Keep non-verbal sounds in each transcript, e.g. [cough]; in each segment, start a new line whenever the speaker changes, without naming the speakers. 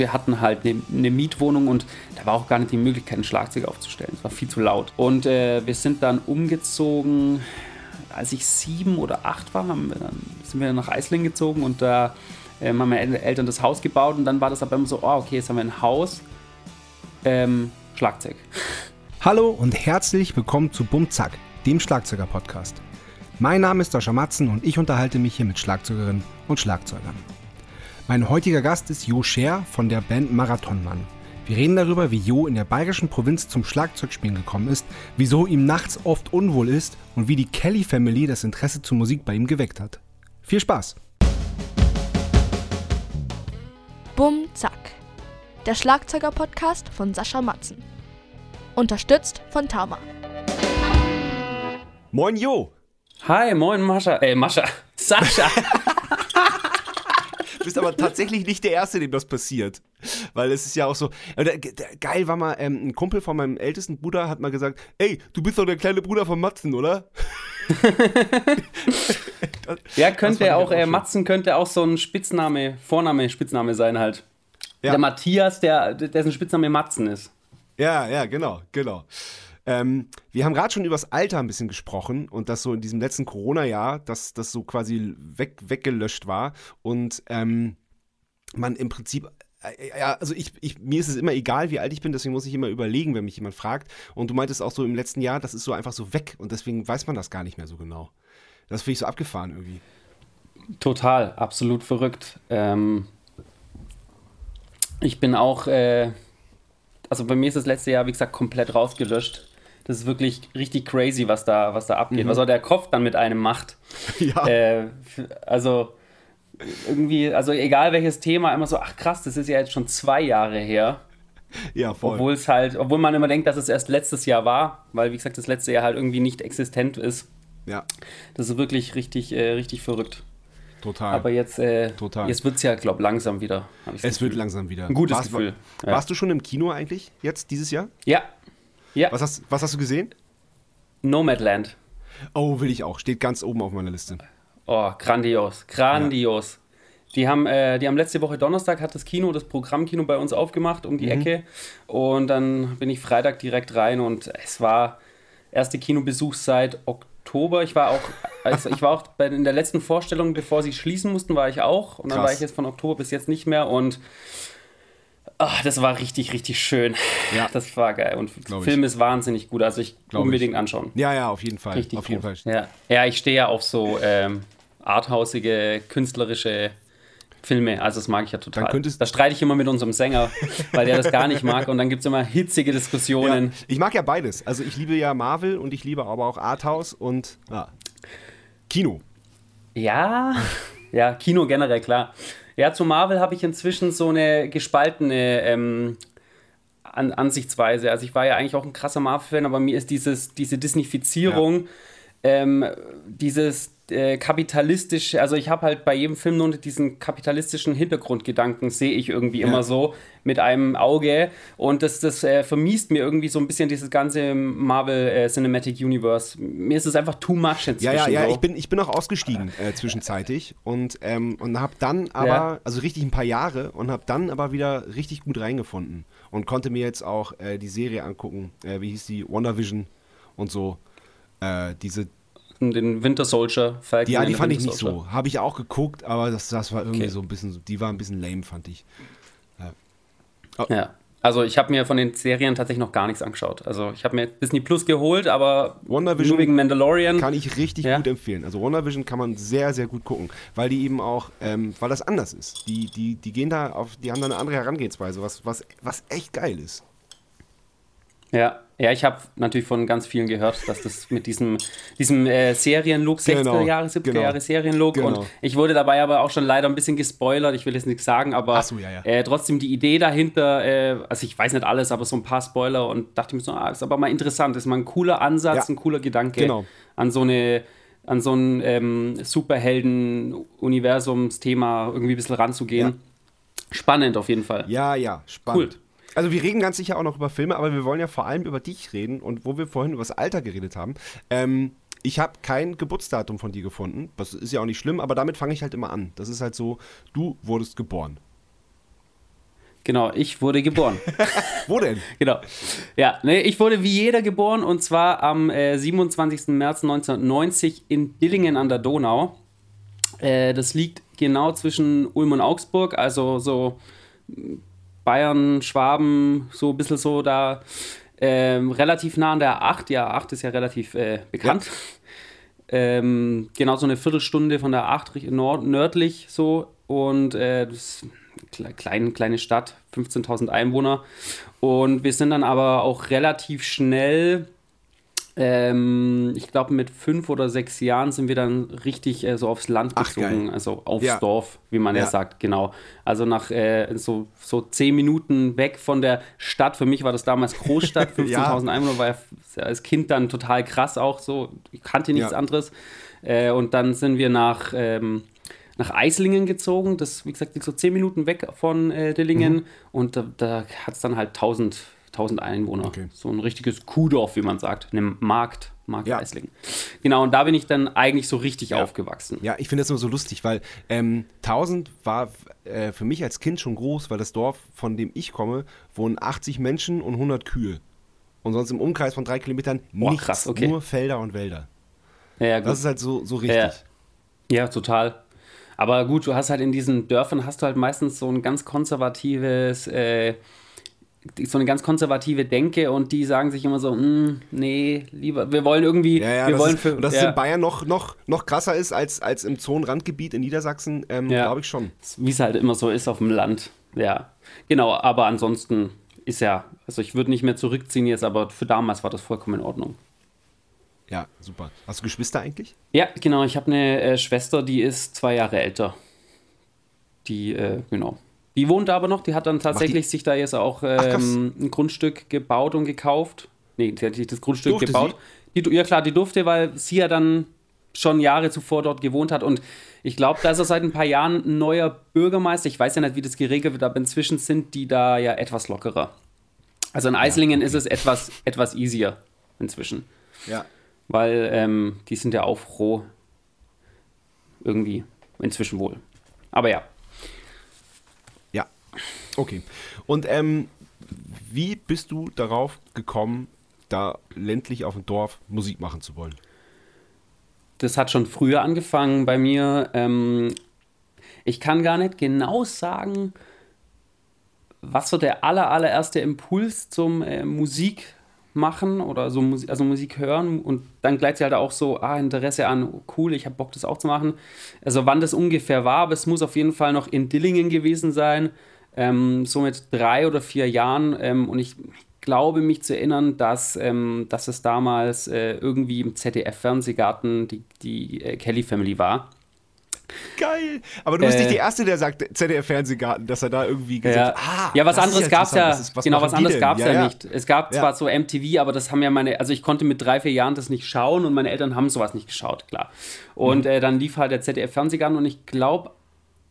Wir hatten halt eine, eine Mietwohnung und da war auch gar nicht die Möglichkeit, ein Schlagzeug aufzustellen. Es war viel zu laut. Und äh, wir sind dann umgezogen, als ich sieben oder acht war, wir dann, sind wir nach Eislingen gezogen und da ähm, haben meine Eltern das Haus gebaut und dann war das aber immer so, oh, okay, jetzt haben wir ein Haus, ähm, Schlagzeug. [laughs]
Hallo und herzlich willkommen zu Bumzack, dem Schlagzeuger-Podcast. Mein Name ist Sascha Matzen und ich unterhalte mich hier mit Schlagzeugerinnen und Schlagzeugern. Mein heutiger Gast ist Jo Scher von der Band Marathonmann. Wir reden darüber, wie Jo in der bayerischen Provinz zum Schlagzeugspielen gekommen ist, wieso ihm nachts oft unwohl ist und wie die Kelly Family das Interesse zur Musik bei ihm geweckt hat. Viel Spaß!
Bum Zack. Der Schlagzeuger-Podcast von Sascha Matzen. Unterstützt von Tama.
Moin Jo!
Hi, moin Mascha. Äh, Mascha. [laughs] Sascha. [laughs]
Du bist aber tatsächlich nicht der Erste, dem das passiert. Weil es ist ja auch so. Geil war mal, ähm, ein Kumpel von meinem ältesten Bruder hat mal gesagt: Ey, du bist doch der kleine Bruder von Matzen, oder?
das, [laughs] ja, könnte auch, auch äh, Matzen könnte auch so ein Spitzname, Vorname, Spitzname sein halt. Ja. Der Matthias, der, dessen Spitzname Matzen ist.
Ja, ja, genau, genau. Ähm, wir haben gerade schon über das Alter ein bisschen gesprochen und das so in diesem letzten Corona-Jahr, dass das so quasi weg, weggelöscht war und ähm, man im Prinzip äh, ja, also ich, ich, mir ist es immer egal, wie alt ich bin, deswegen muss ich immer überlegen, wenn mich jemand fragt. Und du meintest auch so im letzten Jahr, das ist so einfach so weg und deswegen weiß man das gar nicht mehr so genau. Das finde ich so abgefahren irgendwie.
Total, absolut verrückt. Ähm, ich bin auch, äh, also bei mir ist das letzte Jahr, wie gesagt, komplett rausgelöscht. Das ist wirklich richtig crazy, was da, was da abgeht. Mhm. Was auch der Kopf dann mit einem macht. [laughs] Ja. Äh, also irgendwie, also egal welches Thema, immer so, ach krass, das ist ja jetzt schon zwei Jahre her. Ja, voll. Obwohl es halt, obwohl man immer denkt, dass es erst letztes Jahr war, weil wie gesagt, das letzte Jahr halt irgendwie nicht existent ist. Ja. Das ist wirklich richtig, äh, richtig verrückt. Total. Aber jetzt, äh, Total. jetzt wird es ja, glaube ich, langsam wieder.
Es Gefühl. wird langsam wieder.
Ein gutes warst, Gefühl.
War, warst du schon im Kino eigentlich jetzt dieses Jahr?
Ja,
ja. Was hast, was hast du gesehen?
Nomadland.
Oh, will ich auch. Steht ganz oben auf meiner Liste.
Oh, grandios. Grandios. Ja. Die haben, äh, die haben letzte Woche Donnerstag hat das Kino, das Programmkino bei uns aufgemacht um die mhm. Ecke. Und dann bin ich Freitag direkt rein und es war erste Kinobesuch seit Oktober. Ich war auch, also ich war auch bei, in der letzten Vorstellung, bevor sie schließen mussten, war ich auch. Und dann Krass. war ich jetzt von Oktober bis jetzt nicht mehr. Und Ach, das war richtig, richtig schön. Ja. Das war geil. Und der Film ist wahnsinnig gut. Also ich Glaub unbedingt ich. anschauen.
Ja, ja, auf jeden Fall.
Richtig
auf
jeden Fall. Ja. ja, ich stehe ja auf so ähm, arthausige, künstlerische Filme. Also das mag ich ja total. da streite ich immer mit unserem Sänger, weil der das gar nicht mag. Und dann gibt es immer hitzige Diskussionen. Ja,
ich mag ja beides. Also ich liebe ja Marvel und ich liebe aber auch Arthouse und ja, Kino.
Ja, ja, Kino generell, klar. Ja, zu Marvel habe ich inzwischen so eine gespaltene ähm, An Ansichtsweise. Also ich war ja eigentlich auch ein krasser Marvel-Fan, aber mir ist dieses, diese Disneyfizierung, ja. ähm, dieses äh, kapitalistische, also ich habe halt bei jedem Film nur diesen kapitalistischen Hintergrundgedanken, sehe ich irgendwie ja. immer so mit einem Auge und das, das äh, vermiest mir irgendwie so ein bisschen dieses ganze Marvel äh, Cinematic Universe. Mir ist es einfach too much
inzwischen. Ja, ja, ja, so. ich, bin, ich bin auch ausgestiegen äh, zwischenzeitig und, ähm, und habe dann aber, ja. also richtig ein paar Jahre und habe dann aber wieder richtig gut reingefunden und konnte mir jetzt auch äh, die Serie angucken, äh, wie hieß die, WandaVision und so. diese
den Winter Soldier
Falcon. Ja, die fand ich nicht so. Habe ich auch geguckt, aber das, das war irgendwie okay. so ein bisschen, die war ein bisschen lame, fand ich.
Ja. Oh. ja. Also ich habe mir von den Serien tatsächlich noch gar nichts angeschaut. Also ich habe mir Disney Plus geholt, aber
WandaVision nur wegen Mandalorian. Kann ich richtig ja. gut empfehlen. Also WandaVision kann man sehr, sehr gut gucken, weil die eben auch, ähm, weil das anders ist. Die, die, die gehen da auf, die haben da eine andere Herangehensweise, was, was, was echt geil ist.
Ja, ja, ich habe natürlich von ganz vielen gehört, dass das mit diesem, diesem äh, Serienlook, 60er genau, Jahre, 70er genau, Jahre Serienlook genau. und ich wurde dabei aber auch schon leider ein bisschen gespoilert, ich will jetzt nichts sagen, aber so, ja, ja. Äh, trotzdem die Idee dahinter, äh, also ich weiß nicht alles, aber so ein paar Spoiler und dachte mir so, ah, ist aber mal interessant, ist mal ein cooler Ansatz, ja, ein cooler Gedanke genau. an so eine an so ein ähm, Superhelden-Universums-Thema irgendwie ein bisschen ranzugehen. Spannend auf jeden Fall.
Ja, ja, spannend. Cool. Also wir reden ganz sicher auch noch über Filme, aber wir wollen ja vor allem über dich reden und wo wir vorhin über das Alter geredet haben. Ähm, ich habe kein Geburtsdatum von dir gefunden. Das ist ja auch nicht schlimm, aber damit fange ich halt immer an. Das ist halt so, du wurdest geboren.
Genau, ich wurde geboren. [laughs]
Wo denn?
Genau. Ja, nee, ich wurde wie jeder geboren und zwar am äh, 27. März 1990 in Dillingen an der Donau. Äh, das liegt genau zwischen Ulm und Augsburg, also so Bayern, Schwaben, so ein bisschen so da ähm, relativ nah an der A8. Ja, A8 ist ja relativ äh, bekannt. Ja. Ähm, genau so eine Viertelstunde von der A8 nord nördlich so und äh, das klein, kleine Stadt, 15.000 Einwohner. Und wir sind dann aber auch relativ schnell ähm, ich glaube, mit fünf oder sechs Jahren sind wir dann richtig äh, so aufs Land gezogen, Ach, also aufs ja. Dorf, wie man ja. ja, sagt, genau. Also nach äh, so, so zehn Minuten weg von der Stadt. Für mich war das damals Großstadt, 15.000 [laughs] ja. Einwohner, war ja als Kind dann total krass auch so. Ich kannte nichts anderes. Äh, und dann sind wir nach. Ähm, nach Eislingen gezogen, das, wie gesagt, liegt so zehn Minuten weg von äh, Dillingen mhm. und da, da hat es dann halt 1000 1000 Einwohner. Okay. So ein richtiges Kuhdorf, wie man sagt. Einem Markt. Markt ja. Eislingen. Genau, und da bin ich dann eigentlich so richtig ja. aufgewachsen.
Ja, ich finde das immer so lustig, weil ähm, 1000 war äh, für mich als Kind schon groß, weil das Dorf, von dem ich komme, wohnen 80 Menschen und 100 Kühe. Und sonst im Umkreis von drei Kilometern
oh, nichts, krass, okay.
nur Felder und Wälder.
Ja,
das ist halt so, so richtig.
Ja, total. Aber gut, du hast halt in diesen Dörfern hast du halt meistens so ein ganz konservatives äh, so eine ganz konservative Denke und die sagen sich immer so, mm, nee, lieber, wir wollen irgendwie,
ja, ja,
wir wollen
ist, für. Und dass ja. es in Bayern noch, noch, noch krasser ist als, als im Zonenrandgebiet in Niedersachsen, ähm, glaube ich schon.
Wie es halt immer so ist auf dem Land, ja. Genau, aber ansonsten ist ja, also ich würde nicht mehr zurückziehen jetzt, aber für damals war das vollkommen in Ordnung.
Ja, super. Hast du Geschwister eigentlich?
Ja, genau. Ich habe eine äh, Schwester, die ist zwei Jahre älter. Die, äh, genau. Die wohnt aber noch, die hat dann tatsächlich sich da jetzt auch ähm, Ach, ein Grundstück gebaut und gekauft. Nee, die hat sich das Grundstück durfte gebaut. Die, ja klar, die durfte, weil sie ja dann schon Jahre zuvor dort gewohnt hat. Und ich glaube, da ist er seit ein paar Jahren ein neuer Bürgermeister. Ich weiß ja nicht, wie das geregelt wird, aber inzwischen sind die da ja etwas lockerer. Also in Eislingen ja, okay. ist es etwas, etwas easier inzwischen.
Ja.
Weil ähm, die sind ja auch froh. Irgendwie. Inzwischen wohl. Aber ja,
Okay. Und ähm, wie bist du darauf gekommen, da ländlich auf dem Dorf Musik machen zu wollen?
Das hat schon früher angefangen bei mir. Ähm, ich kann gar nicht genau sagen, was so der aller, allererste Impuls zum äh, Musik machen oder so Musik, also Musik hören und dann gleichzeitig halt auch so ah, Interesse an, cool, ich habe Bock, das auch zu machen. Also wann das ungefähr war, aber es muss auf jeden Fall noch in Dillingen gewesen sein ähm, so mit drei oder vier Jahren. Ähm, und ich glaube mich zu erinnern, dass, ähm, dass es damals äh, irgendwie im ZDF-Fernsehgarten die, die äh, Kelly Family war.
Geil! Aber du bist äh, nicht die Erste, der sagt ZDF-Fernsehgarten, dass er da irgendwie
gesagt hat,
ah,
ja, was anderes gab es ja, was genau, was anderes gab es ja, ja, nicht. Es gab ja. zwar so MTV, aber das haben ja meine, also ich konnte mit drei, vier Jahren das nicht schauen und meine Eltern haben sowas nicht geschaut, klar. Und mhm. äh, dann lief halt der ZDF-Fernsehgarten und ich glaube,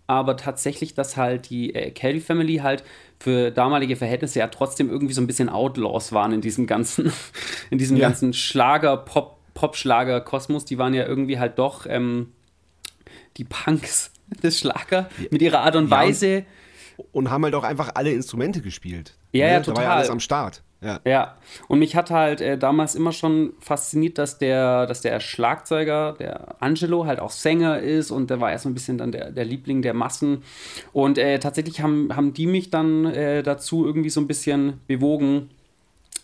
aber tatsächlich, dass halt die äh, Kelly Family halt für damalige Verhältnisse ja trotzdem irgendwie so ein bisschen Outlaws waren in diesem ganzen, [laughs] in diesem ja. ganzen Schlager, Pop, Pop-Schlager-Kosmos. Die waren ja irgendwie halt doch ähm, die Punks [laughs] des Schlager mit ihrer Art und Weise.
Und, und, haben halt auch einfach alle Instrumente gespielt.
Ja, ne? ja, total.
Da war ja alles am Start. Ja.
ja. Und mich hat halt äh, damals immer schon fasziniert, dass der, dass der Schlagzeuger, der Angelo, halt auch Sänger ist und der war erst so ein bisschen dann der, der Liebling der Massen. Und äh, tatsächlich haben, haben die mich dann äh, dazu irgendwie so ein bisschen bewogen,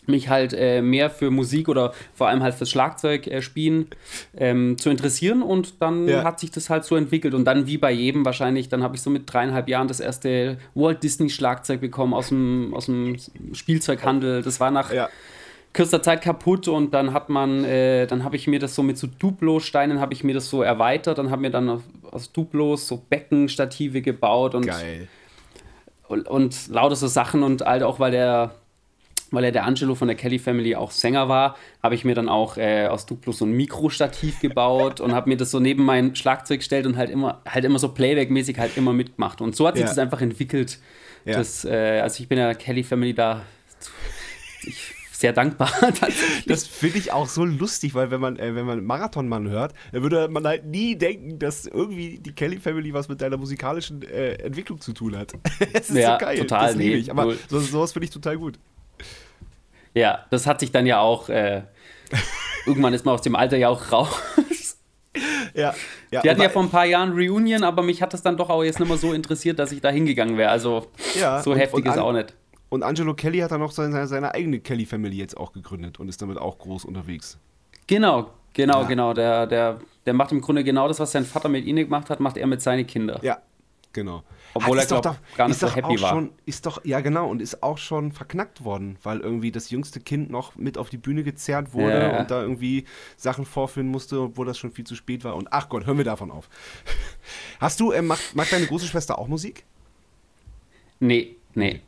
mich halt äh, mehr für Musik oder vor allem halt fürs Schlagzeug äh, spielen ähm, zu interessieren und dann ja. hat sich das halt so entwickelt und dann wie bei jedem wahrscheinlich, dann habe ich so mit dreieinhalb Jahren das erste Walt Disney Schlagzeug bekommen aus dem, aus dem Spielzeughandel. Das war nach ja. kürzester Zeit kaputt und dann hat man, äh, dann habe ich mir das so mit so Duplo-Steinen habe ich mir das so erweitert, dann haben wir dann aus Duplos so Beckenstative gebaut und. Und, und lauter so Sachen und halt auch, weil der weil ja der Angelo von der Kelly Family auch Sänger war, habe ich mir dann auch äh, aus Duplo so ein Mikrostativ gebaut und habe mir das so neben mein Schlagzeug gestellt und halt immer, halt immer so Playback-mäßig halt immer mitgemacht. Und so hat sich ja. das einfach entwickelt. Ja. Das, äh, also ich bin ja Kelly Family da. Ich sehr dankbar. [laughs]
das finde ich auch so lustig, weil wenn man, äh, wenn man Marathonmann hört, dann würde man halt nie denken, dass irgendwie die Kelly Family was mit deiner musikalischen äh, Entwicklung zu tun hat. [laughs]
Es ist ja, so geil. Total, das liebe
ich. Aber so, sowas finde ich total gut.
Ja, das hat sich dann ja auch. Äh, [laughs] irgendwann ist man aus dem Alter ja auch raus. Ja, ja. Die hatten ja vor ein paar Jahren Reunion, aber mich hat das dann doch auch jetzt nicht mehr so interessiert, dass ich da hingegangen wäre. Also ja, so und, heftig und ist auch nicht.
Und Angelo Kelly hat dann noch seine, seine eigene Kelly Family jetzt auch gegründet und ist damit auch groß unterwegs.
Genau, genau, ja. genau. Der, der, der macht im Grunde genau das, was sein Vater mit ihnen gemacht hat, macht er mit seinen Kindern.
Ja, genau.
Obwohl er, glaube gar nicht so happy war.
Schon, ist doch, ja genau, und ist auch schon verknackt worden, weil irgendwie das jüngste Kind noch mit auf die Bühne gezerrt wurde ja. und da irgendwie Sachen vorführen musste, obwohl das schon viel zu spät war. Und ach Gott, hören wir davon auf. [laughs] Hast du, äh, macht, macht deine große Schwester auch Musik?
Nee, nee.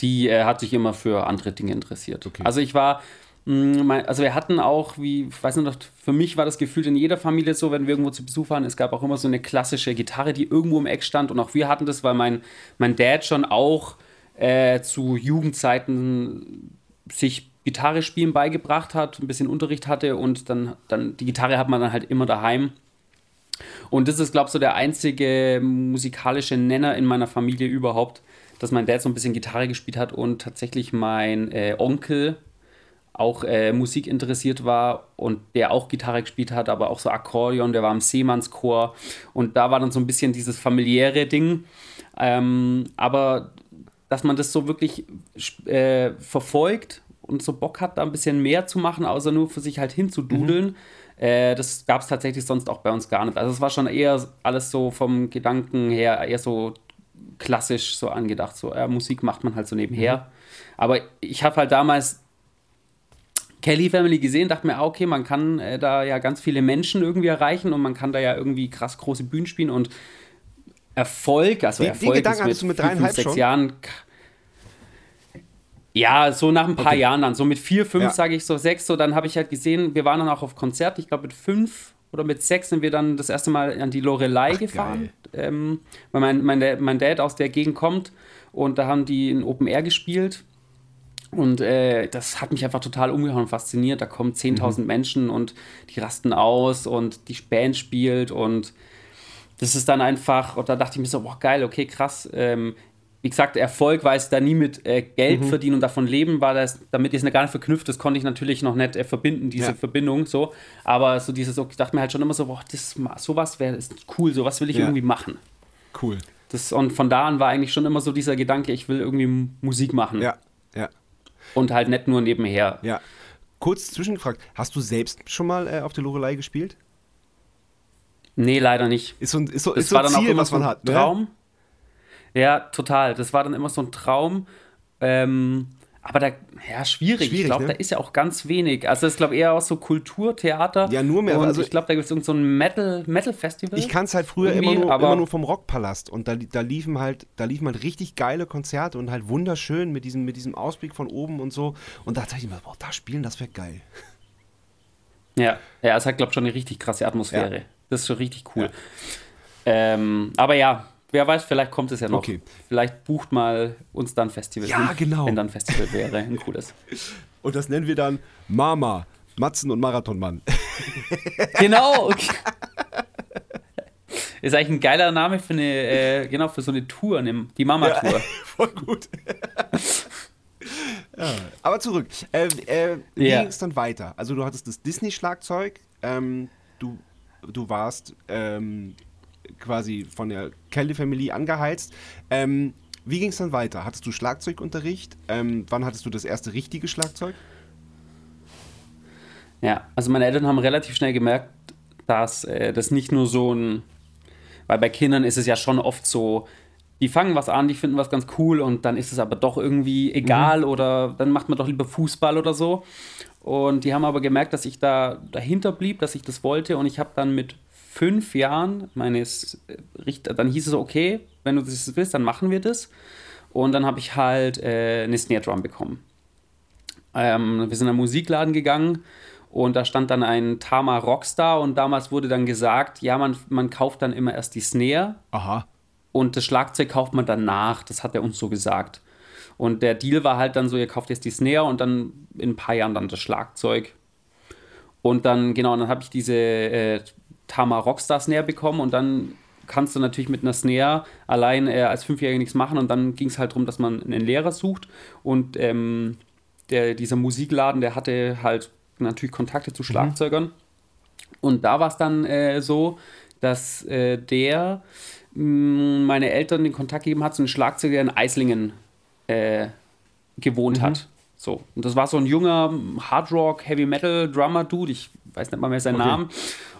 Die äh, hat sich immer für andere Dinge interessiert. Okay. Also ich war, also wir hatten auch, wie, ich weiß nicht, für mich war das Gefühl in jeder Familie so, wenn wir irgendwo zu Besuch waren, es gab auch immer so eine klassische Gitarre, die irgendwo im Eck stand und auch wir hatten das, weil mein, mein Dad schon auch äh, zu Jugendzeiten sich Gitarre spielen beigebracht hat, ein bisschen Unterricht hatte und dann, dann die Gitarre hat man dann halt immer daheim. Und das ist, glaube ich, so der einzige musikalische Nenner in meiner Familie überhaupt, dass mein Dad so ein bisschen Gitarre gespielt hat und tatsächlich mein äh, Onkel, auch äh, Musik interessiert war und der auch Gitarre gespielt hat, aber auch so Akkordeon, der war im Seemannschor und da war dann so ein bisschen dieses familiäre Ding. Ähm, aber dass man das so wirklich äh, verfolgt und so Bock hat, da ein bisschen mehr zu machen, außer nur für sich halt hinzududeln, mhm. äh, das gab es tatsächlich sonst auch bei uns gar nicht. Also es war schon eher alles so vom Gedanken her eher so klassisch so angedacht, so Musik macht man halt so nebenher. Mhm. Aber ich habe halt damals Kelly Family gesehen, dachte mir, ah, okay, man kann äh, da ja ganz viele Menschen irgendwie erreichen und man kann da ja irgendwie krass große Bühnen spielen und Erfolg, also
den,
Erfolg
den Gedanken ist mit, mit vier, fünf, sechs schon?
Jahren. Ja, so nach ein paar okay. Jahren dann, so mit vier, fünf, ja. sage ich so sechs, so dann habe ich halt gesehen, wir waren dann auch auf Konzert, ich glaube mit fünf oder mit sechs sind wir dann das erste Mal an die Lorelei Ach, gefahren, ähm, weil mein, mein, mein Dad aus der Gegend kommt und da haben die in Open Air gespielt und äh, das hat mich einfach total umgehauen und fasziniert. Da kommen 10.000 mhm. Menschen und die rasten aus und die Band spielt und das ist dann einfach, und da dachte ich mir so, boah, geil, okay, krass. Ähm, wie gesagt, Erfolg war es da nie mit äh, Geld mhm. verdienen und davon leben, war das, damit ist es gar nicht verknüpft, das konnte ich natürlich noch nicht äh, verbinden, diese ja. Verbindung, so. Aber so dieses, ich dachte mir halt schon immer so, boah, das, sowas wäre cool, sowas will ich ja. irgendwie machen.
Cool.
Das, und von da an war eigentlich schon immer so dieser Gedanke, ich will irgendwie Musik machen.
Ja, ja.
Und halt nicht nur nebenher.
Ja. Kurz zwischengefragt, hast du selbst schon mal äh, auf der Lorelei gespielt?
Nee, leider nicht.
Ist so ein, ist so, das ist so ein Ziel, was man so hat.
Ne? Traum. Ja, total. Das war dann immer so ein Traum. Ähm, aber da, ja, schwierig. schwierig ich glaube, ne? da ist ja auch ganz wenig. Also, ich glaube eher auch so Kulturtheater.
Ja, nur mehr.
Und also, ich glaube, da gibt es irgend so ein Metal, Metal-Festival.
Ich kann es halt früher immer nur, immer nur vom Rockpalast. Und da, da, liefen halt, da liefen halt richtig geile Konzerte und halt wunderschön mit diesem, mit diesem Ausblick von oben und so. Und da dachte ich mir, boah, da spielen, das wäre geil.
Ja, ja, es hat, glaube ich, schon eine richtig krasse Atmosphäre. Ja. Das ist schon richtig cool. Ja. Ähm, aber ja, wer weiß, vielleicht kommt es ja noch. Okay. Vielleicht bucht mal uns dann Festival.
Ja, genau.
Wenn dann Festival wäre, ein cooles. [laughs]
Und das nennen wir dann Mama, Matzen und Marathonmann. [laughs]
genau. Okay. Ist eigentlich ein geiler Name für eine, äh, genau, für so eine Tour, die Mama-Tour. Ja, [laughs]
voll gut. ja. Aber zurück. Äh, äh, wie ja. ging es dann weiter? Also du hattest das Disney-Schlagzeug, ähm, du, du warst ähm, quasi von der Kelly Family angeheizt. Ähm, wie ging es dann weiter? Hattest du Schlagzeugunterricht? Ähm, wann hattest du das erste richtige Schlagzeug?
Ja, also meine Eltern haben relativ schnell gemerkt, dass äh, das nicht nur so ein, weil bei Kindern ist es ja schon oft so, die fangen was an, die finden was ganz cool und dann ist es aber doch irgendwie egal mhm. oder dann macht man doch lieber Fußball oder so. Und die haben aber gemerkt, dass ich da dahinter blieb, dass ich das wollte und ich habe dann mit fünf Jahren meines Richter, dann hieß es okay, wenn du das willst, dann machen wir das. Und dann habe ich halt äh, eine Snare Drum bekommen. Ähm, wir sind in einen Musikladen gegangen und da stand dann ein Tama Rockstar und damals wurde dann gesagt, ja, man, man kauft dann immer erst die Snare.
Aha.
Und das Schlagzeug kauft man danach. Das hat er uns so gesagt. Und der Deal war halt dann so, ihr kauft jetzt die Snare und dann in ein paar Jahren dann das Schlagzeug. Und dann, genau, dann habe ich diese äh, Tama Rockstar Snare bekommen und dann kannst du natürlich mit einer Snare allein äh, als Fünfjähriger nichts machen und dann ging es halt darum, dass man einen Lehrer sucht und ähm, der, dieser Musikladen, der hatte halt natürlich Kontakte zu Schlagzeugern. Mhm. Und da war es dann äh, so, dass äh, der mh, mm, meine Eltern den Kontakt gegeben hat zu einem Schlagzeuger in Eislingen äh, gewohnt mhm. hat. So. Und das war so ein junger Hardrock, Heavy Metal Drummer Dude, ich weiß nicht mal mehr seinen okay. Namen.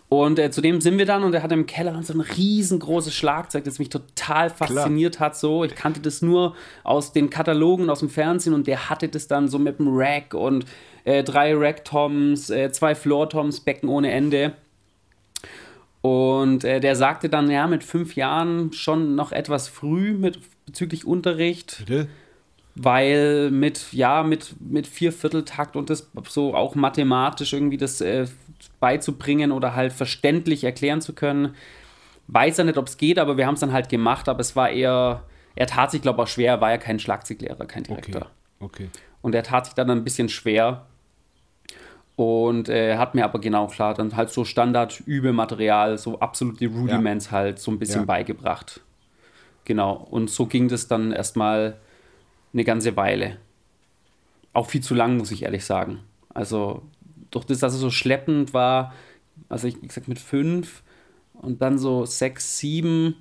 Und äh, zu dem sind wir dann und er hatte im Keller so ein riesengroßes Schlagzeug, das mich total fasziniert Klar. hat. So, ich kannte das nur aus den Katalogen, aus dem Fernsehen und der hatte das dann so mit dem Rack und äh, drei Rack-Toms, äh, zwei Floor-Toms, Becken ohne Ende. Und äh, der sagte dann, ja, mit fünf Jahren schon noch etwas früh mit, bezüglich Unterricht. Bitte? Weil mit, ja, mit, mit Viervierteltakt und das so auch mathematisch irgendwie das äh, beizubringen oder halt verständlich erklären zu können. Weiß er nicht, ob es geht, aber wir haben es dann halt gemacht, aber es war eher, er tat sich, glaube ich, auch schwer, er war ja kein Schlagzeuglehrer, kein Direktor.
Okay. okay.
Und er tat sich dann ein bisschen schwer. Und äh, hat mir aber genau klar dann halt so Standard-Übematerial, so absolute Rudiments ja. halt so ein bisschen ja. beigebracht. Genau. Und so ging das dann erstmal eine ganze Weile. Auch viel zu lang, muss ich ehrlich sagen. Also durch das, dass es so schleppend war, also ich, wie gesagt, mit fünf und dann so sechs, sieben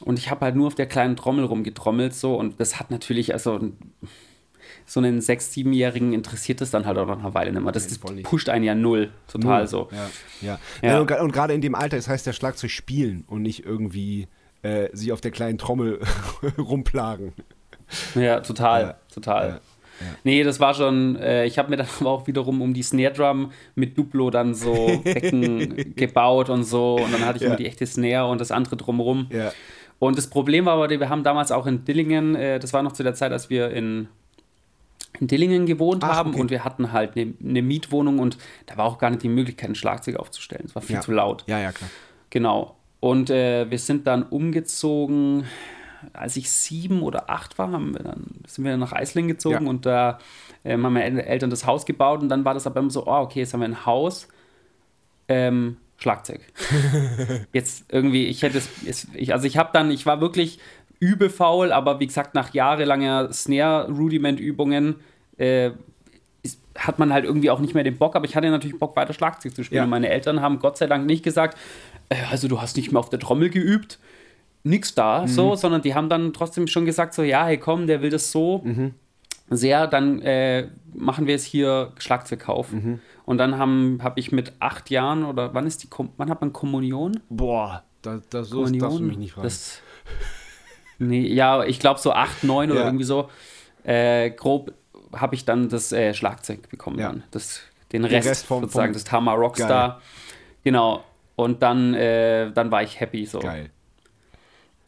und ich habe halt nur auf der kleinen Trommel rumgetrommelt so und das hat natürlich, also so einen sechs-, siebenjährigen interessiert das dann halt auch nach einer Weile nicht mehr. Das, das pusht einen ja null, total null. so.
Ja, ja. ja. ja und, und gerade in dem Alter, das heißt ja Schlagzeug spielen und nicht irgendwie äh, sie auf der kleinen Trommel [laughs] rumplagen.
Ja, total, ja. total. Ja. Nee, das war schon, äh, ich habe mir dann [laughs] aber auch wiederum um die Snare Drum mit Duplo dann so [laughs] Becken gebaut und so und dann hatte ich ja. immer die echte Snare und das andere drumherum. Ja. Und das Problem war aber, wir haben damals auch in Dillingen, äh, das war noch zu der Zeit, als wir in, in Dillingen gewohnt Ach, haben okay. und wir hatten halt eine, eine, Mietwohnung und da war auch gar nicht die Möglichkeit, ein Schlagzeug aufzustellen. Es war viel zu laut.
Ja, ja, klar.
Genau. Und äh, wir sind dann umgezogen als ich sieben oder acht war, wir dann, sind wir nach Eislingen gezogen ja. und da ähm, haben meine Eltern das Haus gebaut und dann war das aber immer so, oh, okay, jetzt haben wir ein Haus, ähm, Schlagzeug. [laughs] jetzt irgendwie, ich hätte es, ich, also ich habe dann, ich war wirklich übefaul, aber wie gesagt, nach jahrelanger Snare-Rudiment-Übungen äh, hat man halt irgendwie auch nicht mehr den Bock, aber ich hatte natürlich Bock, weiter Schlagzeug zu spielen. Ja. Und meine Eltern haben Gott sei Dank nicht gesagt, äh, also du hast nicht mehr auf der Trommel geübt nichts da, mhm. so, sondern die haben dann trotzdem schon gesagt, so, ja, hey, komm, der will das so mhm. sehr, dann äh, machen wir es hier Schlagzeugkauf. Mhm. Und dann habe hab ich mit acht Jahren oder wann ist die, wann hat man Kommunion?
Boah, da, da so Kommunion, darfst du mich nicht fragen. Das, [laughs]
nee, ja, ich glaube so acht, neun oder irgendwie so, äh, grob habe ich dann das äh, Schlagzeug bekommen ja. dann. Das, den, den Rest, Rest vom, sozusagen, vom das Tama Rockstar. Geil. Genau. Und dann, äh, dann war ich happy so.
Geil.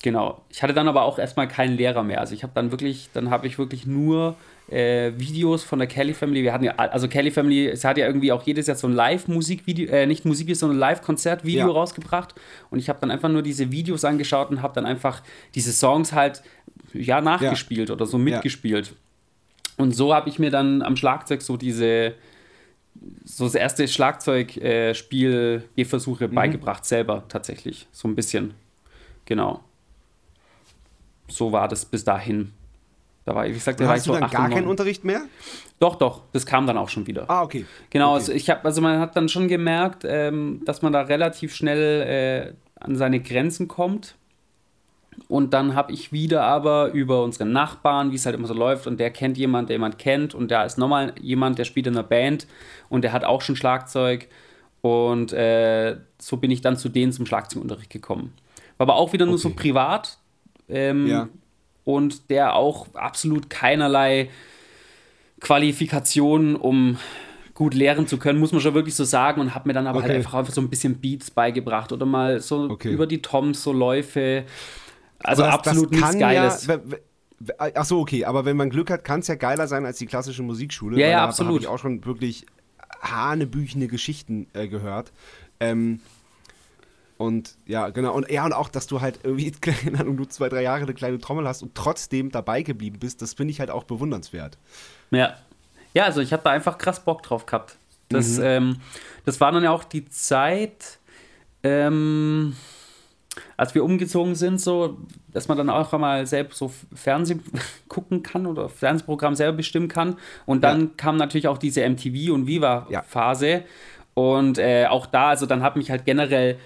Genau. Ich hatte dann aber auch erstmal keinen Lehrer mehr. Also ich habe dann wirklich, dann habe ich wirklich nur äh, Videos von der Kelly Family. Wir hatten ja, also Kelly Family, es hat ja irgendwie auch jedes Jahr so ein Live-Musikvideo, äh, nicht Musik, sondern Live-Konzert-Video ja. rausgebracht. Und ich habe dann einfach nur diese Videos angeschaut und habe dann einfach diese Songs halt, ja, nachgespielt ja. oder so mitgespielt. Ja. Und so habe ich mir dann am Schlagzeug so diese, so das erste Schlagzeugspiel-Gehversuche äh, mhm. beigebracht, selber tatsächlich. So ein bisschen. Genau so war das bis dahin. Da war, wie gesagt, da
war ich so du dann gar keinen Unterricht mehr?
Doch, doch, das kam dann auch schon wieder.
Ah, okay.
Genau,
okay.
Also, ich hab, also man hat dann schon gemerkt, ähm, dass man da relativ schnell äh, an seine Grenzen kommt. Und dann habe ich wieder aber über unsere Nachbarn, wie es halt immer so läuft, und der kennt jemand, der jemand kennt, und da ist nochmal jemand, der spielt in einer Band und der hat auch schon Schlagzeug. Und äh, so bin ich dann zu denen zum Schlagzeugunterricht gekommen. War aber auch wieder nur so privat, ähm, ja. Und der auch absolut keinerlei Qualifikationen, um gut lehren zu können, muss man schon wirklich so sagen. Und habe mir dann aber halt okay. halt einfach, einfach so ein bisschen Beats beigebracht oder mal so okay. über die Toms so Läufe. Also das, absolut das nichts Geiles. Ja,
Ach so, okay, aber wenn man Glück hat, kann es ja geiler sein als die klassische Musikschule.
Ja, ja, absolut.
habe ich auch schon wirklich hanebüchene Geschichten äh, gehört. Ähm, Und ja, genau. Und ja, und auch, dass du halt irgendwie, [laughs] keine Ahnung, nur zwei, drei Jahre eine kleine Trommel hast und trotzdem dabei geblieben bist, das finde ich halt auch bewundernswert.
Ja. Ja, also ich habe da einfach krass Bock drauf gehabt. Das, mhm. ähm, das war dann ja auch die Zeit, ähm, als wir umgezogen sind, so, dass man dann auch mal selbst so Fernsehen [laughs] gucken kann oder Fernsehprogramm selber bestimmen kann. Und dann ja. kam natürlich auch diese MTV und Viva-Phase. Ja. Und äh, auch da, also dann hat mich halt generell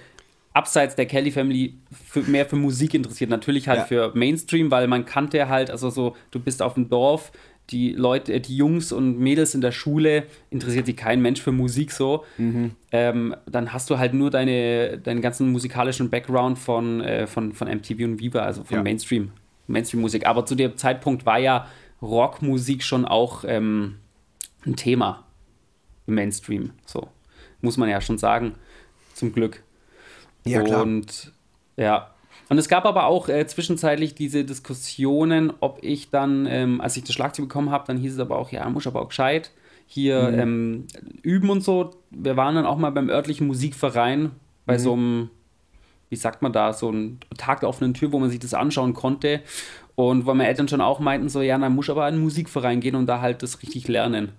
abseits der Kelly Family für, mehr für Musik interessiert. Natürlich halt ja. für Mainstream, weil man kannte halt, also so, du bist auf dem Dorf, die Leute, die Jungs und Mädels in der Schule interessiert sich kein Mensch für Musik so. Mhm. Ähm, dann hast du halt nur deine, deinen ganzen musikalischen Background von, äh, von, von MTV und Viva, also von ja. Mainstream, Mainstream-Musik. Aber zu dem Zeitpunkt war ja Rockmusik schon auch ähm, ein Thema im Mainstream. So muss man ja schon sagen, zum Glück. Ja, klar. Und ja, und es gab aber auch äh, zwischenzeitlich diese Diskussionen, ob ich dann, ähm, als ich das Schlagzeug bekommen habe, dann hieß es aber auch, ja, muss aber auch gescheit hier mhm. ähm, üben und so. Wir waren dann auch mal beim örtlichen Musikverein bei mhm. so einem, wie sagt man da, so einem Tag der offenen Tür, wo man sich das anschauen konnte. Und wo meine Eltern schon auch meinten, so, ja, dann muss aber in einen Musikverein gehen und da halt das richtig lernen.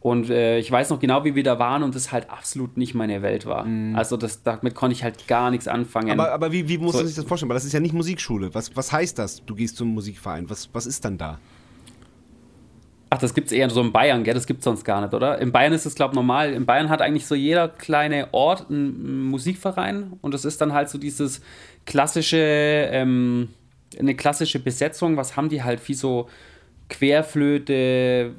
Und äh, ich weiß noch genau, wie wir da waren und das halt absolut nicht meine Welt war. Mhm. Also das, damit konnte ich halt gar nichts anfangen.
Aber, aber wie, wie muss so, man sich das vorstellen? Weil das ist ja nicht Musikschule. Was, was heißt das? Du gehst zum Musikverein. Was, was ist dann da?
Ach, das gibt es eher so in Bayern, gell? Das gibt es sonst gar nicht, oder? In Bayern ist es, glaube ich, normal. In Bayern hat eigentlich so jeder kleine Ort einen Musikverein und das ist dann halt so dieses klassische, ähm, eine klassische Besetzung. Was haben die halt? Wie so Querflöte,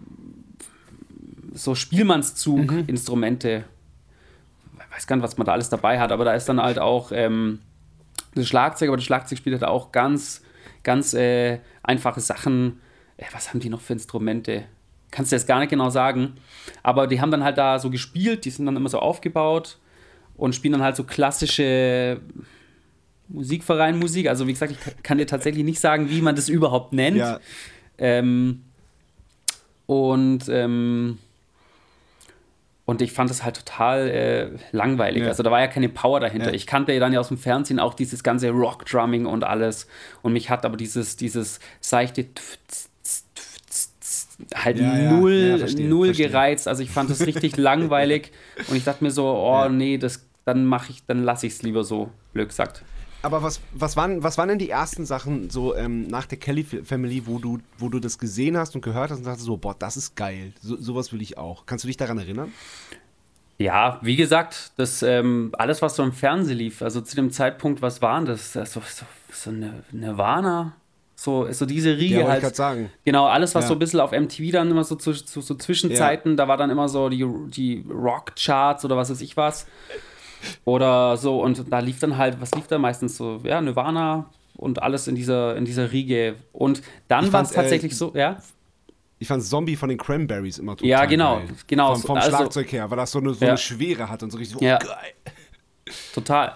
so Spielmannszug-Instrumente. Mhm. Ich weiß gar nicht, was man da alles dabei hat, aber da ist dann halt auch ähm, das Schlagzeug, aber das Schlagzeug spielt halt auch ganz, ganz äh, einfache Sachen. Äh, was haben die noch für Instrumente? Kannst du jetzt gar nicht genau sagen. Aber die haben dann halt da so gespielt, die sind dann immer so aufgebaut und spielen dann halt so klassische Musikverein-Musik. Also wie gesagt, ich kann dir tatsächlich nicht sagen, wie man das überhaupt nennt. Ja. Ähm, und ähm, und ich fand es halt total äh, langweilig. Ja. Also da war ja keine Power dahinter. Ja. Ich kannte ja dann ja aus dem Fernsehen auch dieses ganze Rock-Drumming und alles. Und mich hat aber dieses, dieses seichte halt ja, null, verstehe, null verstehe. gereizt. Also ich fand es richtig [laughs] langweilig. Und ich dachte mir so, oh nee, das, dann mache ich, dann lasse ich es lieber so, blöd gesagt.
Aber was, was, waren, was waren denn die ersten Sachen so ähm, nach der Kelly Family, wo du, wo du das gesehen hast und gehört hast und dachtest so, boah, das ist geil, so, sowas will ich auch. Kannst du dich daran erinnern?
Ja, wie gesagt, das ähm, alles, was so im Fernsehen lief, also zu dem Zeitpunkt, was waren das? So, so, so eine Nirvana, so, so diese Riege ja, halt. Ich sagen. Genau, alles, was ja. so ein bisschen auf MTV dann immer so zu, zu so Zwischenzeiten, ja. da war dann immer so die, die Rock-Charts oder was weiß ich was. Oder so, und da lief dann halt, was lief da meistens so? Ja, Nirvana und alles in dieser, in dieser Riege. Und dann war es tatsächlich äh, so, ja.
Ich fand Zombie von den Cranberries immer total
Ja, genau, geil. genau.
Vom, vom also, Schlagzeug her, weil das so eine, so ja. eine Schwere hat und so richtig so,
ja.
oh, geil.
Total.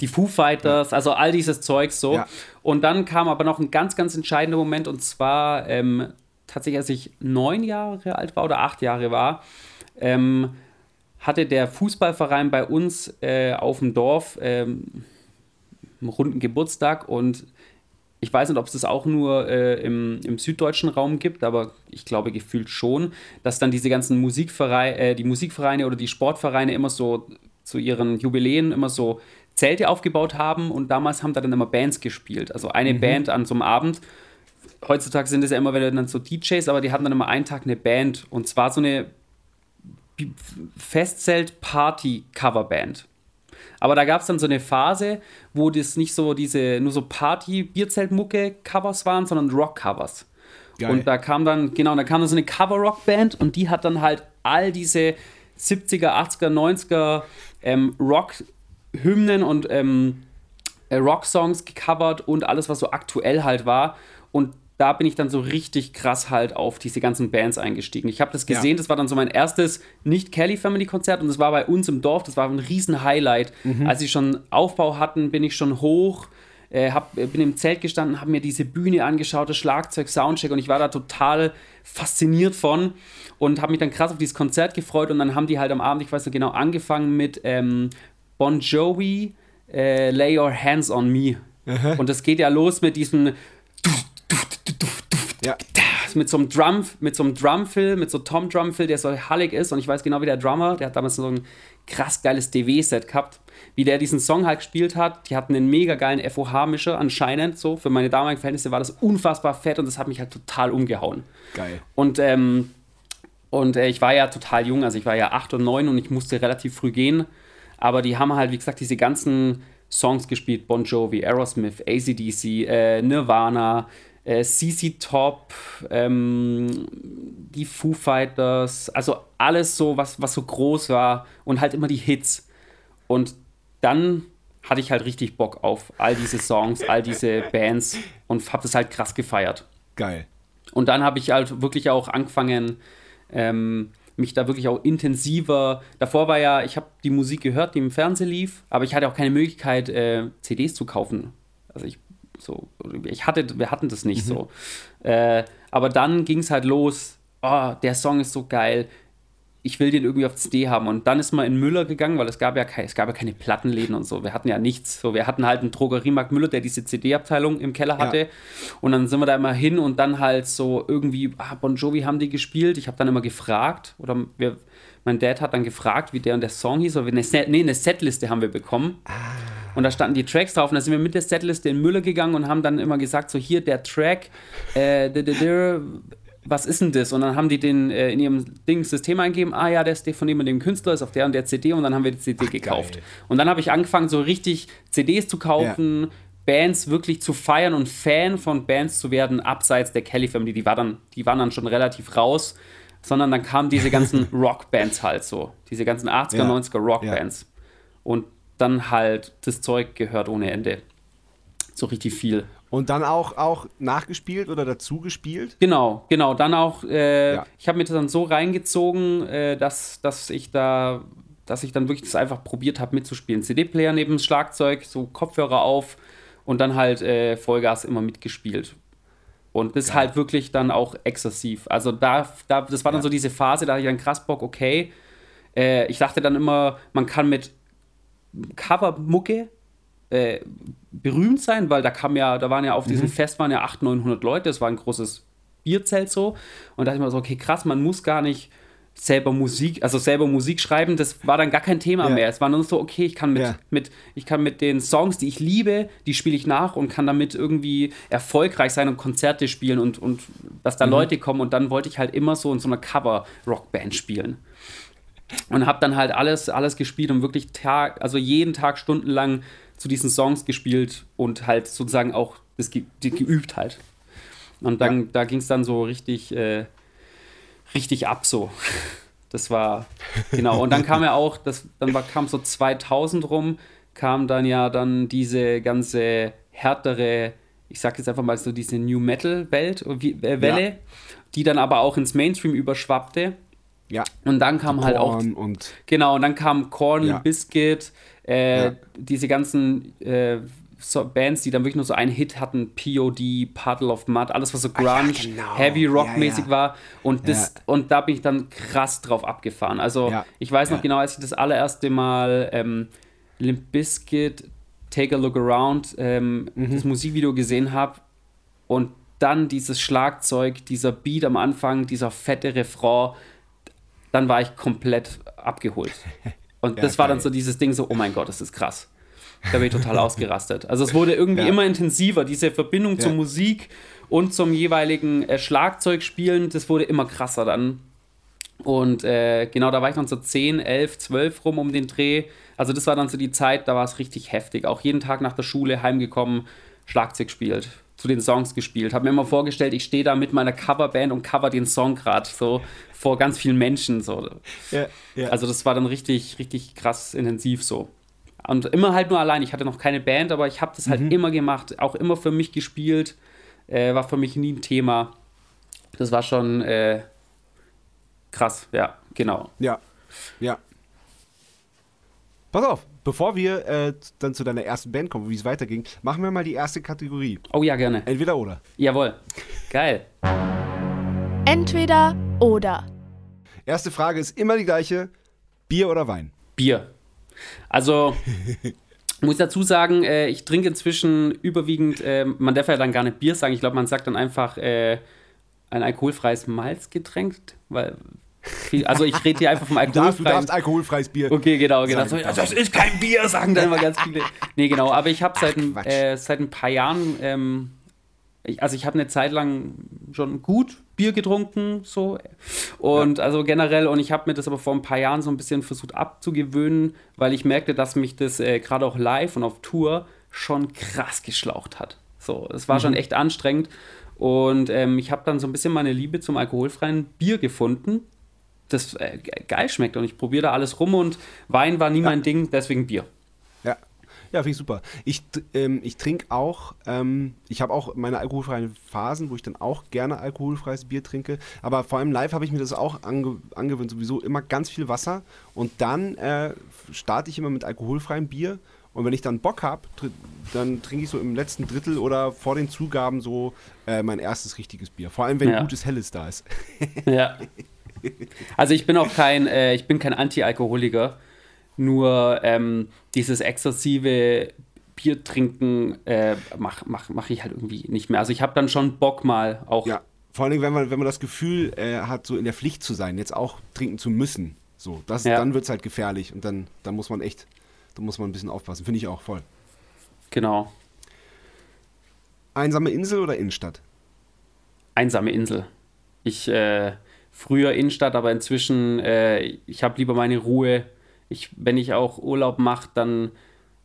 Die Foo Fighters, ja. also all dieses Zeug so. Ja. Und dann kam aber noch ein ganz, ganz entscheidender Moment und zwar ähm, tatsächlich, als ich neun Jahre alt war oder acht Jahre war, ähm, hatte der Fußballverein bei uns äh, auf dem Dorf ähm, einen runden Geburtstag und ich weiß nicht, ob es das auch nur äh, im, im, süddeutschen Raum gibt, aber ich glaube gefühlt schon, dass dann diese ganzen Musikvereine, äh, die Musikvereine oder die Sportvereine immer so zu ihren Jubiläen immer so Zelte aufgebaut haben und damals haben da dann immer Bands gespielt. Also eine mhm. Band an so einem Abend. Heutzutage sind es ja immer wieder dann so DJs, aber die hatten dann immer einen Tag eine Band und zwar so eine Festzelt-Party-Coverband. Aber da gab es dann so eine Phase, wo das nicht so diese, nur so Party-Bierzelt-Mucke-Covers waren, sondern Rock-Covers. Und da kam dann, genau, da kam dann so eine Cover-Rock-Band und die hat dann halt all diese 70er, 80er, 90er ähm, Rock-Hymnen und ähm, äh, Rock-Songs gecovert und alles, was so aktuell halt war. Und da bin ich dann so richtig krass halt auf diese ganzen Bands eingestiegen. Ich habe das gesehen, ja. das war dann so mein erstes Nicht-Kelly-Family-Konzert und das war bei uns im Dorf, das war ein riesen Highlight. Mhm. Als sie schon Aufbau hatten, bin ich schon hoch, äh, hab, bin im Zelt gestanden, habe mir diese Bühne angeschaut, das Schlagzeug, Soundcheck und ich war da total fasziniert von und habe mich dann krass auf dieses Konzert gefreut und dann haben die halt am Abend, ich weiß noch genau, angefangen mit ähm, Bon Jovi, äh, Lay Your Hands on Me. Und das geht ja los mit diesem
Ja.
mit so einem Drum, mit so einem Drumfill, mit so Tom Drumfill, der so hallig ist und ich weiß genau, wie der Drummer, der hat damals so ein krass geiles DW-Set gehabt, wie der diesen Song halt gespielt hat. Die hatten einen mega geilen FOH-Mischer anscheinend so. Für meine damaligen Verhältnisse war das unfassbar fett und das hat mich halt total umgehauen.
Geil.
Und, ähm, und äh, ich war ja total jung, also ich war ja 8 und 9 und ich musste relativ früh gehen. Aber die haben halt, wie gesagt, diese ganzen Songs gespielt: Bon Jovi, Aerosmith, ACDC, äh, Nirvana, äh, CC Top, ähm, die Foo Fighters, also alles so, was, was so groß war und halt immer die Hits. Und dann hatte ich halt richtig Bock auf all diese Songs, all diese [laughs] Bands und habe das halt krass gefeiert.
Geil.
Und dann habe ich halt wirklich auch angefangen, ähm, mich da wirklich auch intensiver. Davor war ja, ich habe die Musik gehört, die im Fernsehen lief, aber ich hatte auch keine Möglichkeit, äh, CDs zu kaufen. Also ich so, ich hatte, wir hatten das nicht so. Äh, aber dann ging es halt los. Oh, der Song ist so geil. Ich will den irgendwie auf CD haben. Und dann ist man in Müller gegangen, weil es gab ja, es gab ja keine Plattenläden und so. Wir hatten ja nichts. So, wir hatten halt einen Drogeriemarkt Müller, der diese CD-Abteilung im Keller hatte.
Ja.
Und dann sind wir da immer hin und dann halt so irgendwie, ah, Bon Jovi haben die gespielt. Ich habe dann immer gefragt, oder wir, mein Dad hat dann gefragt, wie der und der Song hieß, oder eine, nee, eine Setliste haben wir bekommen. Und da standen die Tracks drauf und da sind wir mit der Setliste in Müller gegangen und haben dann immer gesagt, so hier der Track, äh, was ist denn das? Und dann haben die den äh, in ihrem Ding System eingegeben, ah ja, der ist der von dem und dem Künstler, ist auf der und der CD und dann haben wir die CD gekauft.
geil.
Und dann habe ich angefangen, so richtig CDs zu kaufen, Bands wirklich zu feiern und Fan von Bands zu werden, abseits der Kelly Family. Die, war dann, die waren dann schon relativ raus, sondern dann kamen diese ganzen [laughs] Rockbands halt so. Diese ganzen 80er,
Ja.
90er Rockbands. Und dann halt das Zeug gehört ohne Ende. So richtig viel.
Und dann auch, auch nachgespielt oder dazu gespielt?
Genau, genau. Dann auch, äh,
Ja.
ich habe mir das dann so reingezogen, äh, dass, dass ich da, dass ich dann wirklich das einfach probiert habe mitzuspielen. CD-Player neben dem Schlagzeug, so Kopfhörer auf und dann halt äh, Vollgas immer mitgespielt. Und das halt wirklich dann auch exzessiv. Also da, da das war dann
Ja.
so diese Phase, da hatte ich dann krass Bock, okay. Äh, ich dachte dann immer, man kann mit Covermucke äh, berühmt sein, weil da kam ja, da waren ja auf diesem Fest waren ja 800, 900 Leute, das war ein großes Bierzelt so. Und da dachte ich mir so, okay, krass, man muss gar nicht selber Musik, also selber Musik schreiben, das war dann gar kein Thema
Ja.
mehr. Es war nur so, okay, ich kann mit,
Ja.
mit, ich kann mit den Songs, die ich liebe, die spiele ich nach und kann damit irgendwie erfolgreich sein und Konzerte spielen und, und dass da Leute kommen. Und dann wollte ich halt immer so in so einer Cover-Rockband spielen. Und habe dann halt alles, alles gespielt und wirklich Tag, also jeden Tag stundenlang zu diesen Songs gespielt und halt sozusagen auch das ge die geübt halt. Und dann, da ging es dann so richtig, äh, richtig ab so. Das war, genau. Und dann kam ja auch, das, dann war, kam so 2000 rum, kam dann ja dann diese ganze härtere, ich sag jetzt einfach mal so diese New Metal Welt, äh, äh, Welle,
Ja.
die dann aber auch ins Mainstream überschwappte.
Ja.
Und dann kam halt auch
Korn und
Genau, und dann kam Korn,
Ja.
Biscuit, äh,
Ja.
diese ganzen äh, so Bands, die dann wirklich nur so einen Hit hatten, POD, Puddle of Mud, alles was so
Ah ja,
Grunge,
genau.
Heavy Rock mäßig
Ja, ja.
war. Und, das,
Ja.
und da bin ich dann krass drauf abgefahren. Also
Ja.
ich weiß noch
Ja.
genau, als ich das allererste Mal ähm, Limp Bizkit, Take a Look Around, ähm,
Mhm.
das Musikvideo gesehen habe und dann dieses Schlagzeug, dieser Beat am Anfang, dieser fette Refrain, dann war ich komplett abgeholt. [laughs] Und
Ja,
das war dann so dieses Ding so, oh mein Gott, das ist krass. Da bin ich total [laughs] ausgerastet. Also es wurde irgendwie
Ja.
immer intensiver, diese Verbindung zur
Ja.
Musik und zum jeweiligen äh, Schlagzeugspielen, das wurde immer krasser dann. Und äh, genau, da war ich dann so 10, 11, 12 rum um den Dreh. Also das war dann so die Zeit, da war es richtig heftig. Auch jeden Tag nach der Schule heimgekommen, Schlagzeug gespielt, zu den Songs gespielt. Habe mir immer vorgestellt, ich stehe da mit meiner Coverband und cover den Song gerade so vor ganz vielen Menschen. So.
ja, ja.
Also das war dann richtig, richtig krass intensiv so. Und immer halt nur allein. Ich hatte noch keine Band, aber ich habe das halt immer gemacht, auch immer für mich gespielt. Äh, war für mich nie ein Thema. Das war schon äh, krass, ja, genau.
Ja, ja. Pass auf, bevor wir äh, dann zu deiner ersten Band kommen, wie es weiterging, machen wir mal die erste Kategorie.
Oh ja, gerne.
Entweder oder.
Jawohl. Geil.
Entweder oder.
Erste Frage ist immer die gleiche: Bier oder Wein?
Bier. Also, [laughs] muss dazu sagen, äh, ich trinke inzwischen überwiegend, äh, man darf ja dann gar nicht Bier sagen, ich glaube, man sagt dann einfach äh, ein alkoholfreies Malzgetränk, weil also ich rede hier einfach vom
alkoholfreien. Du darfst, alkoholfreies Bier.
Okay, genau, genau. So, das ist kein Bier, sagen dann immer ganz viele. Nee, genau, aber ich habe seit, äh, seit ein paar Jahren, ähm, ich, also ich habe eine Zeit lang schon gut Bier getrunken, so. Und ja. also generell, und ich habe mir das aber vor ein paar Jahren so ein bisschen versucht abzugewöhnen, weil ich merkte, dass mich das äh, gerade auch live und auf Tour schon krass geschlaucht hat. So, es war mhm. schon echt anstrengend. Und ähm, ich habe dann so ein bisschen meine Liebe zum alkoholfreien Bier gefunden das äh, geil schmeckt und ich probiere da alles rum und Wein war nie ja. mein Ding, deswegen Bier.
Ja, ja, finde ich super. Ich, ähm, ich trinke auch, ähm, ich habe auch meine alkoholfreien Phasen, wo ich dann auch gerne alkoholfreies Bier trinke. Aber vor allem live habe ich mir das auch ange angewöhnt, sowieso immer ganz viel Wasser. Und dann äh, starte ich immer mit alkoholfreiem Bier. Und wenn ich dann Bock habe, dann trinke ich so im letzten Drittel oder vor den Zugaben so äh, mein erstes richtiges Bier. Vor allem, wenn ja. gutes Helles da ist.
Ja. [laughs] Also ich bin auch kein, äh, ich bin kein Anti-Alkoholiker. Nur ähm, dieses exzessive Bier trinken äh, mache mach, mach ich halt irgendwie nicht mehr. Also ich habe dann schon Bock mal auch.
Ja, vor allem, wenn man, wenn man das Gefühl äh, hat, so in der Pflicht zu sein, jetzt auch trinken zu müssen. So, das, ja. dann wird es halt gefährlich und dann, dann muss man echt, da muss man ein bisschen aufpassen. Finde ich auch voll.
Genau.
Einsame Insel oder Innenstadt?
Einsame Insel. Ich, äh, früher Innenstadt, aber inzwischen, äh, ich habe lieber meine Ruhe. Ich, wenn ich auch Urlaub mache, dann.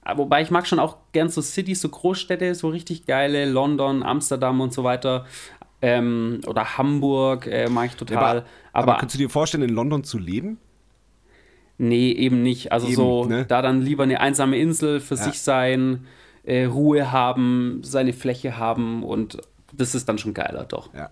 Ah, wobei ich mag schon auch gern so Cities, so Großstädte, so richtig geile, London, Amsterdam und so weiter. Ähm, oder Hamburg äh, mag ich total. Ja, aber,
aber, aber kannst du dir vorstellen, in London zu leben?
Nee, eben nicht. Also eben, so, ne? da dann lieber eine einsame Insel für ja. sich sein, äh, Ruhe haben, seine Fläche haben und das ist dann schon geiler, doch.
Ja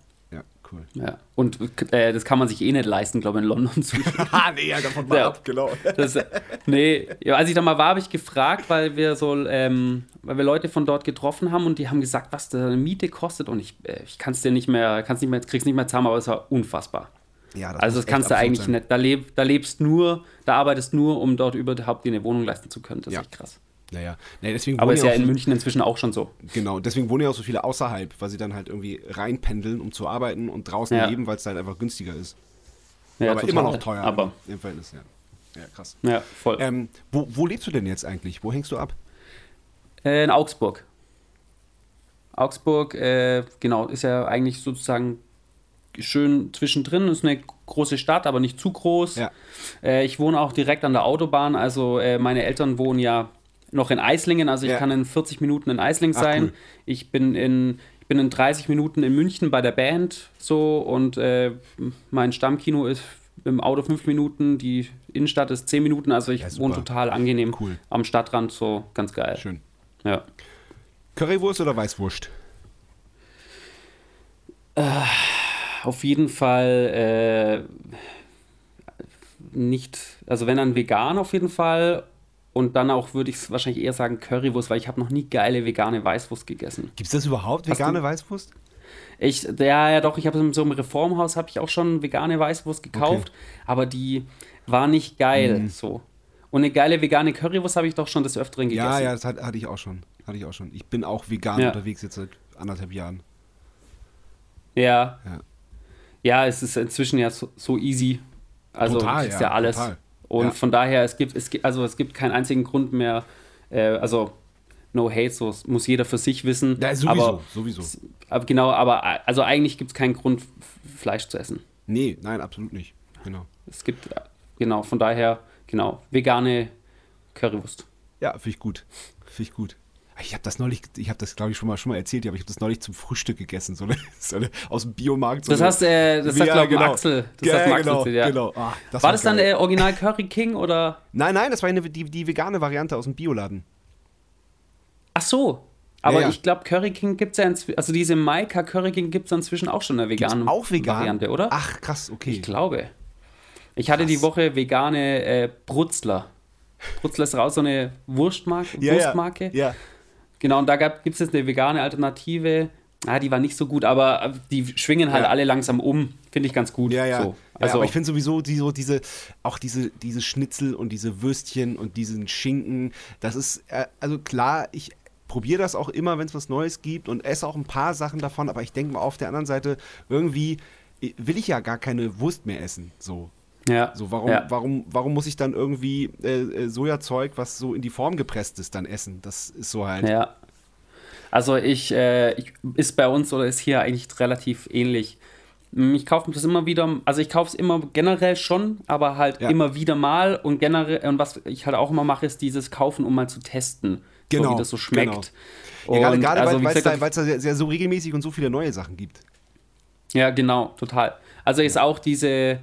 cool.
Ja. Und äh, das kann man sich eh nicht leisten, glaube ich, in London zu [laughs]
nee, ja, davon mal ja. ab, genau.
Das, nee, ja, als ich da mal war, habe ich gefragt, weil wir so, ähm, weil wir Leute von dort getroffen haben und die haben gesagt, was eine Miete kostet und ich, äh, ich kann es dir nicht mehr, kann's nicht mehr, krieg's nicht mehr zahlen, aber es war unfassbar. Ja, das also das kannst du eigentlich sein. nicht. Da, leb, da lebst nur, da arbeitest nur, um dort überhaupt dir eine Wohnung leisten zu können. Das ist echt krass.
Naja, nee, deswegen
aber ist ja in München inzwischen auch schon so.
Genau, deswegen wohnen ja auch so viele außerhalb, weil sie dann halt irgendwie reinpendeln, um zu arbeiten und draußen ja. leben, weil es halt einfach günstiger ist. Ja, aber immer noch teuer
aber
im Verhältnis, ja. Ja, krass.
Ja, voll.
Ähm, wo, wo lebst du denn jetzt eigentlich? Wo hängst du ab?
Äh, in Augsburg. Augsburg, äh, genau, ist ja eigentlich sozusagen schön zwischendrin. Ist eine große Stadt, aber nicht zu groß. Ja. Äh, ich wohne auch direkt an der Autobahn. Also äh, meine Eltern wohnen ja noch in Eislingen, also ich ja. kann in 40 Minuten in Eisling sein. Cool. Ich bin in ich bin in 30 Minuten in München bei der Band so und äh, mein Stammkino ist im Auto 5 Minuten, die Innenstadt ist 10 Minuten, also ich ja, wohne total angenehm cool. am Stadtrand, so ganz geil.
Schön.
Ja.
Currywurst oder Weißwurst?
Äh, auf jeden Fall äh, nicht, also wenn dann vegan auf jeden Fall und dann auch würde ich wahrscheinlich eher sagen Currywurst, weil ich habe noch nie geile vegane Weißwurst gegessen.
Gibt es das überhaupt, vegane Weißwurst?
Ich, ja, ja, doch, ich habe in so einem Reformhaus habe ich auch schon vegane Weißwurst gekauft, okay. aber die war nicht geil mm. so. Und eine geile vegane Currywurst habe ich doch schon des Öfteren gegessen.
Ja, ja, das hatte ich auch schon. Hatte ich auch schon. Ich bin auch vegan ja. unterwegs jetzt seit anderthalb Jahren.
Ja. Ja, ja es ist inzwischen ja so, so easy. Also total, ja alles. Total. Und ja. von daher, es gibt, es gibt, also es gibt keinen einzigen Grund mehr, äh, also no hate, so muss jeder für sich wissen.
Ja, sowieso, aber, sowieso.
Aber genau, aber also eigentlich gibt es keinen Grund, Fleisch zu essen.
Nee, nein, absolut nicht. Genau.
Es gibt, genau, von daher, genau, vegane Currywurst.
Ja, finde ich gut. Finde ich gut. Ich habe das neulich, ich habe das glaube ich schon mal schon mal erzählt, aber ich habe das neulich zum Frühstück gegessen, so eine, [laughs] so eine aus dem Biomarkt. So
das hast, äh, das sagt glaube ich genau. Axel. Das
ja, Axel genau, ja. genau. Ah,
das war, das dann äh, Original Curry King oder?
Nein, nein, das war eine, die, die vegane Variante aus dem Bioladen.
Ach so. Aber ja, ja. ich glaube, Curry King gibt es ja inzwischen, also diese Maika Curry King gibt es inzwischen auch schon eine vegane
auch vegan?
Variante, oder?
Ach, krass, okay.
Ich glaube. Ich krass. hatte die Woche vegane äh, Brutzler. Brutzler ist raus, so eine Wurstmarke.
Ja,
Wurstmarke.
ja.
Genau, und da gibt es jetzt eine vegane Alternative Ah, die war nicht so gut, aber die schwingen halt ja. alle langsam um. Finde ich ganz gut.
Ja, ja.
So.
Also, ja, aber ich finde sowieso die, so diese, auch diese, diese Schnitzel und diese Würstchen und diesen Schinken, das ist, äh, also klar, ich probiere das auch immer, wenn es was Neues gibt und esse auch ein paar Sachen davon, aber ich denke mal auf der anderen Seite, irgendwie will ich ja gar keine Wurst mehr essen. So.
Ja.
So, warum, ja. warum, warum muss ich dann irgendwie äh, äh, Sojazeug, was so in die Form gepresst ist, dann essen? Das ist so halt.
Ja. Also ich, äh, ich ist bei uns oder ist hier eigentlich relativ ähnlich. Hm, ich kaufe das immer wieder, also ich kaufe es immer generell schon, aber halt ja. immer wieder mal und generell, und was ich halt auch immer mache, ist dieses Kaufen, um mal zu testen,
genau,
so wie das so schmeckt.
Genau. Ja, gerade, also, weil es da, da sehr, sehr, so regelmäßig und so viele neue Sachen gibt.
Ja, genau, total. Also ist auch diese,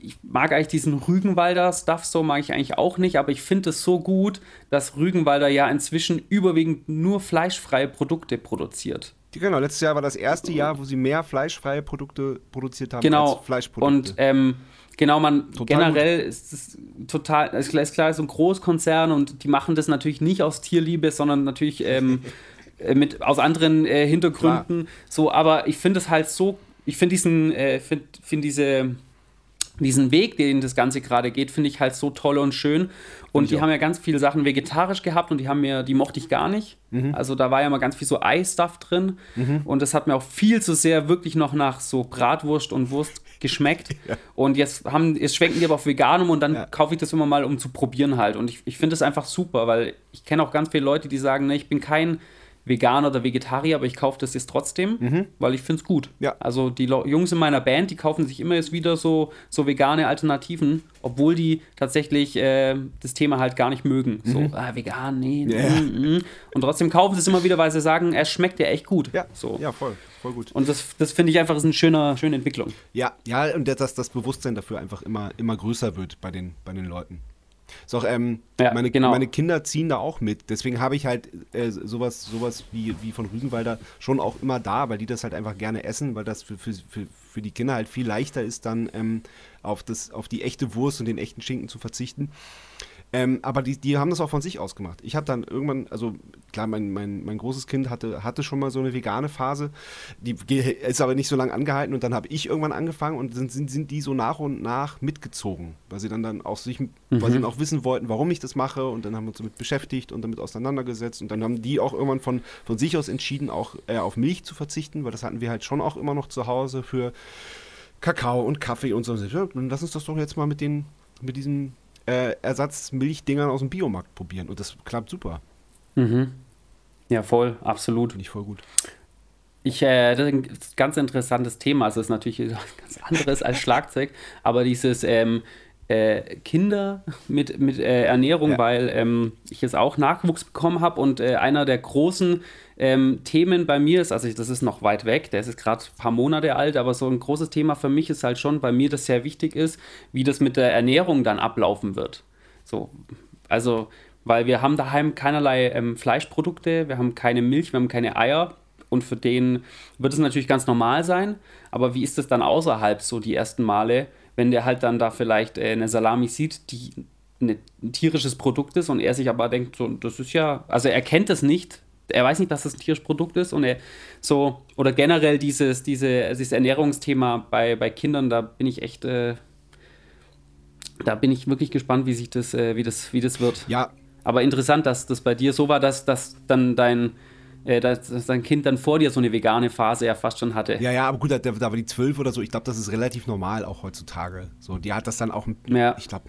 ich mag eigentlich diesen Rügenwalder Stuff so, mag ich eigentlich auch nicht, aber ich finde es so gut, dass Rügenwalder ja inzwischen überwiegend nur fleischfreie Produkte produziert.
Genau, letztes Jahr war das erste Jahr, wo sie mehr fleischfreie Produkte produziert haben
genau. als Fleischprodukte. Und ähm, genau, man total generell gut. ist es total, ist klar, ist klar, so ein Großkonzern und die machen das natürlich nicht aus Tierliebe, sondern natürlich ähm, [laughs] äh, mit, aus anderen äh, Hintergründen. Klar. So, aber ich finde es halt so, ich finde diesen, äh, finde find diese diesen Weg, den das Ganze gerade geht, finde ich halt so toll und schön. Und die auch. haben ja ganz viele Sachen vegetarisch gehabt und die haben mir, die mochte ich gar nicht. Mhm. Also da war ja mal ganz viel so Ei-Stuff drin. Mhm. Und das hat mir auch viel zu sehr wirklich noch nach so Bratwurst und Wurst geschmeckt. [laughs] ja. Und jetzt haben, jetzt schwenken die aber auf Veganum und dann ja. kaufe ich das immer mal, um zu probieren halt. Und ich, ich finde das einfach super, weil ich kenne auch ganz viele Leute, die sagen, ne, ich bin kein Veganer oder Vegetarier, aber ich kaufe das jetzt trotzdem, mhm. weil ich finde es gut.
Ja.
Also die Jungs in meiner Band, die kaufen sich immer jetzt wieder so, so vegane Alternativen, obwohl die tatsächlich äh, das Thema halt gar nicht mögen. Mhm. So, ah, vegan, nee. Yeah. Mm, mm. Und trotzdem kaufen sie es immer wieder, weil sie sagen, es schmeckt ja echt gut.
Ja,
so.
ja voll. Voll gut.
Und das, das finde ich einfach ist eine schöne, schöne Entwicklung.
Ja, ja, und dass das Bewusstsein dafür einfach immer, immer größer wird bei den, bei den Leuten. Ist auch, ähm, ja, meine, genau. meine Kinder ziehen da auch mit. Deswegen habe ich halt äh, sowas, sowas wie, wie von Rügenwalder schon auch immer da, weil die das halt einfach gerne essen, weil das für, für, für, für die Kinder halt viel leichter ist, dann ähm, auf, das, auf die echte Wurst und den echten Schinken zu verzichten. Ähm, aber die, die haben das auch von sich aus gemacht. Ich habe dann irgendwann, also klar, mein, mein, mein großes Kind hatte, hatte schon mal so eine vegane Phase, die ist aber nicht so lange angehalten und dann habe ich irgendwann angefangen und sind, sind, sind die so nach und nach mitgezogen, weil sie dann, dann auch sich, mhm. weil sie dann auch wissen wollten, warum ich das mache und dann haben wir uns damit beschäftigt und damit auseinandergesetzt und dann haben die auch irgendwann von, von sich aus entschieden, auch äh, auf Milch zu verzichten, weil das hatten wir halt schon auch immer noch zu Hause für Kakao und Kaffee und so. Ja, dann lass uns das doch jetzt mal mit den, mit diesen äh, Ersatzmilchdingern aus dem Biomarkt probieren. Und das klappt super.
Mhm. Ja, voll, absolut.
Finde ich voll gut.
Ich, äh, das ist ein ganz interessantes Thema. Also, es ist natürlich [laughs] ganz anderes als Schlagzeug, aber dieses ähm, äh, Kinder mit, mit äh, Ernährung, ja. weil ähm, ich jetzt auch Nachwuchs bekommen habe und äh, einer der großen ähm, Themen bei mir ist, also ich, das ist noch weit weg, der ist gerade ein paar Monate alt, aber so ein großes Thema für mich ist halt schon bei mir, das sehr wichtig ist, wie das mit der Ernährung dann ablaufen wird. So, also, weil wir haben daheim keinerlei ähm, Fleischprodukte, wir haben keine Milch, wir haben keine Eier und für den wird es natürlich ganz normal sein, aber wie ist das dann außerhalb so die ersten Male, wenn der halt dann da vielleicht äh, eine Salami sieht, die ein tierisches Produkt ist und er sich aber denkt, so, das ist ja, also er kennt das nicht, er weiß nicht, dass das ein tierisches Produkt ist und er so, oder generell dieses, diese, dieses Ernährungsthema bei, bei Kindern, da bin ich echt, äh, da bin ich wirklich gespannt, wie sich das, äh, wie das, wie das wird.
Ja.
Aber interessant, dass das bei dir so war, dass, dass dann dein, dass, dass, dein Kind dann vor dir so eine vegane Phase ja fast schon hatte.
Ja, ja, aber gut, da, da war die zwölf oder so. Ich glaube, das ist relativ normal auch heutzutage. So, die hat das dann auch, ja. ich glaube,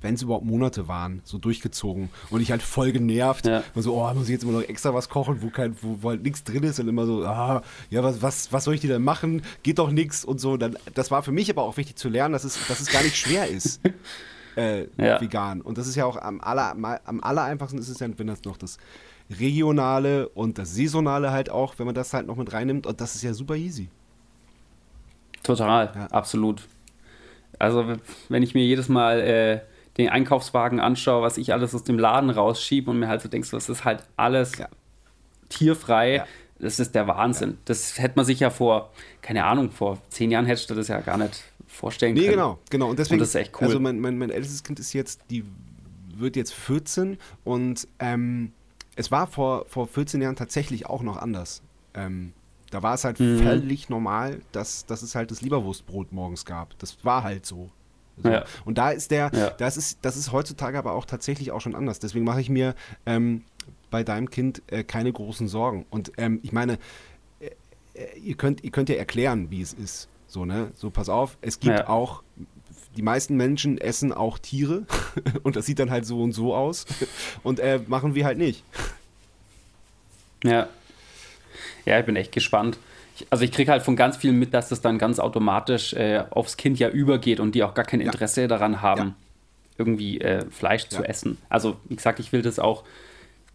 wenn es überhaupt Monate waren, so durchgezogen. Und ich halt voll genervt. Ja. Und so, oh, muss ich jetzt immer noch extra was kochen, wo, kein, wo, wo halt nichts drin ist und immer so, ah, ja, was, was, was soll ich dir denn machen? Geht doch nichts und so. Dann, das war für mich aber auch wichtig zu lernen, dass es, dass es gar nicht schwer ist. [laughs] äh, ja. vegan. Und das ist ja auch am, aller, am aller einfachsten ist es ja, wenn das noch das regionale und das saisonale halt auch, wenn man das halt noch mit reinnimmt. Und das ist ja super easy.
Total, ja. absolut. Also wenn ich mir jedes Mal äh, den Einkaufswagen anschaue, was ich alles aus dem Laden rausschiebe und mir halt so denkst, das ist halt alles ja. tierfrei. Ja. Das ist der Wahnsinn. Ja. Das hätte man sich ja vor, keine Ahnung, vor zehn Jahren hättest du das ja gar nicht vorstellen nee, können.
Nee, genau, genau. Und deswegen,
und das ist echt cool.
Also mein, mein, mein ältestes Kind ist jetzt, die wird jetzt 14 und ähm, es war vor, vor 14 Jahren tatsächlich auch noch anders. Ähm, da war es halt mhm. völlig normal, dass, dass es halt das Lieberwurstbrot morgens gab. Das war halt so. so. Ja. Und da ist der, ja. das ist, das ist heutzutage aber auch tatsächlich auch schon anders. Deswegen mache ich mir ähm, bei deinem Kind äh, keine großen Sorgen. Und ähm, ich meine, äh, äh, ihr, könnt, ihr könnt ja erklären, wie es ist. So, ne? So, pass auf, es gibt ja. auch die meisten Menschen essen auch Tiere [laughs] und das sieht dann halt so und so aus und äh, machen wir halt nicht.
Ja. Ja, ich bin echt gespannt. Ich, also ich kriege halt von ganz vielen mit, dass das dann ganz automatisch äh, aufs Kind ja übergeht und die auch gar kein Interesse ja. daran haben, ja. irgendwie äh, Fleisch ja. zu essen. Also wie gesagt, ich will das auch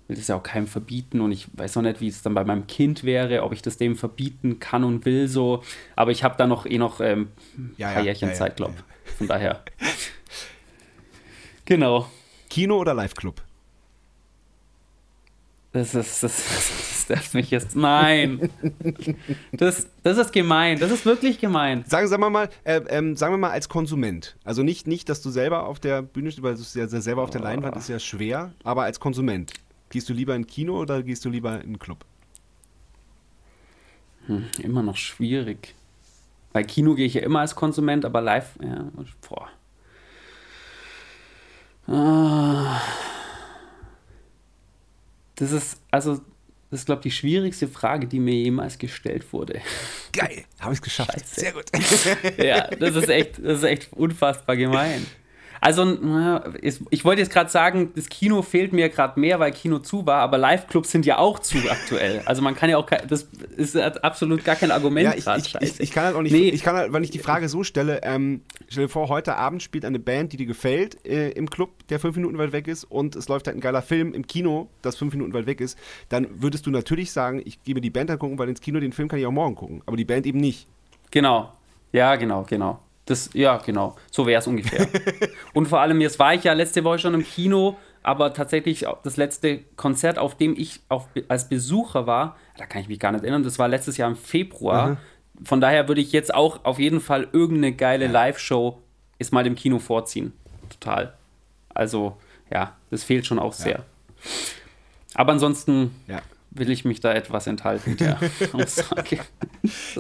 will das ja auch keinem verbieten und ich weiß noch nicht, wie es dann bei meinem Kind wäre, ob ich das dem verbieten kann und will so. Aber ich habe da noch eh noch ähm, ja, ein paar Jährchen Zeit, glaube ich. Von daher. genau.
Kino oder Live-Club?
Das ist, das, das darf mich jetzt. Nein. Das, das ist gemein. Das ist wirklich gemein.
Sagen, sagen wir mal, äh, ähm, sagen wir mal als Konsument. Also nicht, nicht, dass du selber auf der Bühne stehst, weil du ja selber auf der Leinwand ist ja schwer, aber als Konsument. Gehst du lieber in Kino oder gehst du lieber in einen Club?
Hm, immer noch schwierig. Bei Kino gehe ich ja immer als Konsument, aber live, ja, boah. Ah. Das ist, also, das ist, glaube ich, die schwierigste Frage, die mir jemals gestellt wurde.
Geil, habe ich es geschafft. Scheiße. Sehr gut. [laughs]
ja, das ist echt, das ist echt unfassbar gemein. Also, ich wollte jetzt gerade sagen, das Kino fehlt mir gerade mehr, weil Kino zu war, aber Live-Clubs sind ja auch zu aktuell. Also man kann ja auch, das ist absolut gar kein Argument
ja, ich, ich, ich, ich, kann halt auch nicht, nee. ich kann halt, wenn ich die Frage so stelle, ähm, stell dir vor, heute Abend spielt eine Band, die dir gefällt, äh, im Club, der fünf Minuten weit weg ist und es läuft halt ein geiler Film im Kino, das fünf Minuten weit weg ist, dann würdest du natürlich sagen, ich gebe die Band angucken, weil ins Kino den Film kann ich auch morgen gucken, aber die Band eben nicht.
Genau. Ja, genau, genau. Das, ja, genau. So wäre es ungefähr. [laughs] und vor allem, jetzt war ich ja letzte Woche schon im Kino, aber tatsächlich das letzte Konzert, auf dem ich auf, als Besucher war, da kann ich mich gar nicht erinnern, das war letztes Jahr im Februar. Mhm. Von daher würde ich jetzt auch auf jeden Fall irgendeine geile. Live-Show ist mal im Kino vorziehen. Total. Also, ja, das fehlt schon auch sehr. Ja. Aber ansonsten ja. will ich mich da etwas enthalten der Aussage.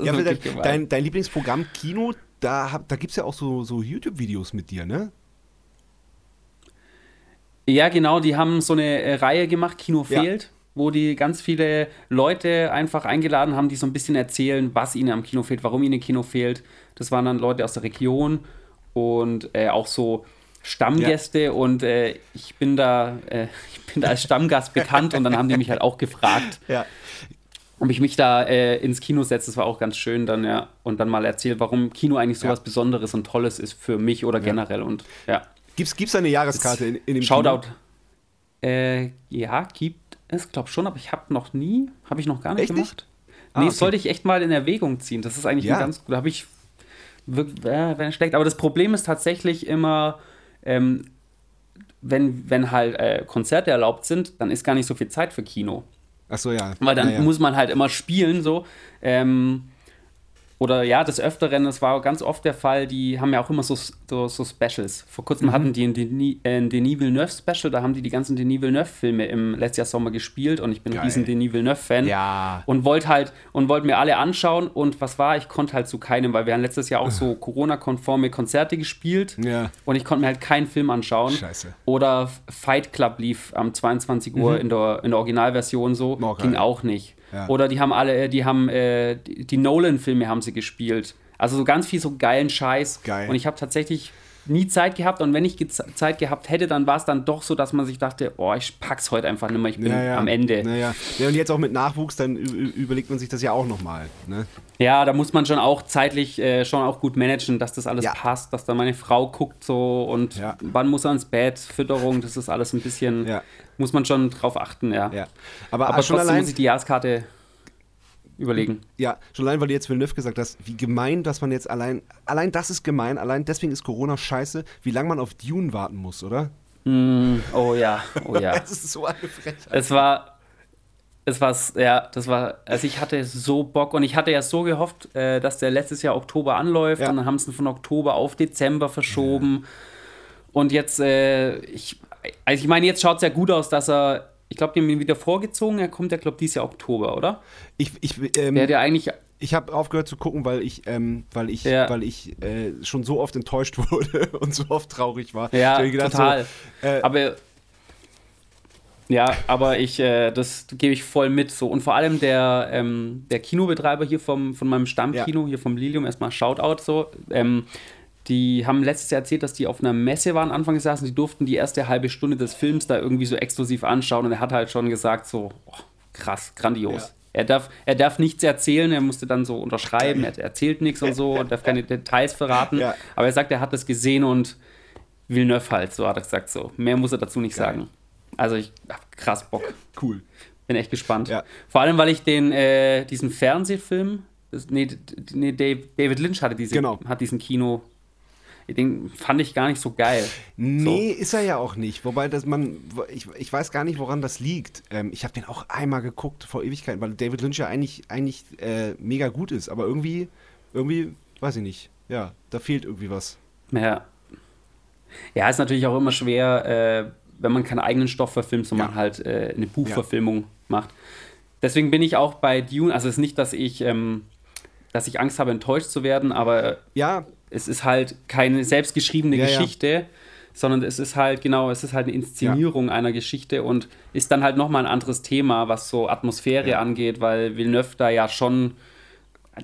Ja, [laughs] [laughs] dein, dein Lieblingsprogramm Kino, da, da gibt es ja auch so, so YouTube-Videos mit dir, ne?
Ja, genau, die haben so eine äh, Reihe gemacht, Kino fehlt, ja. wo die ganz viele Leute einfach eingeladen haben, die so ein bisschen erzählen, was ihnen am Kino fehlt, warum ihnen Kino fehlt. Das waren dann Leute aus der Region und äh, auch so Stammgäste ja. und äh, ich bin da, äh, [laughs] ich bin da als Stammgast bekannt und dann haben die mich halt auch gefragt. Ja ob ich mich da äh, ins Kino setze, das war auch ganz schön dann, ja. Und dann mal erzählt, warum Kino eigentlich so ja. was Besonderes und Tolles ist für mich oder generell. Und ja.
Gibt's, gibt's eine Jahreskarte in, in dem
Shoutout. Kino? Äh, ja, gibt es, glaube schon, aber ich habe noch nie, habe ich noch gar nicht echt gemacht. Nicht? Ah, nee, okay. sollte ich echt mal in Erwägung ziehen. Das ist eigentlich ja. ein ganz gut, habe ich wirklich, äh, wenn schlecht. Aber das Problem ist tatsächlich immer, ähm, wenn, wenn halt äh, Konzerte erlaubt sind, dann ist gar nicht so viel Zeit für Kino.
Ach so, ja.
Weil dann
ja, ja.
muss man halt immer spielen, so. Ähm, oder ja, des Öfteren, das war ganz oft der Fall, die haben ja auch immer so, so, so Specials. Vor kurzem mhm. hatten die ein Denis, äh, ein Denis Villeneuve-Special, da haben die die ganzen Denis Villeneuve-Filme im letzten Jahr Sommer gespielt und ich bin Geil. ein riesen Denis Villeneuve-Fan.
Ja.
Und wollte halt, und wollte mir alle anschauen und was war, ich konnte halt zu keinem, weil wir haben letztes Jahr auch so Corona-konforme Konzerte gespielt
ja.
und ich konnte mir halt keinen Film anschauen.
Scheiße.
Oder Fight Club lief am 22 Uhr mhm. in, der, in der Originalversion so, oh, ging auch nicht. Oder die haben alle, die haben äh, die, die Nolan-Filme haben sie gespielt. Also so ganz viel so geilen Scheiß.
Geil.
Und ich habe tatsächlich nie Zeit gehabt und wenn ich Zeit gehabt hätte, dann war es dann doch so, dass man sich dachte, oh, ich pack's heute einfach nicht mehr, ich bin ja, ja. am Ende.
Ja, ja. und jetzt auch mit Nachwuchs, dann überlegt man sich das ja auch nochmal. Ne?
Ja, da muss man schon auch zeitlich äh, schon auch gut managen, dass das alles passt, dass da meine Frau guckt so und wann muss er ins Bett, Fütterung, das ist alles ein bisschen muss man schon drauf achten, ja.
ja.
Aber, Aber trotzdem allein, muss ich die Jahreskarte überlegen.
Ja, schon allein, weil du jetzt Villeneuve gesagt hast, wie gemein, dass man jetzt allein, allein das ist gemein, allein deswegen ist Corona scheiße, wie lange man auf Dune warten muss, oder?
Mm, oh ja, oh ja. [laughs]
Es ist so eine Frechheit.
Es war, es war, ja, das war, also ich hatte so Bock und ich hatte ja so gehofft, äh, dass der letztes Jahr Oktober anläuft ja. und dann haben sie ihn von Oktober auf Dezember verschoben. Ja. Und jetzt, äh, ich, also ich meine, jetzt schaut es ja gut aus, dass er ich glaube, die haben ihn wieder vorgezogen. Er kommt ja, glaube ich, dieses Jahr Oktober, oder?
Ich, ich, ähm,
Der hat ja eigentlich.
ich habe aufgehört zu gucken, weil ich, ähm, weil ich,
Ja.
weil ich äh, schon so oft enttäuscht [laughs] wurde und so oft traurig war.
Ja,
gedacht,
total.
So, äh,
Aber. Ja, aber ich, äh, das gebe ich voll mit. So. Und vor allem der, ähm, der Kinobetreiber hier vom, von meinem Stammkino, hier vom Lilium, erstmal Shoutout so. Ähm, die haben letztes Jahr erzählt, dass die auf einer Messe waren Anfang des Jahres und die durften die erste halbe Stunde des Films da irgendwie so exklusiv anschauen und er hat halt schon gesagt, so oh, krass, grandios.
Ja.
Er darf, er darf nichts erzählen, er musste dann so unterschreiben, er erzählt nichts und so und darf keine Details verraten.
Ja.
Aber er sagt, er hat das gesehen und Villeneuve halt, so hat er gesagt, so. Mehr muss er dazu nicht
Geil.
sagen. Also ich hab krass Bock.
cool.
Bin echt gespannt.
Ja.
Vor allem, weil ich den, äh, diesen Fernsehfilm, das, nee, nee, David Lynch hatte diese,
Genau.
hat diesen Kino. Den fand ich gar nicht so geil.
Nee, ist er ja auch nicht. Wobei das man, ich, ich weiß gar nicht, woran das liegt. Ähm, ich habe den auch einmal geguckt vor Ewigkeiten, weil David Lynch ja eigentlich, eigentlich äh, mega gut ist. Aber irgendwie, irgendwie, weiß ich nicht. Ja, da fehlt irgendwie was.
Ja. Ja, ist natürlich auch immer schwer, äh, wenn man keinen eigenen Stoff verfilmt, sondern
Ja.
halt äh, eine Buchverfilmung macht. Deswegen bin ich auch bei Dune, also es ist nicht, dass ich, ähm, dass ich Angst habe, enttäuscht zu werden, aber
Ja,
es ist halt keine selbstgeschriebene
Ja, ja.
Geschichte, sondern es ist halt, genau, es ist halt eine Inszenierung einer Geschichte und ist dann halt nochmal ein anderes Thema, was so Atmosphäre
Ja.
angeht, weil Villeneuve da ja schon,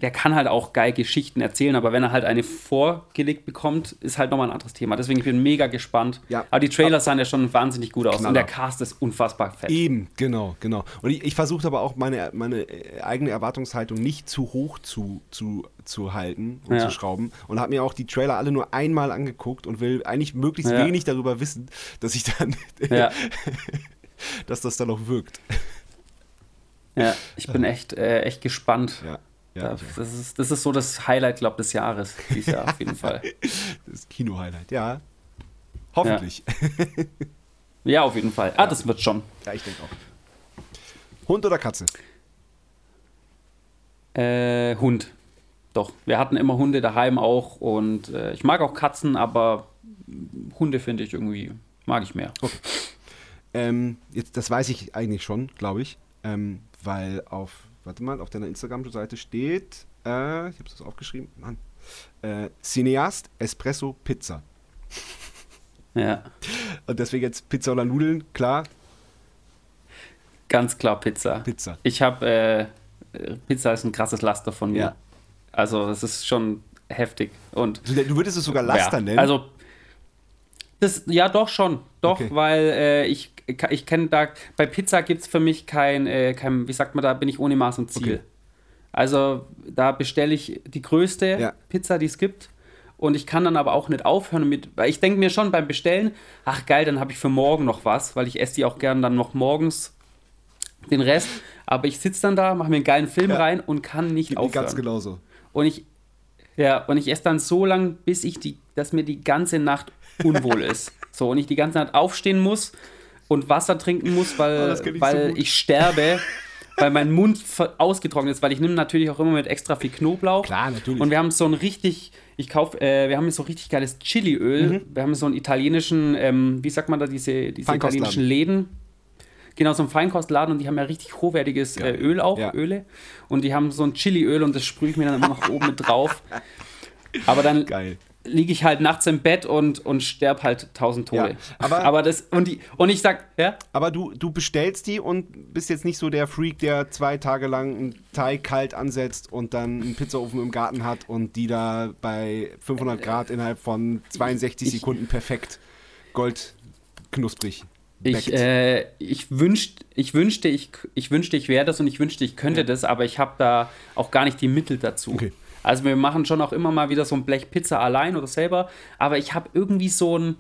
der kann halt auch geil Geschichten erzählen, aber wenn er halt eine vorgelegt bekommt, ist halt nochmal ein anderes Thema. Deswegen ich bin mega gespannt.
Ja.
Aber die Trailers sahen ja schon wahnsinnig gut aus und
Knaller.
der Cast ist unfassbar fett.
Eben, genau, genau. Und ich, ich versuche aber auch meine, meine äh, eigene Erwartungshaltung nicht zu hoch zu, zu, zu halten und
Ja.
zu schrauben. Und habe mir auch die Trailer alle nur einmal angeguckt und will eigentlich möglichst
Ja.
wenig darüber wissen, dass ich dann, [laughs] dass das dann auch wirkt.
ja, ich bin echt, äh, echt gespannt.
Ja, ja.
Ja,
auch.
das, ist, das ist so das Highlight, glaube ich, des Jahres. Dieses Jahr auf jeden [laughs] Fall.
Das Kino-Highlight, ja. Hoffentlich.
Ja, auf jeden Fall. Ah, das wird schon.
Ja, ich denke auch. Hund oder Katze?
Äh, Hund. Doch, wir hatten immer Hunde daheim auch und äh, ich mag auch Katzen, aber Hunde finde ich irgendwie, mag ich mehr.
Ähm, jetzt, das weiß ich eigentlich schon, glaube ich. Ähm, weil auf, warte mal, auf deiner Instagram-Seite steht, äh, ich habe es aufgeschrieben, Mann. Äh, Cineast Espresso Pizza.
Ja,
Und deswegen jetzt Pizza oder Nudeln, klar,
ganz klar Pizza.
Pizza.
Ich habe, äh, Pizza ist ein krasses Laster von mir.
Ja.
Also, das ist schon heftig. Und
Du, du würdest es sogar Laster
ja,
nennen?
Also, das, ja, doch schon. Doch,
Okay.
weil äh, ich, ich kenne da, bei Pizza gibt es für mich kein, äh, kein, wie sagt man da, bin ich ohne Maß und Ziel.
Okay.
Also, da bestelle ich die größte
Ja.
Pizza, die es gibt. Und ich kann dann aber auch nicht aufhören mit, weil ich denke mir schon beim Bestellen, ach geil, dann habe ich für morgen noch was, weil ich esse die auch gern dann noch morgens den Rest. Aber ich sitze dann da, mache mir einen geilen Film
Ja.
rein und kann nicht
Geht
aufhören.
ganz genauso.
Und ich, ja, und ich esse dann so lang, bis ich die, dass mir die ganze Nacht unwohl ist. [laughs] So, und ich die ganze Nacht aufstehen muss und Wasser trinken muss,
Oh,
weil,
kenn ich so
weil
gut.
ich sterbe, weil mein Mund ausgetrocknet ist, weil ich nehme natürlich auch immer mit extra viel Knoblauch.
Klar, natürlich.
Und wir haben so ein richtig, ich kaufe, äh, wir haben so richtig geiles Chiliöl.
Mhm.
Wir haben so einen italienischen, ähm, wie sagt man da, diese, diese
Feinkostladen.
italienischen Läden. Genau, so ein Feinkostladen und die haben ja richtig hochwertiges äh. Öl auch,
Ja.
Öle. Und die haben so ein Chiliöl und das sprühe ich mir dann immer noch oben mit drauf. Aber dann
Geil.
Liege ich halt nachts im Bett und, und sterb halt tausend Tode.
Ja, aber-
aber das, und, die, und ich sag, ja,
Aber du, du bestellst die und bist jetzt nicht so der Freak, der zwei Tage lang einen Teig kalt ansetzt und dann einen Pizzaofen im Garten hat und die da bei 500 Grad innerhalb von 62
ich-
Sekunden perfekt goldknusprig
Ich,
backt.
äh, ich, wünscht, ich wünschte, ich, ich wünschte, ich wäre das und ich wünschte, ich könnte das, aber ich habe da auch gar nicht die Mittel dazu.
Okay.
Also wir machen schon auch immer mal wieder so ein Blech Pizza allein oder selber, aber ich habe irgendwie so ein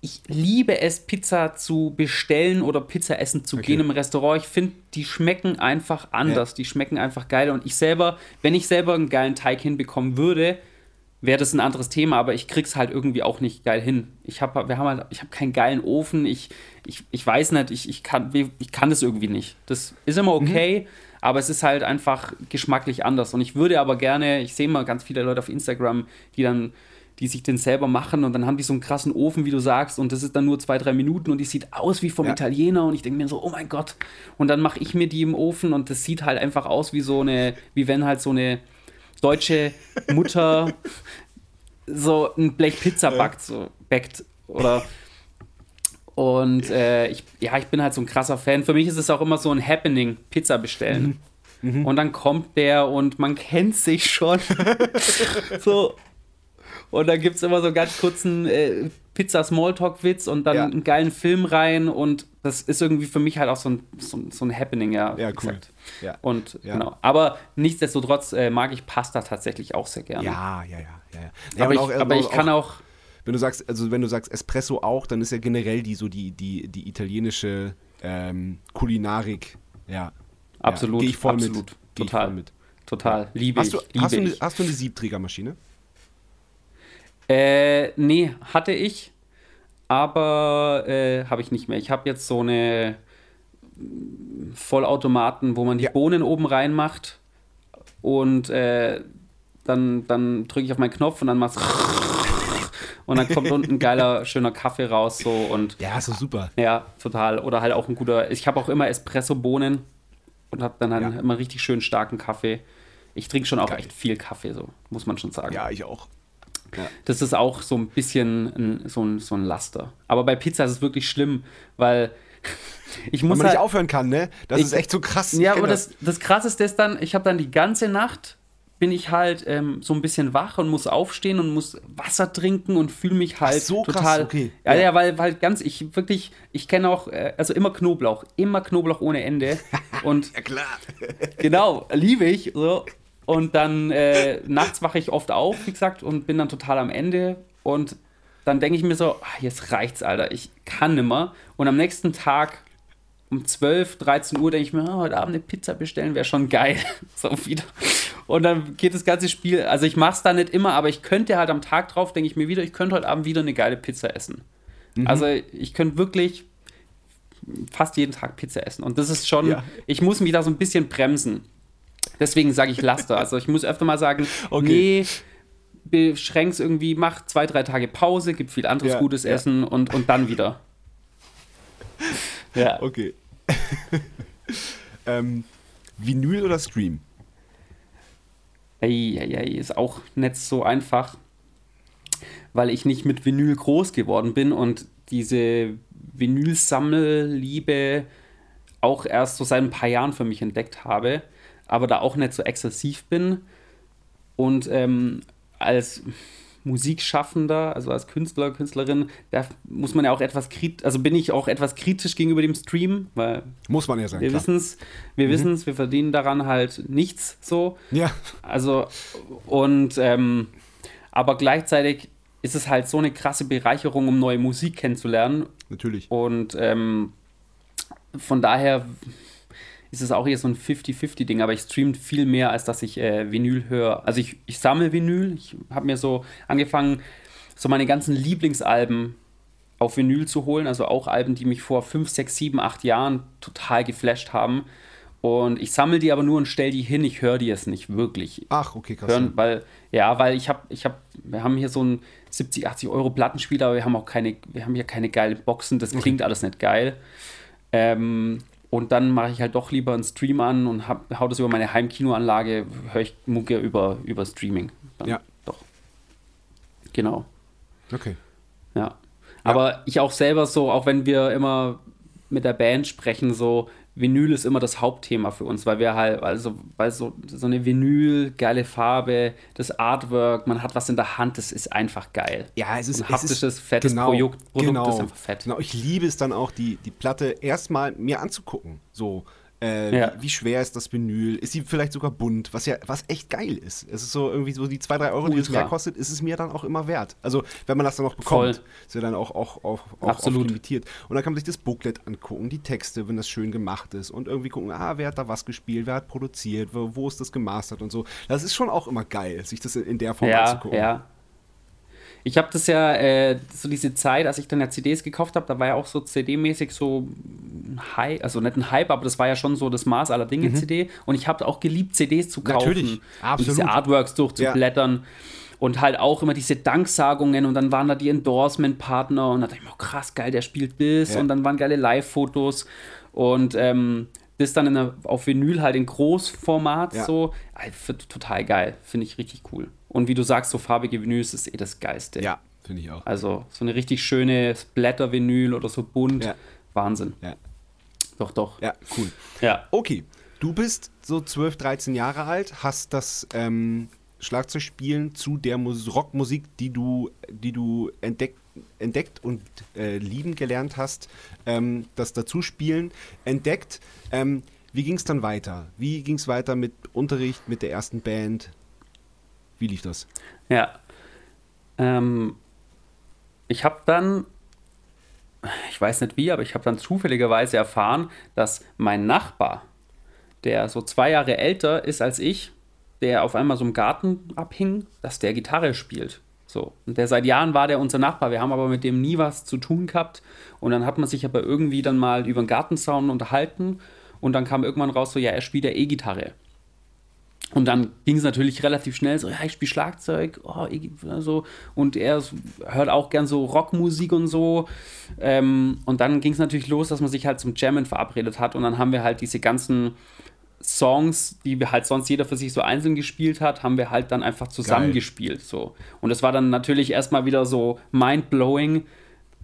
ich liebe es, Pizza zu bestellen oder Pizza essen zu
Okay.
gehen im Restaurant. Ich finde, die schmecken einfach anders. Die schmecken einfach geiler. Und ich selber, wenn ich selber einen geilen Teig hinbekommen würde, wäre das ein anderes Thema, aber ich krieg's halt irgendwie auch nicht geil hin. Ich habe wir haben halt, ich habe keinen geilen Ofen, ich, ich, ich weiß nicht, ich, ich, kann, ich kann das irgendwie nicht. Das ist immer okay, aber es ist halt einfach geschmacklich anders. Und ich würde aber gerne, ich sehe mal ganz viele Leute auf Instagram, die dann die sich den selber machen und dann haben die so einen krassen Ofen, wie du sagst, und das ist dann nur zwei, drei Minuten und die sieht aus wie vom
Ja.
Italiener und ich denke mir so, oh mein Gott. Und dann mache ich mir die im Ofen und das sieht halt einfach aus wie so eine, wie wenn halt so eine deutsche Mutter [laughs] so ein Blech Pizza backt, so backt oder und äh, ich, ja, ich bin halt so ein krasser Fan. Für mich ist es auch immer so ein Happening, Pizza bestellen. Und dann kommt der und man kennt sich schon. [laughs] so. Und dann gibt es immer so einen ganz kurzen äh, Pizza-Smalltalk-Witz und dann
Ja.
einen geilen Film rein. Und das ist irgendwie für mich halt auch so ein, so, so ein Happening, ja.
Ja, cool. Ja.
Und
Ja.
genau. Aber nichtsdestotrotz äh, mag ich Pasta tatsächlich auch sehr gerne.
Ja, ja, ja. ja, ja.
aber,
und
ich, aber ich kann auch.
Wenn du sagst, also wenn du sagst Espresso auch, dann ist ja generell die so die, die, die italienische ähm, Kulinarik. Ja.
Absolut,
Ja, ich voll
absolut.
mit. Geh
Total.
voll mit.
Total. Liebe
Hast du,
ich. Liebe
hast, du eine, hast du eine Siebträgermaschine?
Äh, nee, hatte ich, aber äh, habe ich nicht mehr. Ich habe jetzt so eine Vollautomaten, wo man die
Ja.
Bohnen oben reinmacht und äh, dann, dann drücke ich auf meinen Knopf und dann machst [laughs] und dann kommt unten ein geiler, schöner Kaffee raus so und
Ja, doch super.
ja, total. Oder halt auch ein guter, ich habe auch immer Espresso-Bohnen und habe dann, dann
Ja.
immer richtig schön starken Kaffee. Ich trinke schon auch
Geil.
echt viel Kaffee, so muss man schon sagen.
Ja, ich auch.
Das ist auch so ein bisschen ein, so, ein, so ein Laster. Aber bei Pizza ist es wirklich schlimm, weil [laughs] ich
Wenn
muss
man
halt,
nicht aufhören kann, ne? Das
Ich-
ist echt so krass.
Ja, aber das, das Krasseste ist dann, ich habe dann die ganze Nacht bin ich halt ähm, so ein bisschen wach und muss aufstehen und muss Wasser trinken und fühle mich halt
Ach so, krass,
total.
okay.
Ja,
Ja.
ja, weil, weil ganz, ich wirklich, ich kenne auch, äh, also immer Knoblauch, immer Knoblauch ohne Ende. [laughs] Und
Ja, klar. [laughs]
genau, liebe ich. So. Und dann äh, nachts wache ich oft auf, wie gesagt, und bin dann total am Ende. Und dann denke ich mir so, ah, jetzt reicht's, Alter, ich kann nimmer. Und am nächsten Tag um 12, 13 Uhr denke ich mir, ah, heute Abend eine Pizza bestellen wäre schon geil. [laughs] so wieder. Und dann geht das ganze Spiel, also ich mache es da nicht immer, aber ich könnte halt am Tag drauf, denke ich mir wieder, ich könnte heute Abend wieder eine geile Pizza essen. Also ich könnte wirklich fast jeden Tag Pizza essen. Und das ist schon,
Ja.
ich muss mich da so ein bisschen bremsen. Deswegen sage ich Laster. Also ich muss öfter mal sagen,
Okay.
nee, beschränk's irgendwie, mach zwei, drei Tage Pause, gibt viel anderes
Ja,
gutes
ja.
Essen und, und dann wieder. Ja.
Okay. [laughs] ähm, Vinyl oder Stream?
Ey, ist auch nicht so einfach, weil ich nicht mit Vinyl groß geworden bin und diese Vinylsammelliebe auch erst so seit ein paar Jahren für mich entdeckt habe, aber da auch nicht so exzessiv bin. Und ähm, als Musikschaffender, also als Künstler, Künstlerin, da muss man ja auch etwas kritisch, also bin ich auch etwas kritisch gegenüber dem Stream, weil
Muss man ja sagen.
wir wissen es, wir wissen es, wir verdienen daran halt nichts so.
Ja,
Also, und, ähm, aber gleichzeitig ist es halt so eine krasse Bereicherung, um neue Musik kennenzulernen.
natürlich.
Und ähm, von daher ist es auch hier so ein 50-50-Ding, aber ich streame viel mehr, als dass ich äh, Vinyl höre. Also ich, ich sammle Vinyl, ich habe mir so angefangen, so meine ganzen Lieblingsalben auf Vinyl zu holen, also auch Alben, die mich vor 5, 6, 7, 8 Jahren total geflasht haben. Und ich sammle die aber nur und stelle die hin, ich höre die jetzt nicht wirklich
Ach, okay, krass.
hören, weil, ja, weil ich habe, ich habe, wir haben hier so einen 70, 80 Euro Plattenspieler, aber wir haben auch keine, wir haben hier keine geilen Boxen, das klingt alles nicht geil. Ähm, und dann mache ich halt doch lieber einen Stream an und hab, hau das über meine Heimkinoanlage, höre ich Mucke über, über Streaming. Dann
Ja.
Doch. Genau.
Okay.
Ja. Aber ich auch selber so, auch wenn wir immer mit der Band sprechen, so Vinyl ist immer das Hauptthema für uns, weil wir halt, also, weil so, so eine Vinyl, geile Farbe, das Artwork, man hat was in der Hand, das ist einfach geil.
Ja, es ist
Ein
es ist-
haptisches, fettes
genau,
Produkt, Produkt
genau,
ist einfach fett.
Genau, ich liebe es dann auch, die, die Platte erstmal mir anzugucken. So, äh,
Ja.
wie, wie schwer ist das Vinyl? Ist sie vielleicht sogar bunt? Was ja, was echt geil ist. Es ist so irgendwie so die zwei, drei Euro, die es
Ultra.
mehr kostet, ist es mir dann auch immer wert. Also, wenn man das dann noch bekommt,
Voll.
ist ja dann auch, auch, auch, auch
Absolut.
oft limitiert. Und dann kann man sich das Booklet angucken, die Texte, wenn das schön gemacht ist und irgendwie gucken, ah, wer hat da was gespielt, wer hat produziert, wo, wo ist das gemastert und so. Das ist schon auch immer geil, sich das in, der Form
Ja,
anzugucken.
ja. Ich habe das ja, äh, so diese Zeit, als ich dann ja CDs gekauft habe, da war ja auch so CD-mäßig so ein Hype, also nicht ein Hype, aber das war ja schon so das Maß aller Dinge CD. Und ich habe auch geliebt, CDs zu kaufen.
Mhm. Natürlich,
Und diese
absolut.
Artworks durchzublättern. Und halt auch immer diese Danksagungen und dann waren da die Endorsement-Partner und da dachte ich mir, oh, krass, geil, der spielt das
Ja.
und dann waren geile Live-Fotos und ähm, das dann in der, auf Vinyl halt in Großformat
Ja.
so, f- total geil, finde ich richtig cool. Und wie du sagst, so farbige Vinyls ist eh das Geilste.
Ja, finde ich auch.
Also so eine richtig schöne Splatter-Vinyl oder so bunt,
Ja.
Wahnsinn.
Ja,
Doch, doch.
ja cool.
Ja.
Okay, du bist so 12, 13 Jahre alt, hast das ähm, Schlagzeugspielen zu der Mus Rockmusik, die du, die du entdeckt, entdeckt und äh, lieben gelernt hast, ähm, das Dazuspielen entdeckt. Ähm, wie ging es dann weiter? Wie ging es weiter mit Unterricht, mit der ersten Band? Wie lief das?
Ja. Ähm, ich habe dann, ich weiß nicht wie, aber ich habe dann zufälligerweise erfahren, dass mein Nachbar, der so zwei Jahre älter ist als ich, der auf einmal so im Garten abhing, dass der Gitarre spielt. So. Und der seit Jahren war der unser Nachbar. Wir haben aber mit dem nie was zu tun gehabt. Und dann hat man sich aber irgendwie dann mal über den Gartenzaun unterhalten. Und dann kam irgendwann raus, so, ja, er spielt ja E-Gitarre. Und dann ging es natürlich relativ schnell so, ja, ich spiele Schlagzeug, oh, ich, so. und er hört auch gern so Rockmusik und so. Ähm, und dann ging es natürlich los, dass man sich halt zum Jammen verabredet hat und dann haben wir halt diese ganzen Songs, die wir halt sonst jeder für sich so einzeln gespielt hat, haben wir halt dann einfach zusammengespielt. So. Und das war dann natürlich erstmal wieder so mind-blowing,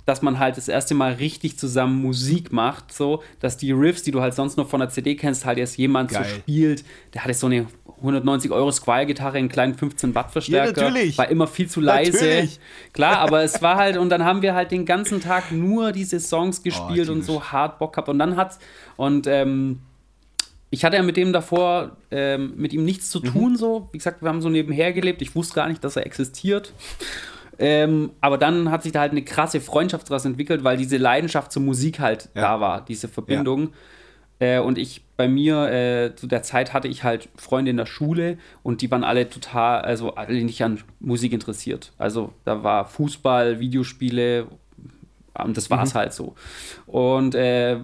dass man halt das erste Mal richtig zusammen Musik macht, so, dass die Riffs, die du halt sonst nur von der CD kennst, halt erst jemand so
Geil.
spielt. Der hatte so eine 190 Euro Squire-Gitarre, einen kleinen 15 Watt Verstärker.
Ja, natürlich.
War immer viel zu leise.
Natürlich.
Klar, aber [laughs] es war halt, und dann haben wir halt den ganzen Tag nur diese Songs gespielt und
typisch.
so hart Bock gehabt. Und dann hat's, und ähm, ich hatte ja mit dem davor, ähm, mit ihm nichts zu tun, so. Wie gesagt, wir haben so nebenher gelebt. Ich wusste gar nicht, dass er existiert. Ähm, aber dann hat sich da halt eine krasse Freundschaft daraus entwickelt, weil diese Leidenschaft zur Musik halt
Ja.
da war, diese Verbindung. Äh, und ich bei mir äh, zu der Zeit hatte ich halt Freunde in der Schule und die waren alle total, also alle nicht an Musik interessiert. Also da war Fußball, Videospiele und das war es halt so. Und, äh,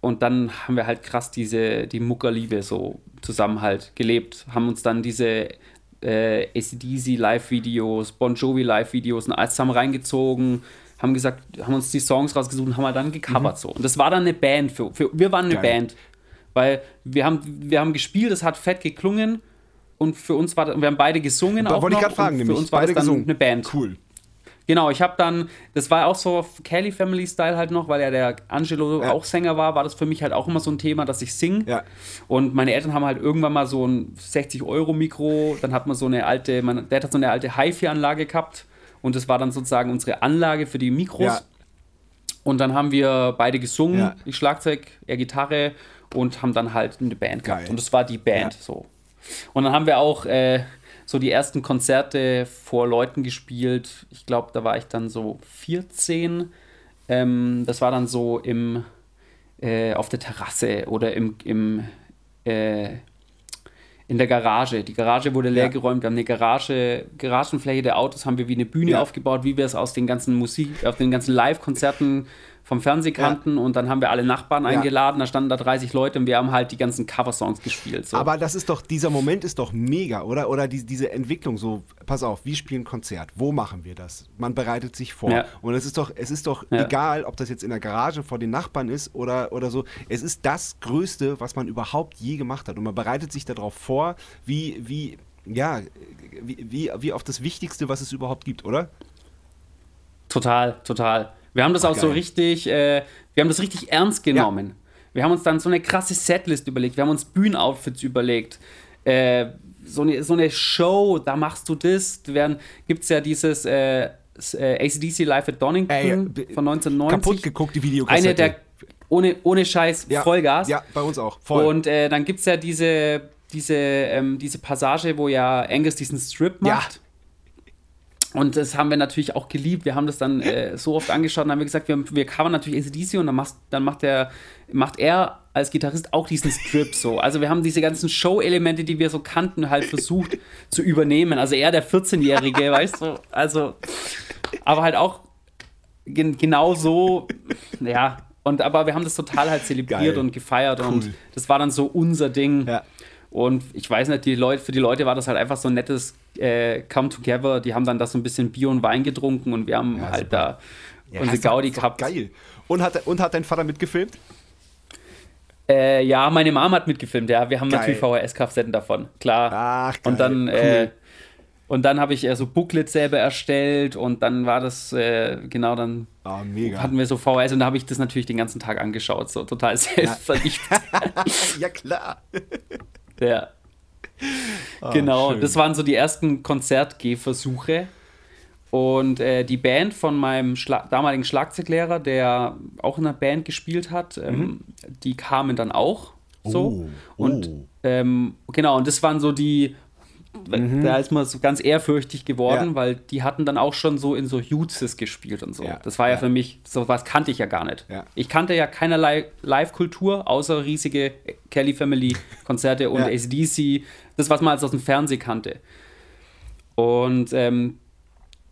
und dann haben wir halt krass diese, die Muckerliebe so zusammen halt gelebt, haben uns dann diese äh, ACDC Live-Videos, Bon Jovi Live-Videos und alles zusammen reingezogen, haben gesagt, haben uns die Songs rausgesucht und haben halt dann gecovert so. Und das war dann eine Band für, für wir waren eine
Geil.
Band, weil wir haben, wir haben gespielt, es hat fett geklungen und für uns war, das- wir haben beide gesungen
Da
auch
wollte ich gerade fragen, nämlich.
für uns war
Beide
das dann
gesungen.
eine Band.
Cool.
Genau, ich habe dann, das war auch so Kelly Family Style halt noch, weil ja der Angelo
Ja.
auch Sänger war, war das für mich halt auch immer so ein Thema, dass ich singe.
Ja.
Und meine Eltern haben halt irgendwann mal so ein 60-Euro-Mikro, dann hat man so eine alte, mein Dad hat so eine alte HiFi-Anlage gehabt und das war dann sozusagen unsere Anlage für die Mikros.
Ja.
Und dann haben wir beide gesungen,
Ja.
ich Schlagzeug, er Gitarre und haben dann halt eine Band gehabt.
Geil.
Und das war die Band so. Und dann haben wir auch äh, so die ersten Konzerte vor Leuten gespielt. Ich glaube, da war ich dann so 14. Ähm, das war dann so im, äh, auf der Terrasse oder im, im äh, in der Garage. Die Garage wurde leer
Ja.
geräumt. Wir haben eine Garage, Garagenfläche der Autos haben wir wie eine Bühne
Ja.
aufgebaut, wie wir es aus den ganzen Musik, auf den ganzen Live-Konzerten vom Fernsehen kannten. Und dann haben wir alle Nachbarn
Ja.
eingeladen. Da standen da 30 Leute und wir haben halt die ganzen Coversongs gespielt. So.
Aber das ist doch, dieser Moment ist doch mega, oder? Oder die, diese Entwicklung, so, pass auf, wir spielen Konzert, wo machen wir das? Man bereitet sich vor.
Ja.
Und es ist doch, es ist doch
Ja.
egal, ob das jetzt in der Garage vor den Nachbarn ist oder, oder so. Es ist das Größte, was man überhaupt je gemacht hat. Und man bereitet sich darauf vor, wie, wie, ja, wie, wie, wie auf das Wichtigste, was es überhaupt gibt, oder?
Total, total. Wir haben das
Ach,
auch so
geil.
richtig, äh, wir haben das richtig ernst genommen. Wir haben uns dann so eine krasse Setlist überlegt, wir haben uns Bühnenoutfits überlegt. Äh, so, eine, so eine Show, da machst du das. Gibt es ja dieses äh, äh, ACDC Live at Donington
Ey,
von
b-
1990.
Kaputt geguckt, die Videokassette.
Eine der, ohne, ohne Scheiß,
ja,
Vollgas.
Ja, bei uns auch. Voll.
Und äh, dann gibt es ja diese, diese, ähm, diese Passage, wo ja Angus diesen Strip
Ja.
Und das haben wir natürlich auch geliebt. Wir haben das dann äh, so oft angeschaut und haben wir gesagt, wir, wir covern natürlich ACDC und dann, machst, dann macht, der, macht er als Gitarrist auch diesen Strip so. Also wir haben diese ganzen Show-Elemente, die wir so kannten, halt versucht zu übernehmen. Also er der 14-Jährige, [laughs] weißt du? Also, aber halt auch gen genau so, ja. Und aber wir haben das total halt zelebriert
Geil.
und gefeiert und
Cool.
das war dann so unser Ding.
Ja.
Und ich weiß nicht, die Leute, für die Leute war das halt einfach so ein nettes äh, Come Together. Die haben dann da so ein bisschen Bier und Wein getrunken und wir haben ja, halt super. da ja, unsere Gaudi gehabt.
Geil. Und hat, und hat dein Vater mitgefilmt?
Äh, ja, meine Mom hat mitgefilmt, ja. Wir haben Geil. natürlich VHS-Kassetten davon, klar. Ach, geil. Und dann, cool. äh, und dann habe ich äh, so Booklets selber erstellt und dann war das, äh, genau, dann oh, hatten wir so VHS und da habe ich das natürlich den ganzen Tag angeschaut, so total selbstverliebt. [laughs]
ja, klar.
Ja. Oh, genau, schön. das waren so die ersten Konzertgehversuche. Und äh, die Band von meinem Schla damaligen Schlagzeuglehrer, der auch in einer Band gespielt hat, ähm, mhm. die kamen dann auch so. Oh, und oh. Ähm, genau, und das waren so die, mhm. da ist man so ganz ehrfürchtig geworden, ja. weil die hatten dann auch schon so in so Jutzes gespielt und so. Ja. Das war ja, ja, für mich, so was kannte ich ja gar nicht. Ich kannte ja keinerlei Live-Kultur, außer riesige Kelly Family-Konzerte und [laughs] ACDC, das, was man als aus dem Fernsehen kannte. Und ähm,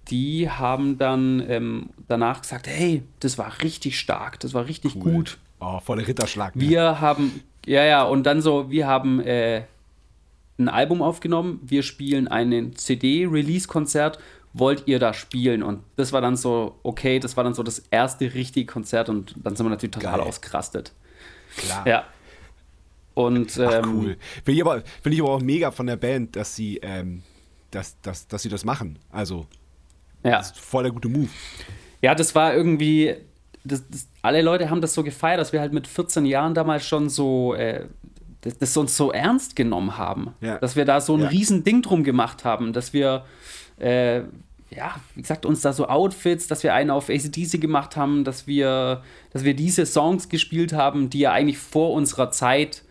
die haben dann ähm, danach gesagt, hey, das war richtig stark, das war richtig cool. gut.
Oh, voller Ritterschlag.
Ne? Wir haben, ja, ja, und dann so, wir haben äh, ein Album aufgenommen, wir spielen einen CD-Release-Konzert, wollt ihr da spielen? Und das war dann so, okay, das war dann so das erste richtige Konzert und dann sind wir natürlich total Geil. ausgerastet. Klar. Ja. Und, ähm, Ach, cool.
Finde ich, aber, find ich aber auch mega von der Band, dass sie, ähm, dass, dass, dass sie das machen. Also, ja. Das ist voll der gute Move.
Ja, das war irgendwie, das, das, alle Leute haben das so gefeiert, dass wir halt mit 14 Jahren damals schon so, äh, das, das uns so ernst genommen haben. Ja. Dass wir da so ein ja. riesen Ding drum gemacht haben, dass wir, äh, ja, wie gesagt, uns da so Outfits, dass wir einen auf ACDC gemacht haben, dass wir, dass wir diese Songs gespielt haben, die ja eigentlich vor unserer Zeit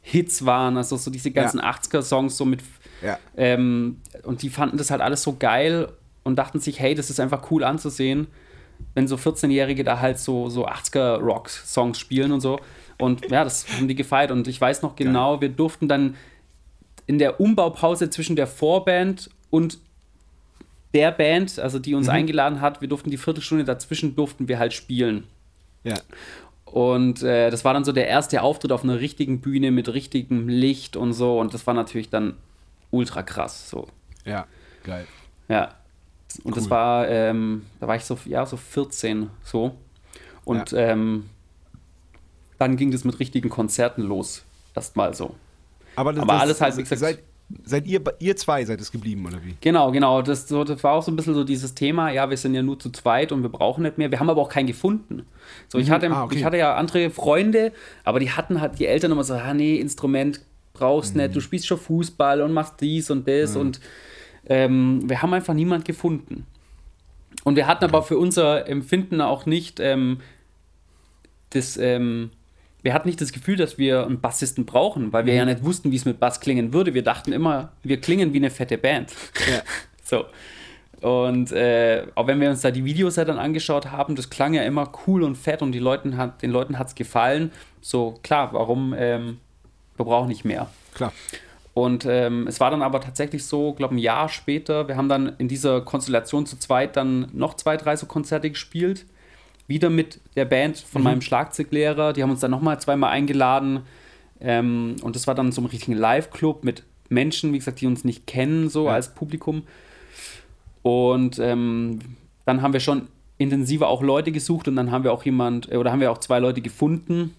Hits waren, also so diese ganzen ja. 80er-Songs so mit, ähm, und die fanden das halt alles so geil und dachten sich, hey, das ist einfach cool anzusehen, wenn so 14-Jährige da halt so, so 80er-Rock-Songs spielen und so. Und ja, das haben die gefeiert. Und ich weiß noch genau, Geil. wir durften dann in der Umbaupause zwischen der Vorband und der Band, also die uns mhm. eingeladen hat, wir durften die Viertelstunde dazwischen, durften wir halt spielen. Ja. Und äh, das war dann so der erste Auftritt auf einer richtigen Bühne mit richtigem Licht und so. Und das war natürlich dann ultra krass. So.
Ja, geil.
Ja. Und cool. das war, ähm, da war ich so, ja, so 14 so. Und ja. ähm, dann ging das mit richtigen Konzerten los. Erstmal so.
Aber, das, Aber das, alles halt, wie gesagt. Seid, seid ihr, ihr zwei seid es geblieben, oder wie?
Genau, genau. Das, so, das war auch so ein bisschen so dieses Thema, ja, wir sind ja nur zu zweit und wir brauchen nicht mehr. Wir haben aber auch keinen gefunden. So, ich mhm. hatte, ah, okay. ich hatte ja andere Freunde, aber die hatten halt, die Eltern immer so, ah, nee, Instrument brauchst mhm. nicht, du spielst schon Fußball und machst dies und das mhm. und ähm, wir haben einfach niemand gefunden. Und wir hatten aber für unser Empfinden auch nicht ähm, das, ähm, wir hatten nicht das Gefühl, dass wir einen Bassisten brauchen, weil wir mhm. ja nicht wussten, wie es mit Bass klingen würde. Wir dachten immer, wir klingen wie eine fette Band. Ja. [laughs] so. Und äh, auch wenn wir uns da die Videos ja dann angeschaut haben, das klang ja immer cool und fett und die Leuten hat, den Leuten hat es gefallen. So, klar, warum, ähm, wir brauchen nicht mehr.
Klar.
Und ähm, es war dann aber tatsächlich so, glaube ein Jahr später, wir haben dann in dieser Konstellation zu zweit dann noch zwei, drei so Konzerte gespielt. Wieder mit der Band von mhm. meinem Schlagzeuglehrer. Die haben uns dann nochmal zweimal eingeladen. Ähm, und das war dann so ein richtigen Live-Club mit Menschen, wie gesagt, die uns nicht kennen, so ja. als Publikum. Und ähm, dann haben wir schon intensiver auch Leute gesucht und dann haben wir auch jemand, äh, oder haben wir auch zwei Leute gefunden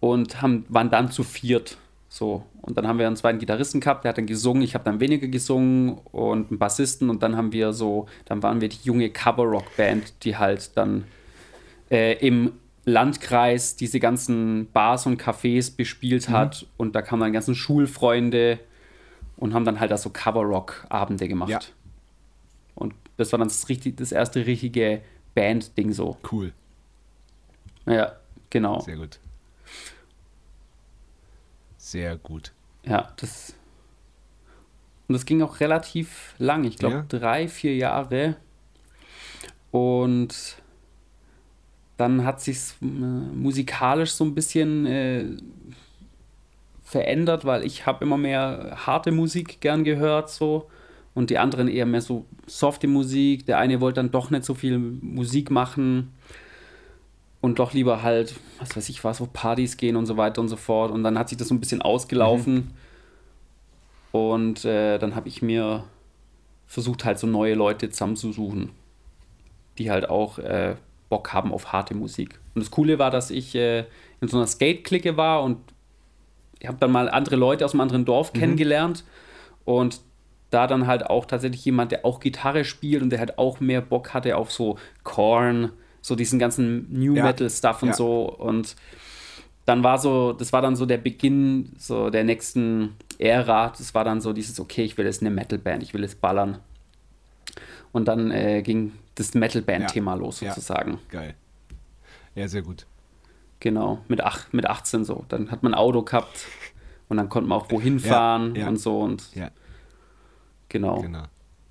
und haben, waren dann zu viert so, und dann haben wir einen zweiten Gitarristen gehabt, der hat dann gesungen, ich habe dann weniger gesungen und einen Bassisten und dann haben wir so, dann waren wir die junge Cover-Rock-Band, die halt dann äh, im Landkreis diese ganzen Bars und Cafés bespielt mhm. hat mhm. und da kamen dann ganzen Schulfreunde und haben dann halt da so Cover-Rock-Abende gemacht. Ja. Und das war dann das, richtig, das erste richtige Band-Ding so.
Cool.
Ja, genau.
Sehr gut. Sehr gut.
Ja, das. Und das ging auch relativ lang. Ich glaube, ja. drei, vier Jahre. Und dann hat sich äh, musikalisch so ein bisschen äh, verändert, weil ich habe immer mehr harte Musik gern gehört so und die anderen eher mehr so softe Musik. Der eine wollte dann doch nicht so viel Musik machen und doch lieber halt, was weiß ich was, wo Partys gehen und so weiter und so fort. Und dann hat sich das so ein bisschen ausgelaufen. Mhm. Und äh, dann habe ich mir versucht, halt so neue Leute zusammenzusuchen, die halt auch äh, Bock haben auf harte Musik. Und das Coole war, dass ich äh, in so einer Skate-Clique war und ich habe dann mal andere Leute aus einem anderen Dorf mhm. kennengelernt und da dann halt auch tatsächlich jemand, der auch Gitarre spielt und der halt auch mehr Bock hatte auf so Korn, so diesen ganzen New Metal Stuff und so und dann war so, das war dann so der Beginn so der nächsten Ära. Das war dann so dieses, okay, ich will jetzt eine Metal-Band, ich will jetzt ballern. Und dann äh, ging das Metal-Band-Thema ja. los sozusagen. Ja.
Geil. Ja, sehr gut.
Genau, mit, ach, mit 18 so. Dann hat man ein Auto gehabt und dann konnte man auch wohin fahren ja, und so und ja. genau. genau.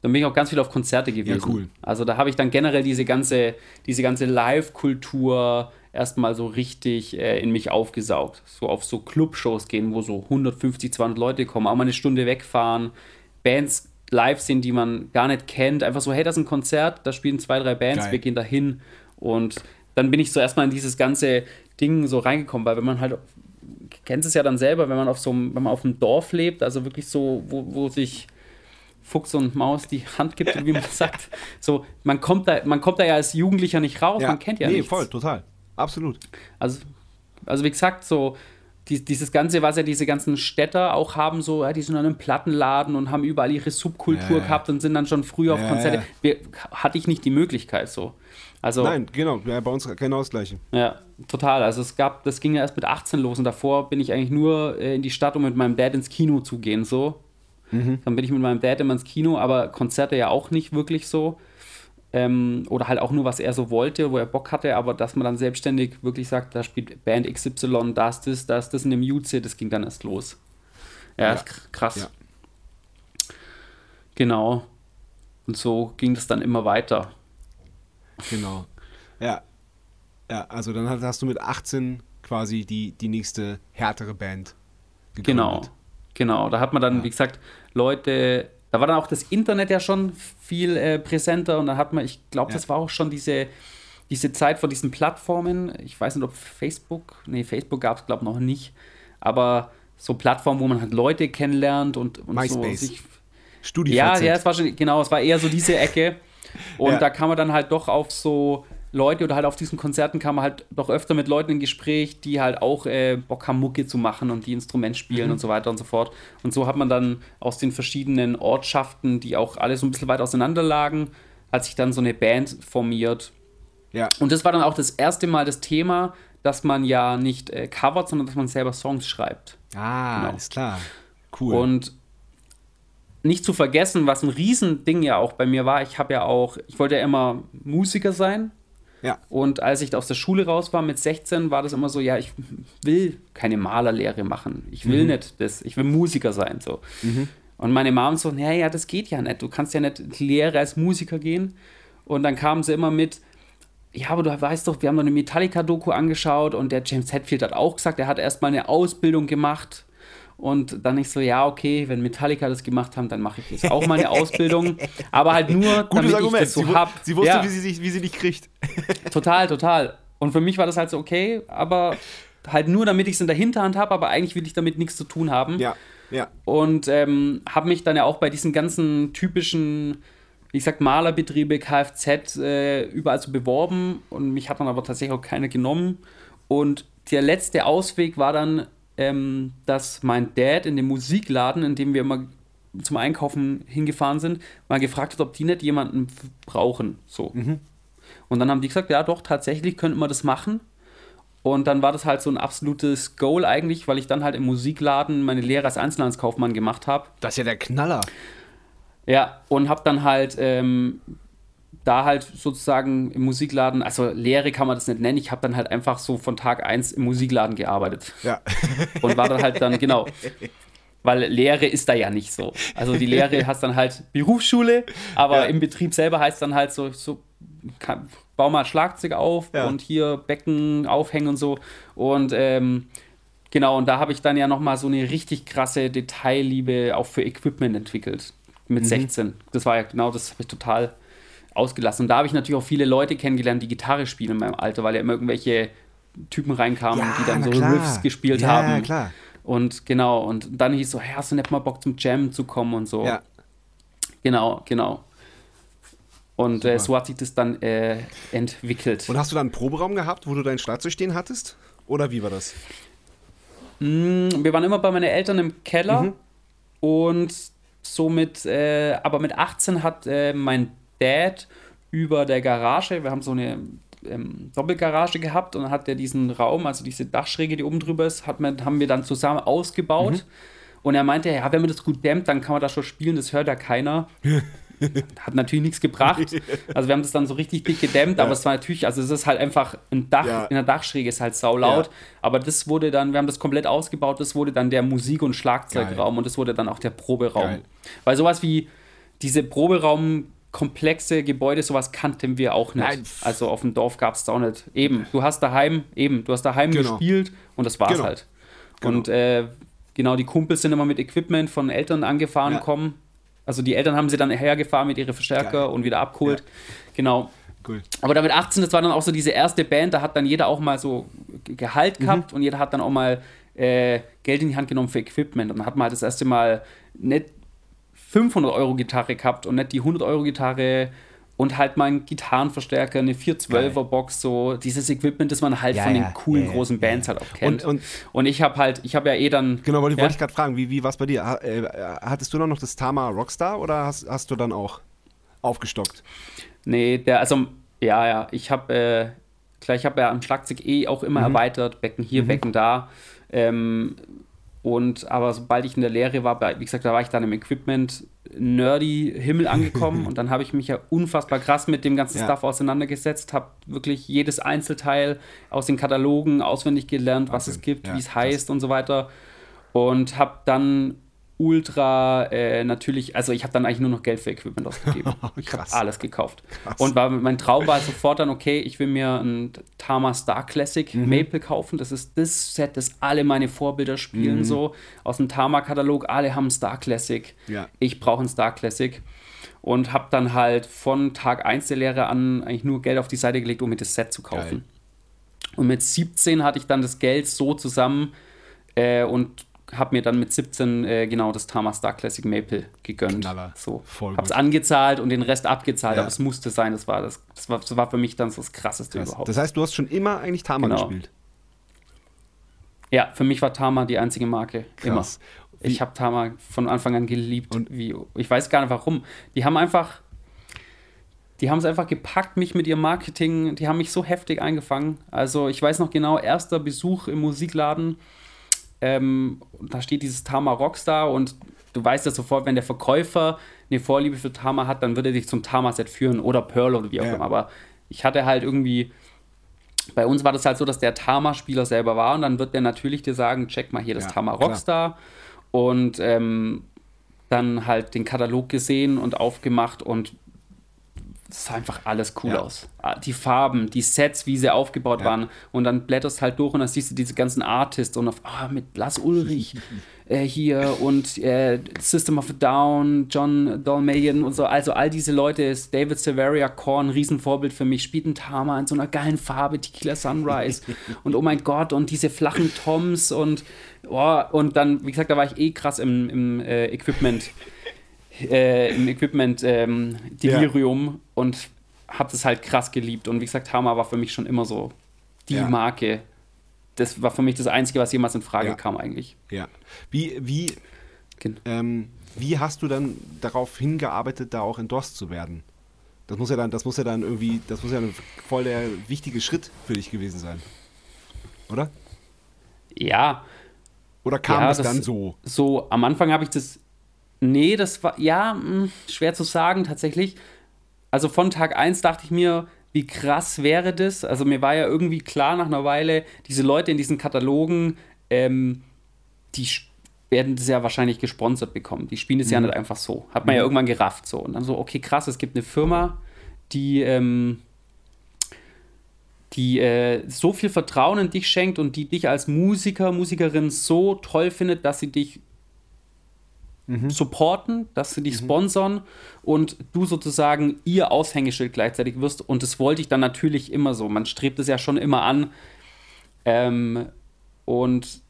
Dann bin ich auch ganz viel auf Konzerte gewesen. Ja, cool. Also da habe ich dann generell diese ganze, diese ganze Live-Kultur erstmal so richtig äh, in mich aufgesaugt. So auf so Clubshows gehen, wo so 150, 200 Leute kommen, auch mal eine Stunde wegfahren, Bands live sehen, die man gar nicht kennt. Einfach so, hey, das ist ein Konzert, da spielen zwei, drei Bands, Geil. wir gehen da hin und dann bin ich so erstmal in dieses ganze Ding so reingekommen, weil wenn man halt, kennt es ja dann selber, wenn man auf so einem, wenn man auf einem Dorf lebt, also wirklich so, wo, wo sich Fuchs und Maus die Hand gibt, wie man [laughs] sagt, so, man kommt da, man kommt da ja als Jugendlicher nicht raus, ja, man kennt ja nee, nichts.
voll, total. Absolut.
Also, also wie gesagt, so, die, dieses Ganze, was ja diese ganzen Städter auch haben, so, ja, die sind an einem Plattenladen und haben überall ihre Subkultur ja, gehabt und sind dann schon früh auf Konzerte. Wir, hatte ich nicht die Möglichkeit so. Also,
Nein, genau, ja, bei uns genau das Gleiche.
Ja, total. Also es gab, das ging ja erst mit 18 los und davor bin ich eigentlich nur äh, in die Stadt, um mit meinem Dad ins Kino zu gehen, so. Mhm. Dann bin ich mit meinem Dad immer ins Kino, aber Konzerte ja auch nicht wirklich so. Ähm, oder halt auch nur, was er so wollte, wo er Bock hatte, aber dass man dann selbstständig wirklich sagt, da spielt Band XY, da ist das, da ist das in dem Mute, das ging dann erst los. Ja, ja. krass. Ja. Genau. Und so ging das dann immer weiter.
Genau. Ja. Ja, also dann hast du mit 18 quasi die, die nächste härtere Band
gegründet. Genau. Genau. Da hat man dann, ja. wie gesagt, Leute da war dann auch das Internet ja schon viel äh, präsenter und dann hat man, ich glaube, ja. das war auch schon diese, diese Zeit von diesen Plattformen. Ich weiß nicht, ob Facebook, nee, Facebook gab es, glaube ich, noch nicht, aber so Plattformen, wo man halt Leute kennenlernt und, und
MySpace.
so sich.
Studio
ja, ja, es war schon, genau, es war eher so diese Ecke. [laughs] Und ja. da kann man dann halt doch auf so Leute oder halt auf diesen Konzerten kam man halt doch öfter mit Leuten in Gespräch, die halt auch äh, Bock haben, Mucke zu machen und die Instrument spielen mhm. und so weiter und so fort. Und so hat man dann aus den verschiedenen Ortschaften, die auch alle so ein bisschen weit auseinander lagen, hat sich dann so eine Band formiert. Ja. Und das war dann auch das erste Mal das Thema, dass man ja nicht äh, covert, sondern dass man selber Songs schreibt.
Ah, genau. alles klar. Cool.
Und nicht zu vergessen, was ein Riesending ja auch bei mir war, ich habe ja auch, ich wollte ja immer Musiker sein
ja.
Und als ich aus der Schule raus war mit 16, war das immer so, ja, ich will keine Malerlehre machen. Ich will mhm. nicht das, ich will Musiker sein. So. Mhm. Und meine Mom so, naja, das geht ja nicht. Du kannst ja nicht in die Lehre als Musiker gehen. Und dann kamen sie immer mit, ja, aber du weißt doch, wir haben noch eine Metallica-Doku angeschaut und der James Hetfield hat auch gesagt, er hat erstmal eine Ausbildung gemacht und dann ich so, ja, okay, wenn Metallica das gemacht haben, dann mache ich jetzt auch meine Ausbildung. Aber halt nur,
Gutes damit Argument. ich das
so
sie,
hab.
Sie wusste, ja. wie, sie sich, wie sie dich kriegt. [laughs]
Total, total. Und für mich war das halt so, okay, aber halt nur, damit ich es in der Hinterhand habe, aber eigentlich will ich damit nichts zu tun haben.
Ja, ja.
Und ähm, habe mich dann ja auch bei diesen ganzen typischen, wie gesagt, Malerbetriebe, Kfz, äh, überall so beworben und mich hat dann aber tatsächlich auch keiner genommen. Und der letzte Ausweg war dann ähm, dass mein Dad in dem Musikladen, in dem wir immer zum Einkaufen hingefahren sind, mal gefragt hat, ob die nicht jemanden brauchen. So. Mhm. Und dann haben die gesagt, ja doch, tatsächlich könnten wir das machen. Und dann war das halt so ein absolutes Goal eigentlich, weil ich dann halt im Musikladen meine Lehre als Einzelhandelskaufmann gemacht habe.
Das ist ja der Knaller.
Ja, und habe dann halt ähm, da halt sozusagen im Musikladen, also Lehre kann man das nicht nennen, ich habe dann halt einfach so von Tag 1 im Musikladen gearbeitet.
Ja.
Und war dann halt dann, genau. Weil Lehre ist da ja nicht so. Also die Lehre hast dann halt Berufsschule, aber ja. im Betrieb selber heißt dann halt so, so kann, bau mal Schlagzeug auf ja. und hier Becken aufhängen und so. Und ähm, genau, und da habe ich dann ja nochmal so eine richtig krasse Detailliebe auch für Equipment entwickelt. Mit mhm. 16. Das war ja genau, das habe ich total ausgelassen. Und da habe ich natürlich auch viele Leute kennengelernt, die Gitarre spielen in meinem Alter, weil ja immer irgendwelche Typen reinkamen,
Ja,
die dann so
klar.
Riffs gespielt
Ja,
haben.
klar.
Und genau, und dann hieß so, hey, hast du nicht mal Bock zum Jam zu kommen und so.
Ja.
Genau, genau. Und äh, so hat sich das dann äh, entwickelt.
Und hast du da einen Proberaum gehabt, wo du dein Schlagzeug stehen hattest? Oder wie war das?
Mm, Wir waren immer bei meinen Eltern im Keller
Mhm.
und somit, äh, aber mit 18 hat äh, mein Dad über der Garage, wir haben so eine ähm, Doppelgarage gehabt und dann hat er diesen Raum, also diese Dachschräge, die oben drüber ist, hat man, haben wir dann zusammen ausgebaut.
Mhm.
Und er meinte, ja, wenn man das gut dämmt, dann kann man das schon spielen, das hört ja keiner. [laughs] Hat natürlich nichts gebracht. Also wir haben das dann so richtig dick gedämmt, aber es war natürlich, also es ist halt einfach ein Dach,
Ja.
in der Dachschräge ist halt saulaut.
Ja.
Aber das wurde dann, wir haben das komplett ausgebaut, das wurde dann der Musik- und Schlagzeugraum und das wurde dann auch der Proberaum.
Geil.
Weil sowas wie diese Proberaum komplexe Gebäude, sowas kannten wir auch nicht.
Nein.
Also auf dem Dorf gab es da auch nicht. Eben, du hast daheim, eben, du hast daheim
Genau.
gespielt und das war's
Genau.
halt.
Genau.
Und äh, genau, die Kumpels sind immer mit Equipment von Eltern angefahren
Ja.
kommen. Also die Eltern haben sie dann hergefahren mit ihren Verstärker
Geil.
und wieder abgeholt. Genau.
Cool.
Aber damit 18, das war dann auch so diese erste Band, da hat dann jeder auch mal so Ge- Gehalt
Mhm.
gehabt und jeder hat dann auch mal äh, Geld in die Hand genommen für Equipment. Und dann hat man halt das erste Mal nicht 500 Euro Gitarre gehabt und nicht die 100 Euro Gitarre und halt mal einen Gitarrenverstärker, eine 412er Box, so dieses Equipment, das man halt
Ja,
von
ja,
den coolen
ja,
großen Bands halt auch kennt.
Und-
Und,
und-
ich habe halt, ich habe ja eh dann.
Genau, wollte, wollte ich gerade fragen, wie, wie war es bei dir? Äh, hattest du dann noch das Tama Rockstar oder hast, hast du dann auch aufgestockt?
Nee, der, also, ja, ja, ich habe, äh, klar, ich habe ja am Schlagzeug eh auch immer erweitert, Becken hier, Becken da. Ähm, und, aber sobald ich in der Lehre war, wie gesagt, da war ich dann im Equipment nerdy Himmel angekommen [laughs] und dann habe ich mich ja unfassbar krass mit dem ganzen
Ja.
Stuff auseinandergesetzt, habe wirklich jedes Einzelteil aus den Katalogen auswendig gelernt, was
Wahnsinn.
es gibt,
Ja,
wie es
krass.
heißt und so weiter und habe dann ultra äh, natürlich, also ich habe dann eigentlich nur noch Geld für Equipment ausgegeben. [laughs] Ich habe
Krass.
alles gekauft.
Krass.
Und war, mein Traum war sofort dann, okay, ich will mir ein Tama Star Classic
Mhm.
Maple kaufen. Das ist das Set, das alle meine Vorbilder spielen,
Mhm.
so aus dem Tama-Katalog. Alle haben Star Classic.
Ja.
Ich brauche ein Star Classic. Und habe dann halt von Tag 1 der Lehre an eigentlich nur Geld auf die Seite gelegt, um mir das Set zu kaufen. Und mit 17 hatte ich dann das Geld so zusammen äh, und habe mir dann mit 17 äh, genau das Tama Star Classic Maple gegönnt.
Knaller.
So.
Voll
Hab's
gut.
angezahlt und den Rest abgezahlt,
Ja.
aber es musste sein. Das war, das, das, war, das war für mich dann so das Krasseste
Krass.
überhaupt.
Das heißt, du hast schon immer eigentlich Tama
Genau.
gespielt.
ja, für mich war Tama die einzige Marke.
Krass.
Immer. Ich habe Tama von Anfang an geliebt.
Und-
wie, ich weiß gar nicht warum. Die haben einfach. Die haben es einfach gepackt, mich mit ihrem Marketing. Die haben mich so heftig eingefangen. Also, ich weiß noch genau, erster Besuch im Musikladen. Ähm, da steht dieses Tama Rockstar und du weißt ja sofort, wenn der Verkäufer eine Vorliebe für Tama hat, dann wird er dich zum Tama-Set führen oder Pearl oder wie auch
Ja.
immer. Aber ich hatte halt irgendwie bei uns war das halt so, dass der Tama-Spieler selber war und dann wird der natürlich dir sagen, check mal hier das
Ja,
Tama
klar.
Rockstar und ähm, dann halt den Katalog gesehen und aufgemacht und es sah einfach alles cool
Ja.
aus. Ah, Die Farben, die Sets, wie sie aufgebaut
Ja.
waren und dann blätterst halt durch und dann siehst du diese ganzen Artists und auf, ah, mit Lars Ulrich [laughs] äh, hier und äh, System of a Down, John Dalmayan und so, also all diese Leute, ist David Severia Korn, Riesenvorbild für mich, spielt ein Tama in so einer geilen Farbe, Tequila Sunrise [laughs] und oh mein Gott und diese flachen Toms und oh, und dann, wie gesagt, da war ich eh krass im, im äh, Equipment äh, im Equipment ähm, Delirium und habe das halt krass geliebt. Und wie gesagt, Hammer war für mich schon immer so die
Ja.
Marke. Das war für mich das Einzige, was jemals in Frage
Ja.
kam eigentlich.
Ja. Wie, wie,
Gen-
ähm, wie hast du dann darauf hingearbeitet, da auch endorsed zu werden? Das muss ja dann, das muss ja dann irgendwie, das muss ja ein voll der wichtige Schritt für dich gewesen sein. Oder?
Ja,
Oder kam
Ja,
das,
das-
dann so?
so am Anfang habe ich das. Nee, das war. Ja, mh, schwer zu sagen tatsächlich. Also von Tag 1 dachte ich mir, wie krass wäre das? Also mir war ja irgendwie klar nach einer Weile, diese Leute in diesen Katalogen, ähm, die werden das ja wahrscheinlich gesponsert bekommen. Die spielen das ja nicht einfach so. Hat man ja irgendwann gerafft so. Und dann so, okay, krass, es gibt eine Firma, die, ähm, die äh, so viel Vertrauen in dich schenkt und die dich als Musiker, Musikerin so toll findet, dass sie dich mhm. supporten, dass sie dich mhm. sponsern und du sozusagen ihr Aushängeschild gleichzeitig wirst. Und das wollte ich dann natürlich immer so. Man strebt es ja schon immer an. Ähm, und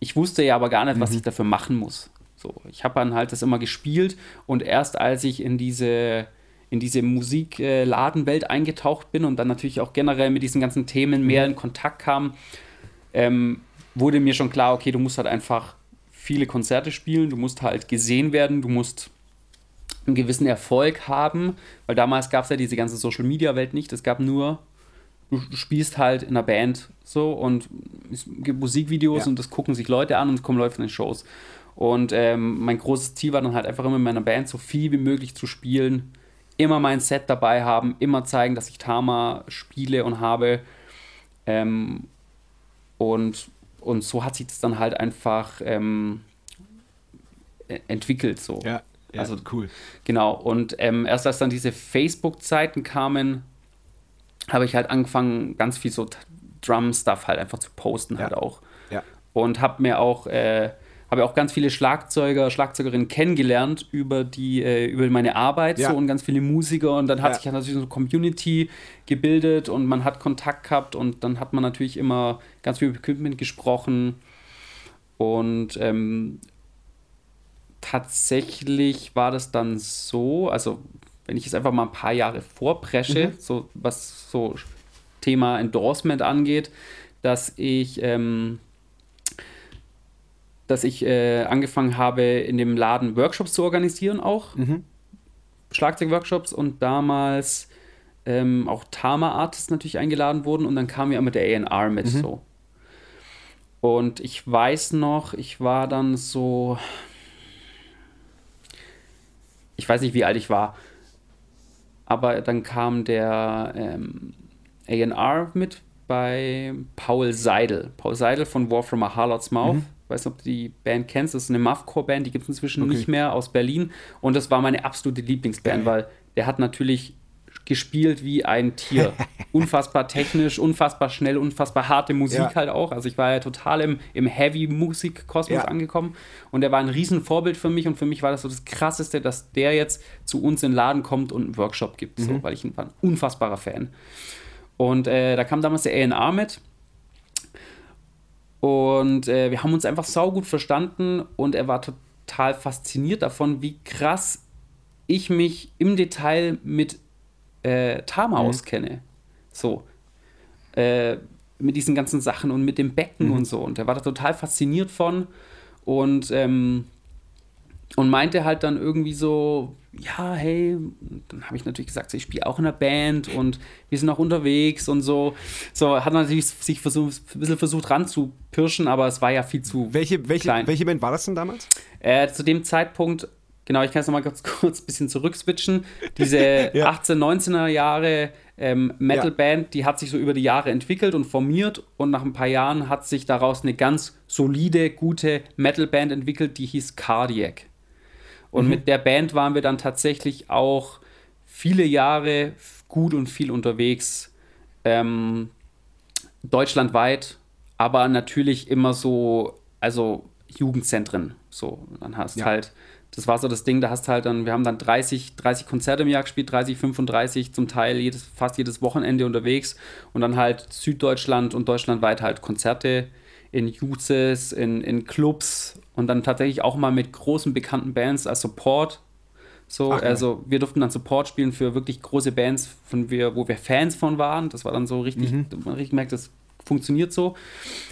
ich wusste ja aber gar nicht, was mhm. ich dafür machen muss. So, ich habe dann halt das immer gespielt und erst als ich in diese in diese Musikladenwelt äh, eingetaucht bin und dann natürlich auch generell mit diesen ganzen Themen mehr mhm. in Kontakt kam, ähm, wurde mir schon klar, okay, du musst halt einfach viele Konzerte spielen, du musst halt gesehen werden, du musst einen gewissen Erfolg haben, weil damals gab es ja diese ganze Social Media Welt nicht, es gab nur, du, du spielst halt in einer Band so und es gibt Musikvideos ja. und das gucken sich Leute an und es kommen Leute von den Shows. Und ähm, mein großes Ziel war dann halt einfach immer in meiner Band so viel wie möglich zu spielen, immer mein Set dabei haben, immer zeigen, dass ich Tama spiele und habe. Ähm, und, und so hat sich das dann halt einfach ähm, e-, entwickelt. So.
Ja, ja, also cool.
Genau. Und ähm, erst als dann diese Facebook-Zeiten kamen, habe ich halt angefangen, ganz viel so Drum-Stuff halt einfach zu posten, ja. halt auch.
Ja.
Und habe mir auch äh, habe auch ganz viele Schlagzeuger, Schlagzeugerinnen kennengelernt über die, äh, über meine Arbeit ja. so und ganz viele Musiker und dann hat ja. sich natürlich so eine Community gebildet und man hat Kontakt gehabt und dann hat man natürlich immer ganz viel über Equipment gesprochen und ähm, tatsächlich war das dann so, also wenn ich es einfach mal ein paar Jahre vorpresche, mhm. so was so Thema Endorsement angeht, dass ich ähm, dass ich äh, angefangen habe, in dem Laden Workshops zu organisieren auch. Mhm. Schlagzeugworkshops und damals ähm, auch Tama-Artists natürlich eingeladen wurden und dann kam ja mit der A&R mit mhm. so. Und ich weiß noch, ich war dann so, ich weiß nicht, wie alt ich war, aber dann kam der ähm, A&R mit bei Paul Seidel. Paul Seidel von War from a Harlot's Mouth. Mhm weiß nicht, ob du die Band kennst, das ist eine Muffcore-Band, die gibt es inzwischen okay. nicht mehr, aus Berlin. Und das war meine absolute Lieblingsband, weil der hat natürlich gespielt wie ein Tier. [laughs] unfassbar technisch, unfassbar schnell, unfassbar harte Musik ja. halt auch. Also ich war ja total im, im Heavy-Musik-Kosmos ja. angekommen und er war ein Riesenvorbild für mich und für mich war das so das Krasseste, dass der jetzt zu uns in den Laden kommt und einen Workshop gibt, mhm. so, weil ich war ein unfassbarer Fan. Und äh, da kam damals der A&R mit und äh, wir haben uns einfach saugut verstanden und er war total fasziniert davon, wie krass ich mich im Detail mit äh, Tama mhm. auskenne. So. Äh, mit diesen ganzen Sachen und mit dem Becken mhm. und so. Und er war da total fasziniert von. Und ähm, und meinte halt dann irgendwie so, ja, hey, dann habe ich natürlich gesagt, ich spiele auch in einer Band und wir sind auch unterwegs und so. So hat natürlich sich versucht, ein bisschen versucht ranzupirschen, aber es war ja viel zu
welche, welche, klein. Welche Band war das denn damals?
Äh, zu dem Zeitpunkt, genau, ich kann es nochmal ganz [laughs] kurz ein bisschen zurückswitchen. Diese [laughs] ja. 18, 19er Jahre ähm, Metal-Band, ja. die hat sich so über die Jahre entwickelt und formiert und nach ein paar Jahren hat sich daraus eine ganz solide, gute Metal-Band entwickelt, die hieß Cardiac. Und mhm. mit der Band waren wir dann tatsächlich auch viele Jahre gut und viel unterwegs. Ähm, deutschlandweit, aber natürlich immer so, also Jugendzentren. So, dann hast ja. halt, das war so das Ding, da hast halt dann, wir haben dann 30, 30 Konzerte im Jahr gespielt, 30, 35, zum Teil jedes, fast jedes Wochenende unterwegs und dann halt Süddeutschland und deutschlandweit halt Konzerte in Jutzes, in, in Clubs und dann tatsächlich auch mal mit großen bekannten Bands als Support. So, Ach, also wir durften dann Support spielen für wirklich große Bands, von wir, wo wir Fans von waren. Das war dann so richtig, mhm. man richtig merkt, das funktioniert so.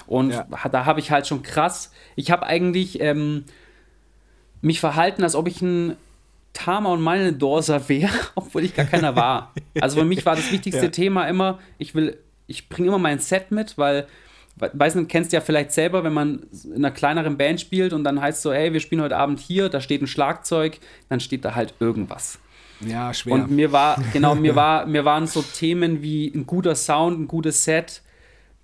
Und ja. da habe ich halt schon krass, ich habe eigentlich ähm, mich verhalten, als ob ich ein Tama und meine Dorsa wäre, [laughs] obwohl ich gar keiner war. [laughs] Also für mich war das wichtigste ja. Thema immer, ich will, ich bringe immer mein Set mit, weil weiß nicht, kennst du ja vielleicht selber, wenn man in einer kleineren Band spielt und dann heißt so, hey, wir spielen heute Abend hier, da steht ein Schlagzeug, dann steht da halt irgendwas.
Ja, schwer.
Und mir war, genau, mir war, mir waren so Themen wie ein guter Sound, ein gutes Set,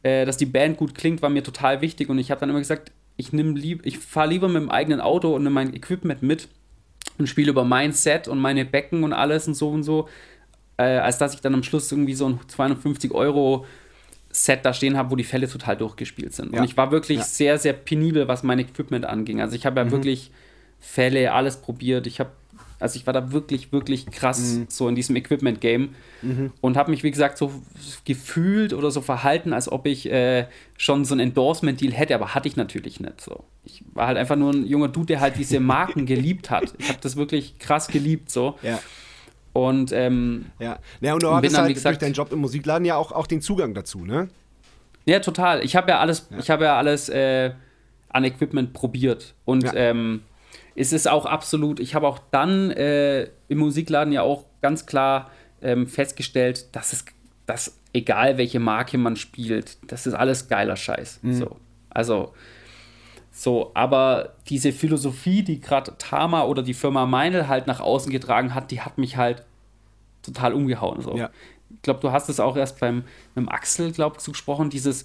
äh, dass die Band gut klingt, war mir total wichtig und ich habe dann immer gesagt, ich nehme lieb, ich fahre lieber mit dem eigenen Auto und nehme mein Equipment mit und spiele über mein Set und meine Becken und alles und so und so, äh, als dass ich dann am Schluss irgendwie so ein 250 Euro Set da stehen habe, wo die Fälle total durchgespielt sind. Ja. Und ich war wirklich ja. sehr, sehr penibel, was mein Equipment anging. Also ich habe ja mhm. wirklich Fälle, alles probiert. Ich habe also ich war da wirklich, wirklich krass mhm. so in diesem Equipment-Game mhm. und habe mich, wie gesagt, so gefühlt oder so verhalten, als ob ich äh, schon so ein Endorsement-Deal hätte, aber hatte ich natürlich nicht so. Ich war halt einfach nur ein junger Dude, der halt diese Marken [laughs] geliebt hat. Ich habe das wirklich krass geliebt so.
Ja.
Und ähm,
ja. ja, und du hattest halt gesagt, durch deinen Job im Musikladen ja auch, auch den Zugang dazu, ne?
Ja, total. Ich habe ja alles, ja. ich habe ja alles äh, an Equipment probiert und ja. ähm, es ist auch absolut, ich habe auch dann äh, im Musikladen ja auch ganz klar ähm, festgestellt, dass es, dass egal welche Marke man spielt, das ist alles geiler Scheiß. Mhm. So. Also, so, aber diese Philosophie, die gerade Tama oder die Firma Meinl halt nach außen getragen hat, die hat mich halt total umgehauen. So. Ja. Ich glaube, du hast es auch erst beim mit Axel, glaube ich, gesprochen, dieses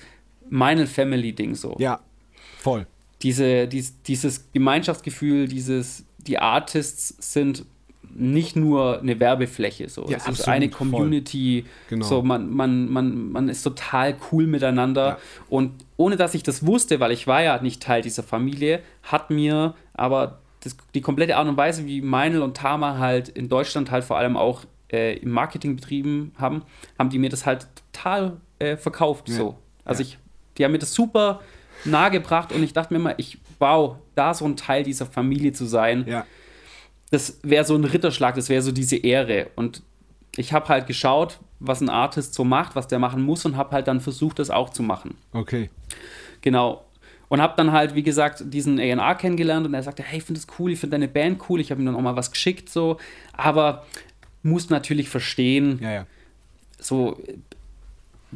Meinl Family Ding so.
Ja, voll
diese, dies, dieses Gemeinschaftsgefühl, dieses, die Artists sind nicht nur eine Werbefläche, so. Ja, es absolut, ist eine Community, genau. so man, man, man, man ist total cool miteinander. Ja. Und ohne dass ich das wusste, weil ich war ja nicht Teil dieser Familie, hat mir aber das, die komplette Art und Weise, wie Meinl und Tama halt in Deutschland halt vor allem auch äh, im Marketing betrieben haben, haben die mir das halt total äh, verkauft. Ja. So. Also ich, die haben mir das super nahegebracht und ich dachte mir immer, ich, wow, da so ein Teil dieser Familie zu sein,
ja.
Das wäre so ein Ritterschlag, das wäre so diese Ehre. Und ich habe halt geschaut, was ein Artist so macht, was der machen muss und habe halt dann versucht, das auch zu machen.
Okay.
Genau. Und habe dann halt, wie gesagt, diesen A&R kennengelernt und er sagte, hey, ich finde das cool, ich finde deine Band cool, ich habe ihm dann auch mal was geschickt, so. Aber muss natürlich verstehen,
ja, ja.
so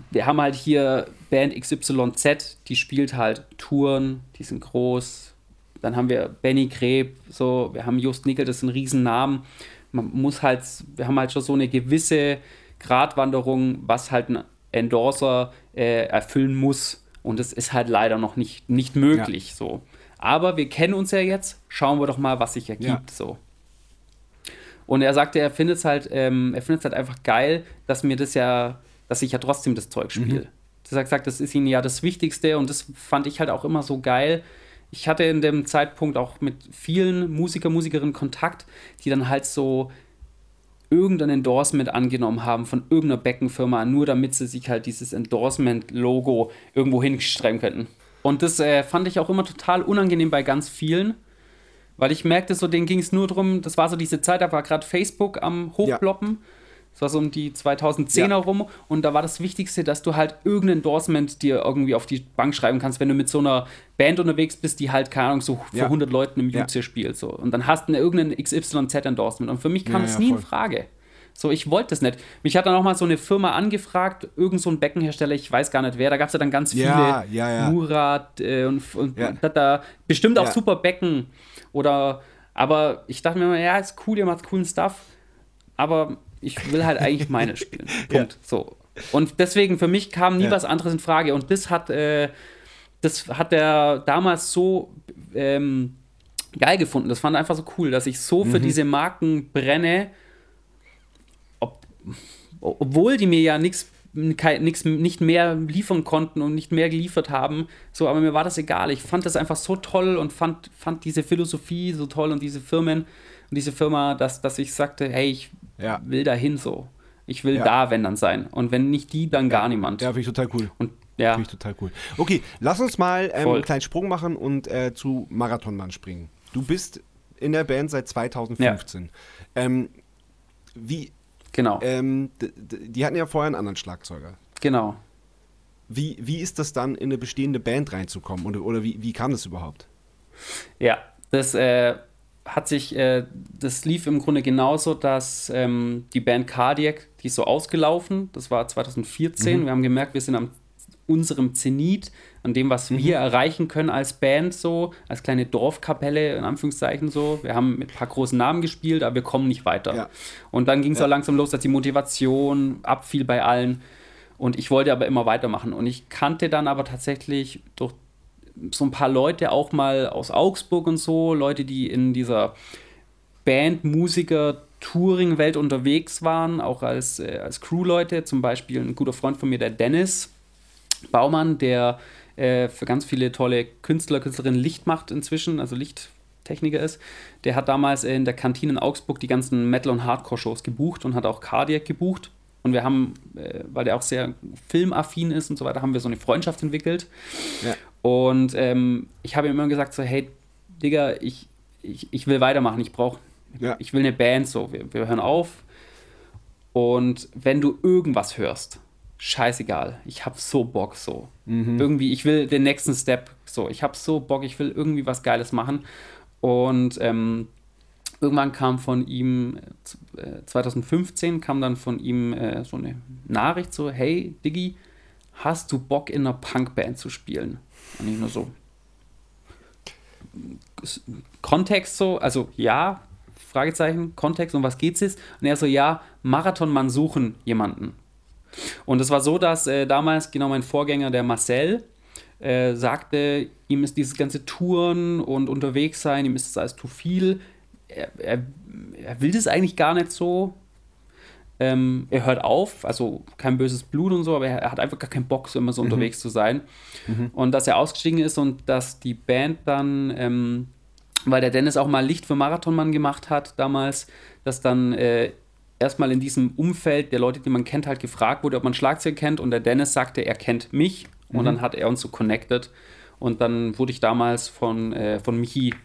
wir haben halt hier Band XYZ, die spielt halt Touren, die sind groß. Dann haben wir Benny Kreb, so, wir haben Just Nickel, das sind Riesennamen. Man muss halt, wir haben halt schon so eine gewisse Gratwanderung, was halt ein Endorser äh, erfüllen muss. Und das ist halt leider noch nicht, nicht möglich. Ja. So. Aber wir kennen uns ja jetzt, schauen wir doch mal, was sich ergibt. Ja. So. Und er sagte, er findet es halt, ähm, er findet es halt einfach geil, dass mir das ja dass ich ja trotzdem das Zeug spiele. Mhm. Hat gesagt, das ist ihnen ja das Wichtigste und das fand ich halt auch immer so geil. Ich hatte in dem Zeitpunkt auch mit vielen Musiker, Musikerinnen Kontakt, die dann halt so irgendein Endorsement angenommen haben von irgendeiner Beckenfirma, nur damit sie sich halt dieses Endorsement-Logo irgendwo hinschreiben könnten. Und das äh, fand ich auch immer total unangenehm bei ganz vielen, weil ich merkte so, denen ging es nur darum, das war so diese Zeit, da war gerade Facebook am Hochploppen. Ja. Das war so um die 2010er ja. rum und da war das Wichtigste, dass du halt irgendein Endorsement dir irgendwie auf die Bank schreiben kannst, wenn du mit so einer Band unterwegs bist, die halt, keine Ahnung, so für ja. 100 Leuten im UC ja. spielt. So. Und dann hast du irgendein XYZ-Endorsement und für mich kam das nie voll. in Frage. So, ich wollte das nicht. Mich hat dann auch mal so eine Firma angefragt, irgend so ein Beckenhersteller, ich weiß gar nicht wer, da gab es ja dann ganz viele.
Ja, ja, ja.
Murat äh, und, und hat da bestimmt auch super Becken. Oder, aber ich dachte mir immer, ja, ist cool, ihr macht coolen Stuff. Aber ich will halt eigentlich meine spielen. [laughs] Punkt. Ja. So. Und deswegen, für mich kam nie ja. was anderes in Frage. Und das hat, äh, das hat er damals so ähm, geil gefunden. Das fand er einfach so cool, dass ich so für mhm. diese Marken brenne, ob, obwohl die mir ja nichts nichts nicht mehr liefern konnten und nicht mehr geliefert haben. So, aber mir war das egal. Ich fand das einfach so toll und fand, fand diese Philosophie so toll und diese Firmen und diese Firma, dass, dass ich sagte, hey, ich ja. will dahin so. Ich will ja. da, wenn dann sein. Und wenn nicht die, dann gar niemand.
Ja, finde ich total cool.
Und ja.
Finde ich total cool. Okay, lass uns mal ähm, einen kleinen Sprung machen und äh, zu Marathonmann springen. Du bist in der Band seit 2015. Ja. Ähm, wie.
Genau.
Ähm, die hatten ja vorher einen anderen Schlagzeuger.
Genau.
Wie, wie ist das dann, in eine bestehende Band reinzukommen? Oder, oder wie, wie kam das überhaupt?
Ja, das äh, hat sich, äh, das lief im Grunde genauso, dass ähm, die Band Cardiac, die ist so ausgelaufen, das war 2014. Mhm. Wir haben gemerkt, wir sind an unserem Zenit, an dem, was mhm. wir erreichen können als Band, so, als kleine Dorfkapelle, in Anführungszeichen so. Wir haben mit ein paar großen Namen gespielt, aber wir kommen nicht weiter. Ja. Und dann ging es ja. auch langsam los, dass die Motivation abfiel bei allen. Und ich wollte aber immer weitermachen. Und ich kannte dann aber tatsächlich durch so ein paar Leute auch mal aus Augsburg und so, Leute, die in dieser Band, Musiker, Touring-Welt unterwegs waren, auch als, äh, als Crew-Leute. Zum Beispiel ein guter Freund von mir, der Dennis Baumann, der äh, für ganz viele tolle Künstler, Künstlerinnen Licht macht inzwischen, also Licht Techniker ist, der hat damals in der Kantine in Augsburg die ganzen Metal- und Hardcore-Shows gebucht und hat auch Cardiac gebucht. Und wir haben, äh, weil der auch sehr filmaffin ist und so weiter, haben wir so eine Freundschaft entwickelt. Ja. Und ähm, ich habe ihm immer gesagt: so, hey, Digga, ich, ich, ich will weitermachen, ich brauche, ja. ich will eine Band, so, wir, wir hören auf. Und wenn du irgendwas hörst, scheißegal, ich habe so Bock, so. Mhm. Irgendwie, ich will den nächsten Step, so. Ich habe so Bock, ich will irgendwie was Geiles machen. Und ähm, irgendwann kam von ihm, äh, 2015 kam dann von ihm äh, so eine Nachricht so, hey Diggi, hast du Bock in einer Punkband zu spielen? Und ich nur so, Kontext so, also ja, Fragezeichen, Kontext, um was geht's jetzt? Und er so, ja, Marathonmann suchen jemanden. Und es war so, dass äh, damals genau mein Vorgänger, der Marcel, äh, sagte, ihm ist dieses ganze Touren und unterwegs sein, ihm ist das alles zu viel. Er, er, er will das eigentlich gar nicht so. Ähm, er hört auf, also kein böses Blut und so, aber er, er hat einfach gar keinen Bock, so immer so mhm. unterwegs zu sein. Mhm. Und dass er ausgestiegen ist und dass die Band dann, ähm, weil der Dennis auch mal Licht für Marathonmann gemacht hat damals, dass dann äh, erstmal in diesem Umfeld der Leute, die man kennt, halt gefragt wurde, ob man Schlagzeug kennt und der Dennis sagte, er kennt mich mhm. und dann hat er uns so connected und dann wurde ich damals von, äh, von Michi,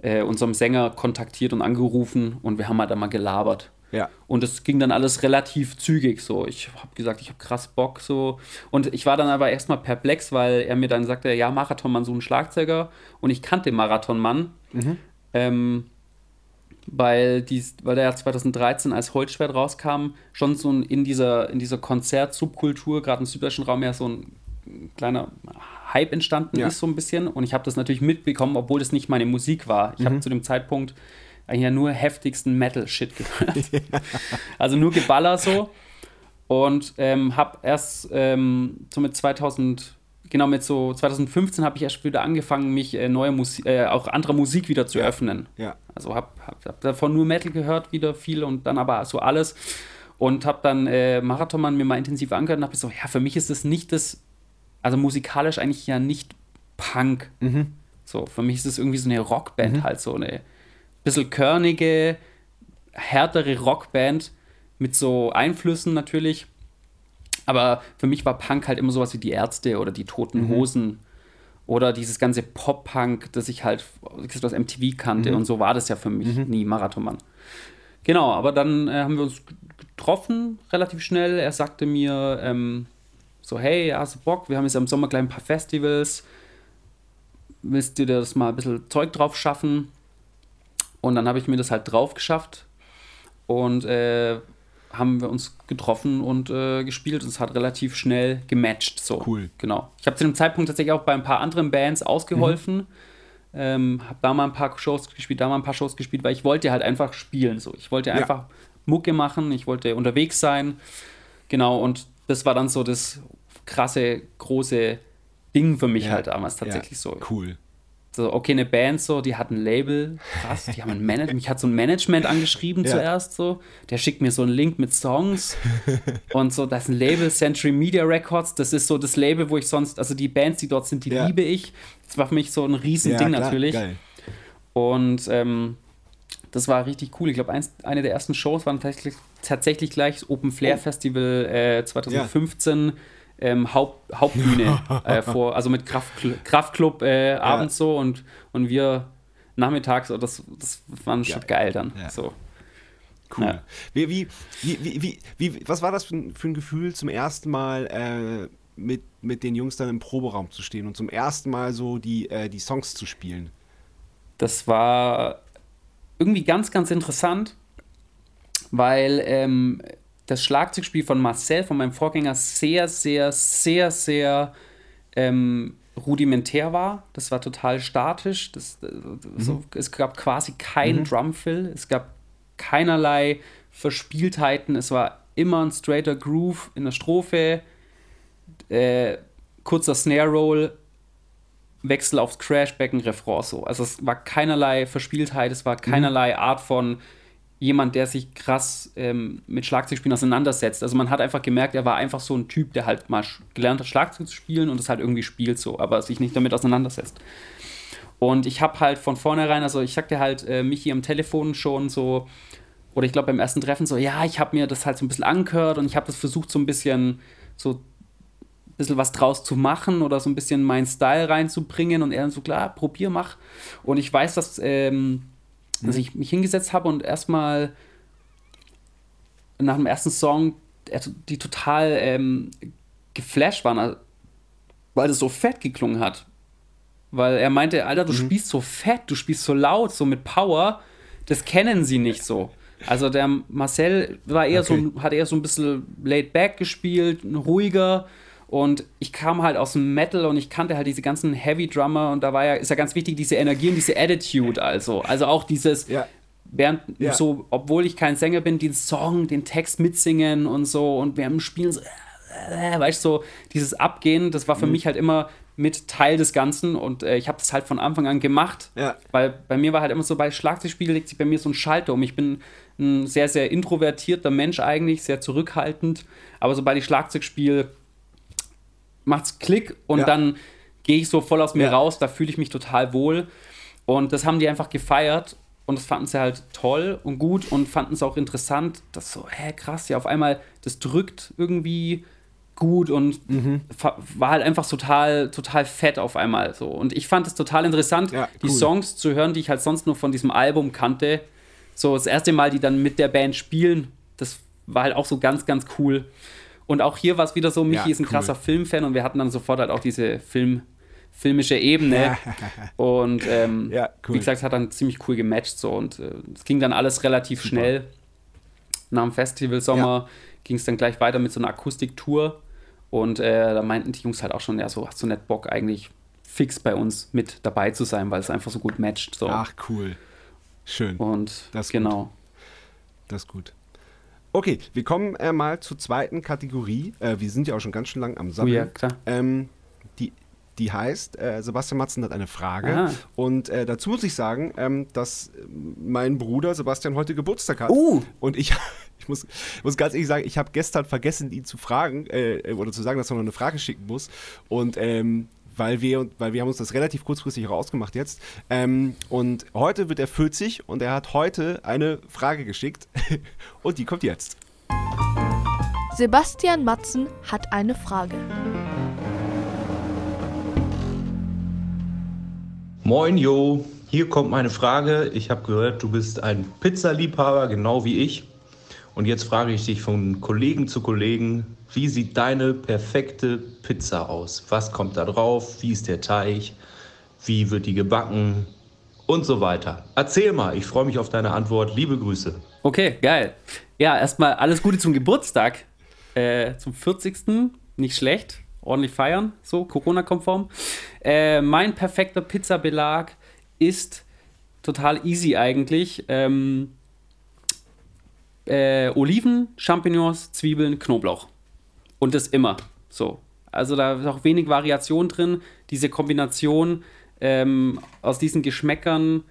äh, unserem Sänger, kontaktiert und angerufen und wir haben halt einmal gelabert. Ja. Und es ging dann alles relativ zügig so. Ich habe gesagt, ich habe krass Bock so. Und ich war dann aber erstmal perplex, weil er mir dann sagte, ja, Marathonmann, so ein Schlagzeuger. Und ich kannte Marathonmann. Mhm. Ähm, weil, dies, weil der 2013 als Holzschwert rauskam, schon so ein, in dieser, in dieser Konzert-Subkultur, gerade im süddeutschen Raum ja so ein kleiner Hype entstanden ja. ist, so ein bisschen. Und ich habe das natürlich mitbekommen, obwohl das nicht meine Musik war. Ich mhm. habe zu dem Zeitpunkt eigentlich ja nur heftigsten Metal-Shit gehört. [laughs] [laughs] also nur Geballer so. Und ähm, habe erst ähm, so mit 2000, genau mit so 2015 habe ich erst wieder angefangen, mich äh, neue Musik, äh, auch anderer Musik wieder zu ja. öffnen. Ja. Also habe hab, hab davon nur Metal gehört, wieder viel und dann aber so alles. Und habe dann äh, Marathonmann mir mal intensiv angehört und habe so, ja, für mich ist das nicht das, also musikalisch eigentlich ja nicht Punk. Mhm. So, für mich ist es irgendwie so eine Rockband mhm. halt, so eine bisschen körnige, härtere Rockband mit so Einflüssen natürlich. Aber für mich war Punk halt immer sowas wie die Ärzte oder die Toten mhm. Hosen mhm. oder dieses ganze Pop-Punk, das ich halt aus MTV kannte. Mhm. Und so war das ja für mich mhm. nie Marathonmann. Genau, aber dann äh, haben wir uns getroffen relativ schnell. Er sagte mir ähm, so, hey, hast du Bock? Wir haben jetzt im Sommer gleich ein paar Festivals. Willst du dir das mal ein bisschen Zeug drauf schaffen? Und dann habe ich mir das halt drauf geschafft und äh, haben wir uns getroffen und äh, gespielt und es hat relativ schnell gematcht. So.
Cool.
Genau. Ich habe zu dem Zeitpunkt tatsächlich auch bei ein paar anderen Bands ausgeholfen. Mhm. Ähm, habe da mal ein paar Shows gespielt, da mal ein paar Shows gespielt, weil ich wollte halt einfach spielen. So. Ich wollte einfach ja. Mucke machen, ich wollte unterwegs sein. Genau, und das war dann so das krasse, große Ding für mich ja. halt damals tatsächlich ja. so.
Cool
so, okay, eine Band so, die hat ein Label, krass, die haben ein Management, mich hat so ein Management angeschrieben [laughs] ja. zuerst so, der schickt mir so einen Link mit Songs und so, das ist ein Label, Century Media Records, das ist so das Label, wo ich sonst, also die Bands, die dort sind, die ja. liebe ich. Das war für mich so ein Riesending ja, natürlich. Geil. Und ähm, das war richtig cool. Ich glaube, eine der ersten Shows waren tatsächlich, tatsächlich gleich das Open Flair oh. Festival äh, 2015 ähm, Haupt, Hauptbühne [laughs] äh, vor, also mit Kraftcl Kraftclub äh, abends ja. so und, und wir nachmittags, das, das war schon geil dann. Ja. So.
Cool. Wie, wie, wie, wie, wie, was war das für ein, für ein Gefühl, zum ersten Mal äh, mit, mit den Jungs dann im Proberaum zu stehen und zum ersten Mal so die, äh, die Songs zu spielen?
Das war irgendwie ganz, ganz interessant, weil ähm, das Schlagzeugspiel von Marcel, von meinem Vorgänger, sehr, sehr, sehr, sehr ähm, rudimentär war. Das war total statisch. Das, äh, so, mhm. Es gab quasi keinen mhm. Drumfill. Es gab keinerlei Verspieltheiten. Es war immer ein straighter Groove in der Strophe. Äh, kurzer Snare Roll, Wechsel aufs Crashbecken, Refrain so. Also es war keinerlei Verspieltheit, es war mhm. keinerlei Art von jemand, der sich krass ähm, mit Schlagzeugspielen auseinandersetzt. Also man hat einfach gemerkt, er war einfach so ein Typ, der halt mal gelernt hat, Schlagzeug zu spielen und es halt irgendwie spielt so, aber sich nicht damit auseinandersetzt. Und ich habe halt von vornherein, also ich sagte halt äh, Michi am Telefon schon so, oder ich glaube beim ersten Treffen so, ja, ich habe mir das halt so ein bisschen angehört und ich habe das versucht so ein bisschen so ein bisschen was draus zu machen oder so ein bisschen meinen Style reinzubringen und er dann so, klar, probier, mach. Und ich weiß, dass, ähm. Dass ich mich hingesetzt habe und erstmal nach dem ersten Song die total ähm, geflasht waren, weil es so fett geklungen hat. Weil er meinte, Alter, du mhm. spielst so fett, du spielst so laut, so mit Power. Das kennen sie nicht so. Also der Marcel war eher okay. so, hat eher so ein bisschen laid back gespielt, ruhiger. Und ich kam halt aus dem Metal und ich kannte halt diese ganzen Heavy Drummer und da war ja, ist ja ganz wichtig, diese Energie und diese Attitude, also. Also auch dieses, ja. während ja. so, obwohl ich kein Sänger bin, den Song, den Text mitsingen und so und während dem Spielen so, äh, weißt du, so, dieses Abgehen, das war für mhm. mich halt immer mit Teil des Ganzen und äh, ich habe das halt von Anfang an gemacht, ja. weil bei mir war halt immer so, bei Schlagzeugspiel legt sich bei mir so ein Schalter um. Ich bin ein sehr, sehr introvertierter Mensch eigentlich, sehr zurückhaltend, aber sobald ich Schlagzeug spiele, macht's Klick und ja. dann gehe ich so voll aus mir ja. raus, da fühle ich mich total wohl und das haben die einfach gefeiert und das fanden sie halt toll und gut und fanden es auch interessant, dass so, hä, krass, ja, auf einmal, das drückt irgendwie gut und mhm. war halt einfach total, total fett auf einmal so. Und ich fand es total interessant, ja, cool. die Songs zu hören, die ich halt sonst nur von diesem Album kannte. So das erste Mal, die dann mit der Band spielen, das war halt auch so ganz, ganz cool. Und auch hier war es wieder so, Michi ja, ist ein cool. krasser Filmfan und wir hatten dann sofort halt auch diese Film, filmische Ebene. und ähm, ja, cool. wie gesagt, es hat dann ziemlich cool gematcht so und äh, es ging dann alles relativ Super. schnell. Nach dem Festivalsommer ja. ging es dann gleich weiter mit so einer Akustiktour und äh, da meinten die Jungs halt auch schon, ja, so hast du nicht Bock eigentlich fix bei uns mit dabei zu sein, weil es einfach so gut matcht. So.
Ach, cool. Schön.
Und das genau. Gut.
Das ist gut. Okay, wir kommen äh, mal zur zweiten Kategorie. Äh, wir sind ja auch schon ganz schön lang am Sammeln. Oh ja, klar. Ähm, die, die heißt, äh, Sebastian Matzen hat eine Frage. Aha. Und äh, dazu muss ich sagen, ähm, dass mein Bruder Sebastian heute Geburtstag hat. Uh. Und ich, [laughs] ich muss, muss ganz ehrlich sagen, ich habe gestern vergessen, ihn zu fragen äh, oder zu sagen, dass er noch eine Frage schicken muss. Und ähm, weil wir, weil wir haben uns das relativ kurzfristig rausgemacht jetzt. Ähm, und heute wird er 40 und er hat heute eine Frage geschickt. [laughs] und die kommt jetzt.
Sebastian Matzen hat eine Frage.
Moin Jo, hier kommt meine Frage. Ich habe gehört, du bist ein Pizzaliebhaber, genau wie ich. Und jetzt frage ich dich von Kollegen zu Kollegen, wie sieht deine perfekte Pizza aus? Was kommt da drauf? Wie ist der Teig? Wie wird die gebacken? Und so weiter. Erzähl mal, ich freue mich auf deine Antwort. Liebe Grüße.
Okay, geil. Ja, erstmal alles Gute zum Geburtstag. Äh, zum 40. Nicht schlecht. Ordentlich feiern, so Corona-konform. Äh, mein perfekter Pizzabelag ist total easy eigentlich. Ähm, äh, Oliven, Champignons, Zwiebeln, Knoblauch. Und das immer so. Also da ist auch wenig Variation drin. Diese Kombination ähm, aus diesen Geschmäckern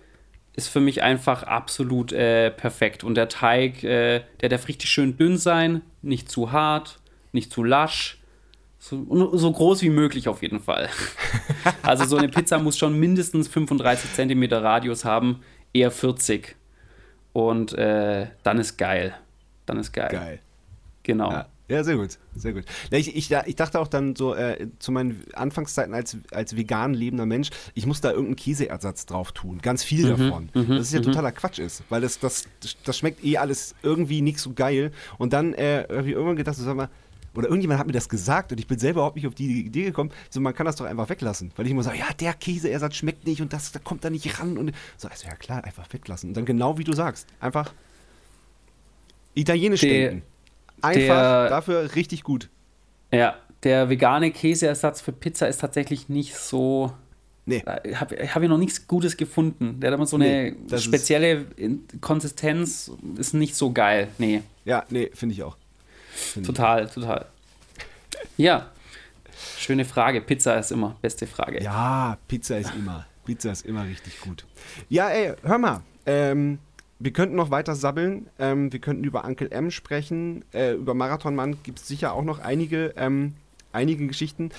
ist für mich einfach absolut äh, perfekt. Und der Teig, äh, der darf richtig schön dünn sein, nicht zu hart, nicht zu lasch. So, so groß wie möglich auf jeden Fall. [laughs] also so eine Pizza muss schon mindestens 35 cm Radius haben, eher 40. Und äh, dann ist geil. Dann ist geil.
Geil.
Genau.
Ja. Ja, sehr gut, sehr gut. Ich, ich, ich dachte auch dann so äh, zu meinen Anfangszeiten als, als vegan lebender Mensch, ich muss da irgendeinen Käseersatz drauf tun. Ganz viel mhm, davon. Mhm, das ist ja mhm. totaler Quatsch ist, weil das, das, das schmeckt eh alles irgendwie nicht so geil. Und dann äh, habe ich irgendwann gedacht, so, sag mal, oder irgendjemand hat mir das gesagt und ich bin selber überhaupt nicht auf die Idee gekommen, so man kann das doch einfach weglassen. Weil ich immer sage, ja, der Käseersatz schmeckt nicht und das, da kommt da nicht ran. Und so, also ja klar, einfach weglassen. Und dann genau wie du sagst, einfach italienisch denken. Einfach der, dafür richtig gut.
Ja, der vegane Käseersatz für Pizza ist tatsächlich nicht so. Nee. Habe hab ich noch nichts Gutes gefunden. Der hat immer so eine nee, spezielle Konsistenz, ist nicht so geil. Nee.
Ja, nee, finde ich auch.
Find total, ich. total. Ja, schöne Frage. Pizza ist immer beste Frage.
Ja, Pizza ist immer. Pizza ist immer richtig gut. Ja, ey, hör mal. Ähm, wir könnten noch weiter sabbeln. Ähm, wir könnten über Uncle M sprechen. Äh, über Marathonmann gibt es sicher auch noch einige, ähm, einige Geschichten.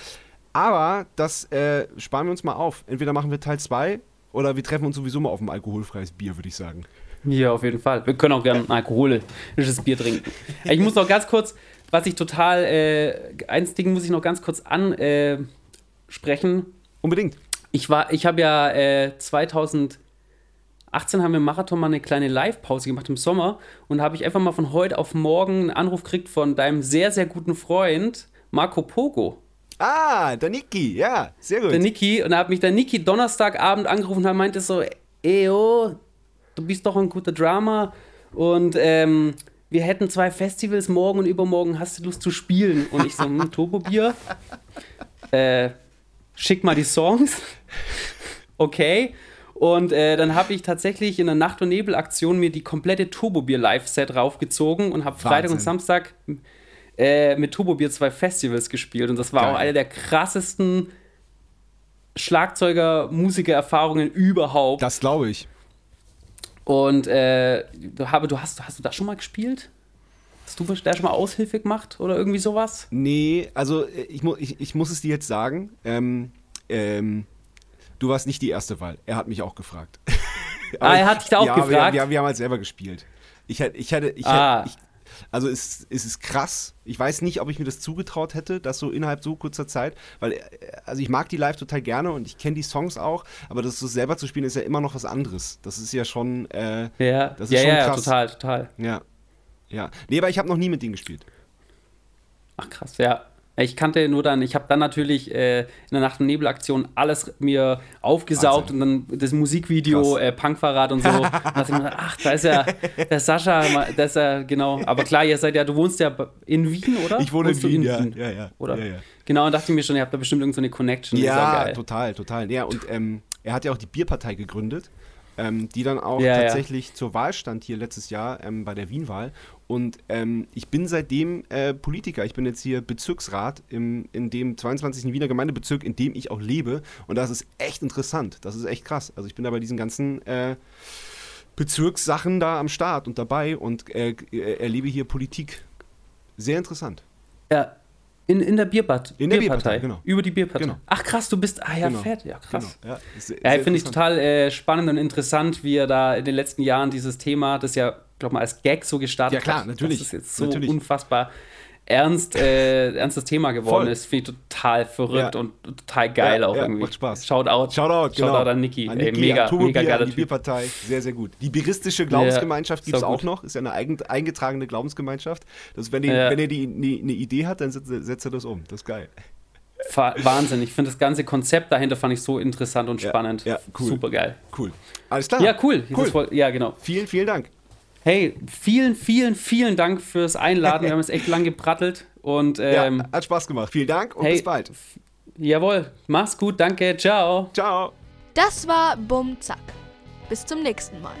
Aber das äh, sparen wir uns mal auf. Entweder machen wir Teil 2 oder wir treffen uns sowieso mal auf ein alkoholfreies Bier, würde ich sagen.
Ja, auf jeden Fall. Wir können auch gerne ein alkoholisches Bier trinken. Ich muss noch ganz kurz, was ich total, äh, eins Ding muss ich noch ganz kurz ansprechen. Äh,
Unbedingt.
Ich war, ich habe ja äh, 2000 18 haben wir im Marathon mal eine kleine Live-Pause gemacht im Sommer und habe ich einfach mal von heute auf morgen einen Anruf gekriegt von deinem sehr, sehr guten Freund Marco Pogo.
Ah, der Niki, ja, sehr gut.
Der Niki, und da hat mich der Niki Donnerstagabend angerufen und meinte so, eyo, du bist doch ein guter Drama und ähm, wir hätten zwei Festivals morgen und übermorgen, hast du Lust zu spielen? Und ich so, hm, [laughs] Turbo-Bier, äh, schick mal die Songs, [laughs] okay. Und äh, dann habe ich tatsächlich in der Nacht- und Nebel-Aktion mir die komplette Turbobier-Live-Set raufgezogen und habe Freitag und Samstag äh, mit Turbobier zwei Festivals gespielt. Und das war Geil. auch eine der krassesten Schlagzeuger-Musiker-Erfahrungen überhaupt.
Das glaube ich.
Und äh, habe, du hast, hast du das schon mal gespielt? Hast du da schon mal Aushilfe gemacht oder irgendwie sowas?
Nee, also äh, ich, mu ich, ich muss es dir jetzt sagen. Ähm, ähm, du warst nicht die erste Wahl. Er hat mich auch gefragt. [laughs]
ah, er hat dich da auch
ja,
gefragt?
Wir, wir, wir, haben halt selber gespielt. Ich, ich hatte, ich, ah. ich, also es, es ist krass. Ich weiß nicht, ob ich mir das zugetraut hätte, das so innerhalb so kurzer Zeit, weil also ich mag die live total gerne und ich kenne die Songs auch, aber das so selber zu spielen ist ja immer noch was anderes. Das ist ja schon, äh,
ja,
das
ist ja, schon ja, krass. total, total.
Ja, ja. Nee, aber ich habe noch nie mit denen gespielt.
Ach krass, ja. Ich kannte nur dann, ich habe dann natürlich äh, in der Nacht- und Nebel-Aktion alles mir aufgesaugt Wahnsinn. und dann das Musikvideo, äh, Punkverrat und so. [laughs] und mir ach, da ist ja der Sascha, da ist ja, genau. Aber klar, ihr seid ja, du wohnst ja in Wien, oder?
Ich wohne
in
Wien,
in Wien,
ja, ja,
Oder?
Ja, ja.
Genau, und dachte ich mir schon, ihr habt da bestimmt irgendeine so Connection.
Ja, total, total. Ja, und ähm, er hat ja auch die Bierpartei gegründet ähm, die dann auch ja, tatsächlich ja. zur Wahl stand hier letztes Jahr ähm, bei der Wienwahl. Und ähm, ich bin seitdem äh, Politiker. Ich bin jetzt hier Bezirksrat im, in dem 22. Wiener Gemeindebezirk, in dem ich auch lebe. Und das ist echt interessant. Das ist echt krass. Also ich bin da bei diesen ganzen äh, Bezirkssachen da am Start und dabei und äh, erlebe hier Politik. Sehr interessant.
Ja, in, in der Bierbad,
in der Bierpartei, genau.
Über die Bierpartei. Genau. Ach krass, du bist, ah ja, genau. fett, ja krass. Genau. Ja, ja finde ich total äh, spannend und interessant, wie er da in den letzten Jahren dieses Thema, das ja, glaube mal als Gag so gestartet
hat. Ja klar, natürlich.
Das ist jetzt so
natürlich.
unfassbar ernst, äh, ernstes Thema geworden Voll. ist, finde ich total verrückt ja. und total geil ja, auch ja, irgendwie.
Macht Spaß.
Shoutout.
Shoutout,
genau. Shoutout an Niki. An Ey, mega,
an
mega geiler
Die Bierpartei, sehr, sehr gut. Die Biristische Glaubensgemeinschaft gibt es auch noch. Ist ja eine eigen, eingetragene Glaubensgemeinschaft. Das, wenn, die, wenn ihr die, eine, eine Idee hat, dann setzt, setzt er das um. Das ist geil.
Wahnsinn. Ich finde das ganze Konzept dahinter fand ich so interessant und spannend. Ja, cool. Super geil.
Cool. Alles klar.
Ja, cool.
cool.
Ja, genau.
Vielen, vielen Dank.
Hey, vielen, vielen, vielen Dank fürs Einladen. Wir [laughs] haben es echt lang geprattelt. Und, ähm,
ja, hat Spaß gemacht. Vielen Dank und hey, bis bald.
Jawohl, mach's gut, danke, ciao.
Ciao.
Das war Bum Zack. Bis zum nächsten Mal.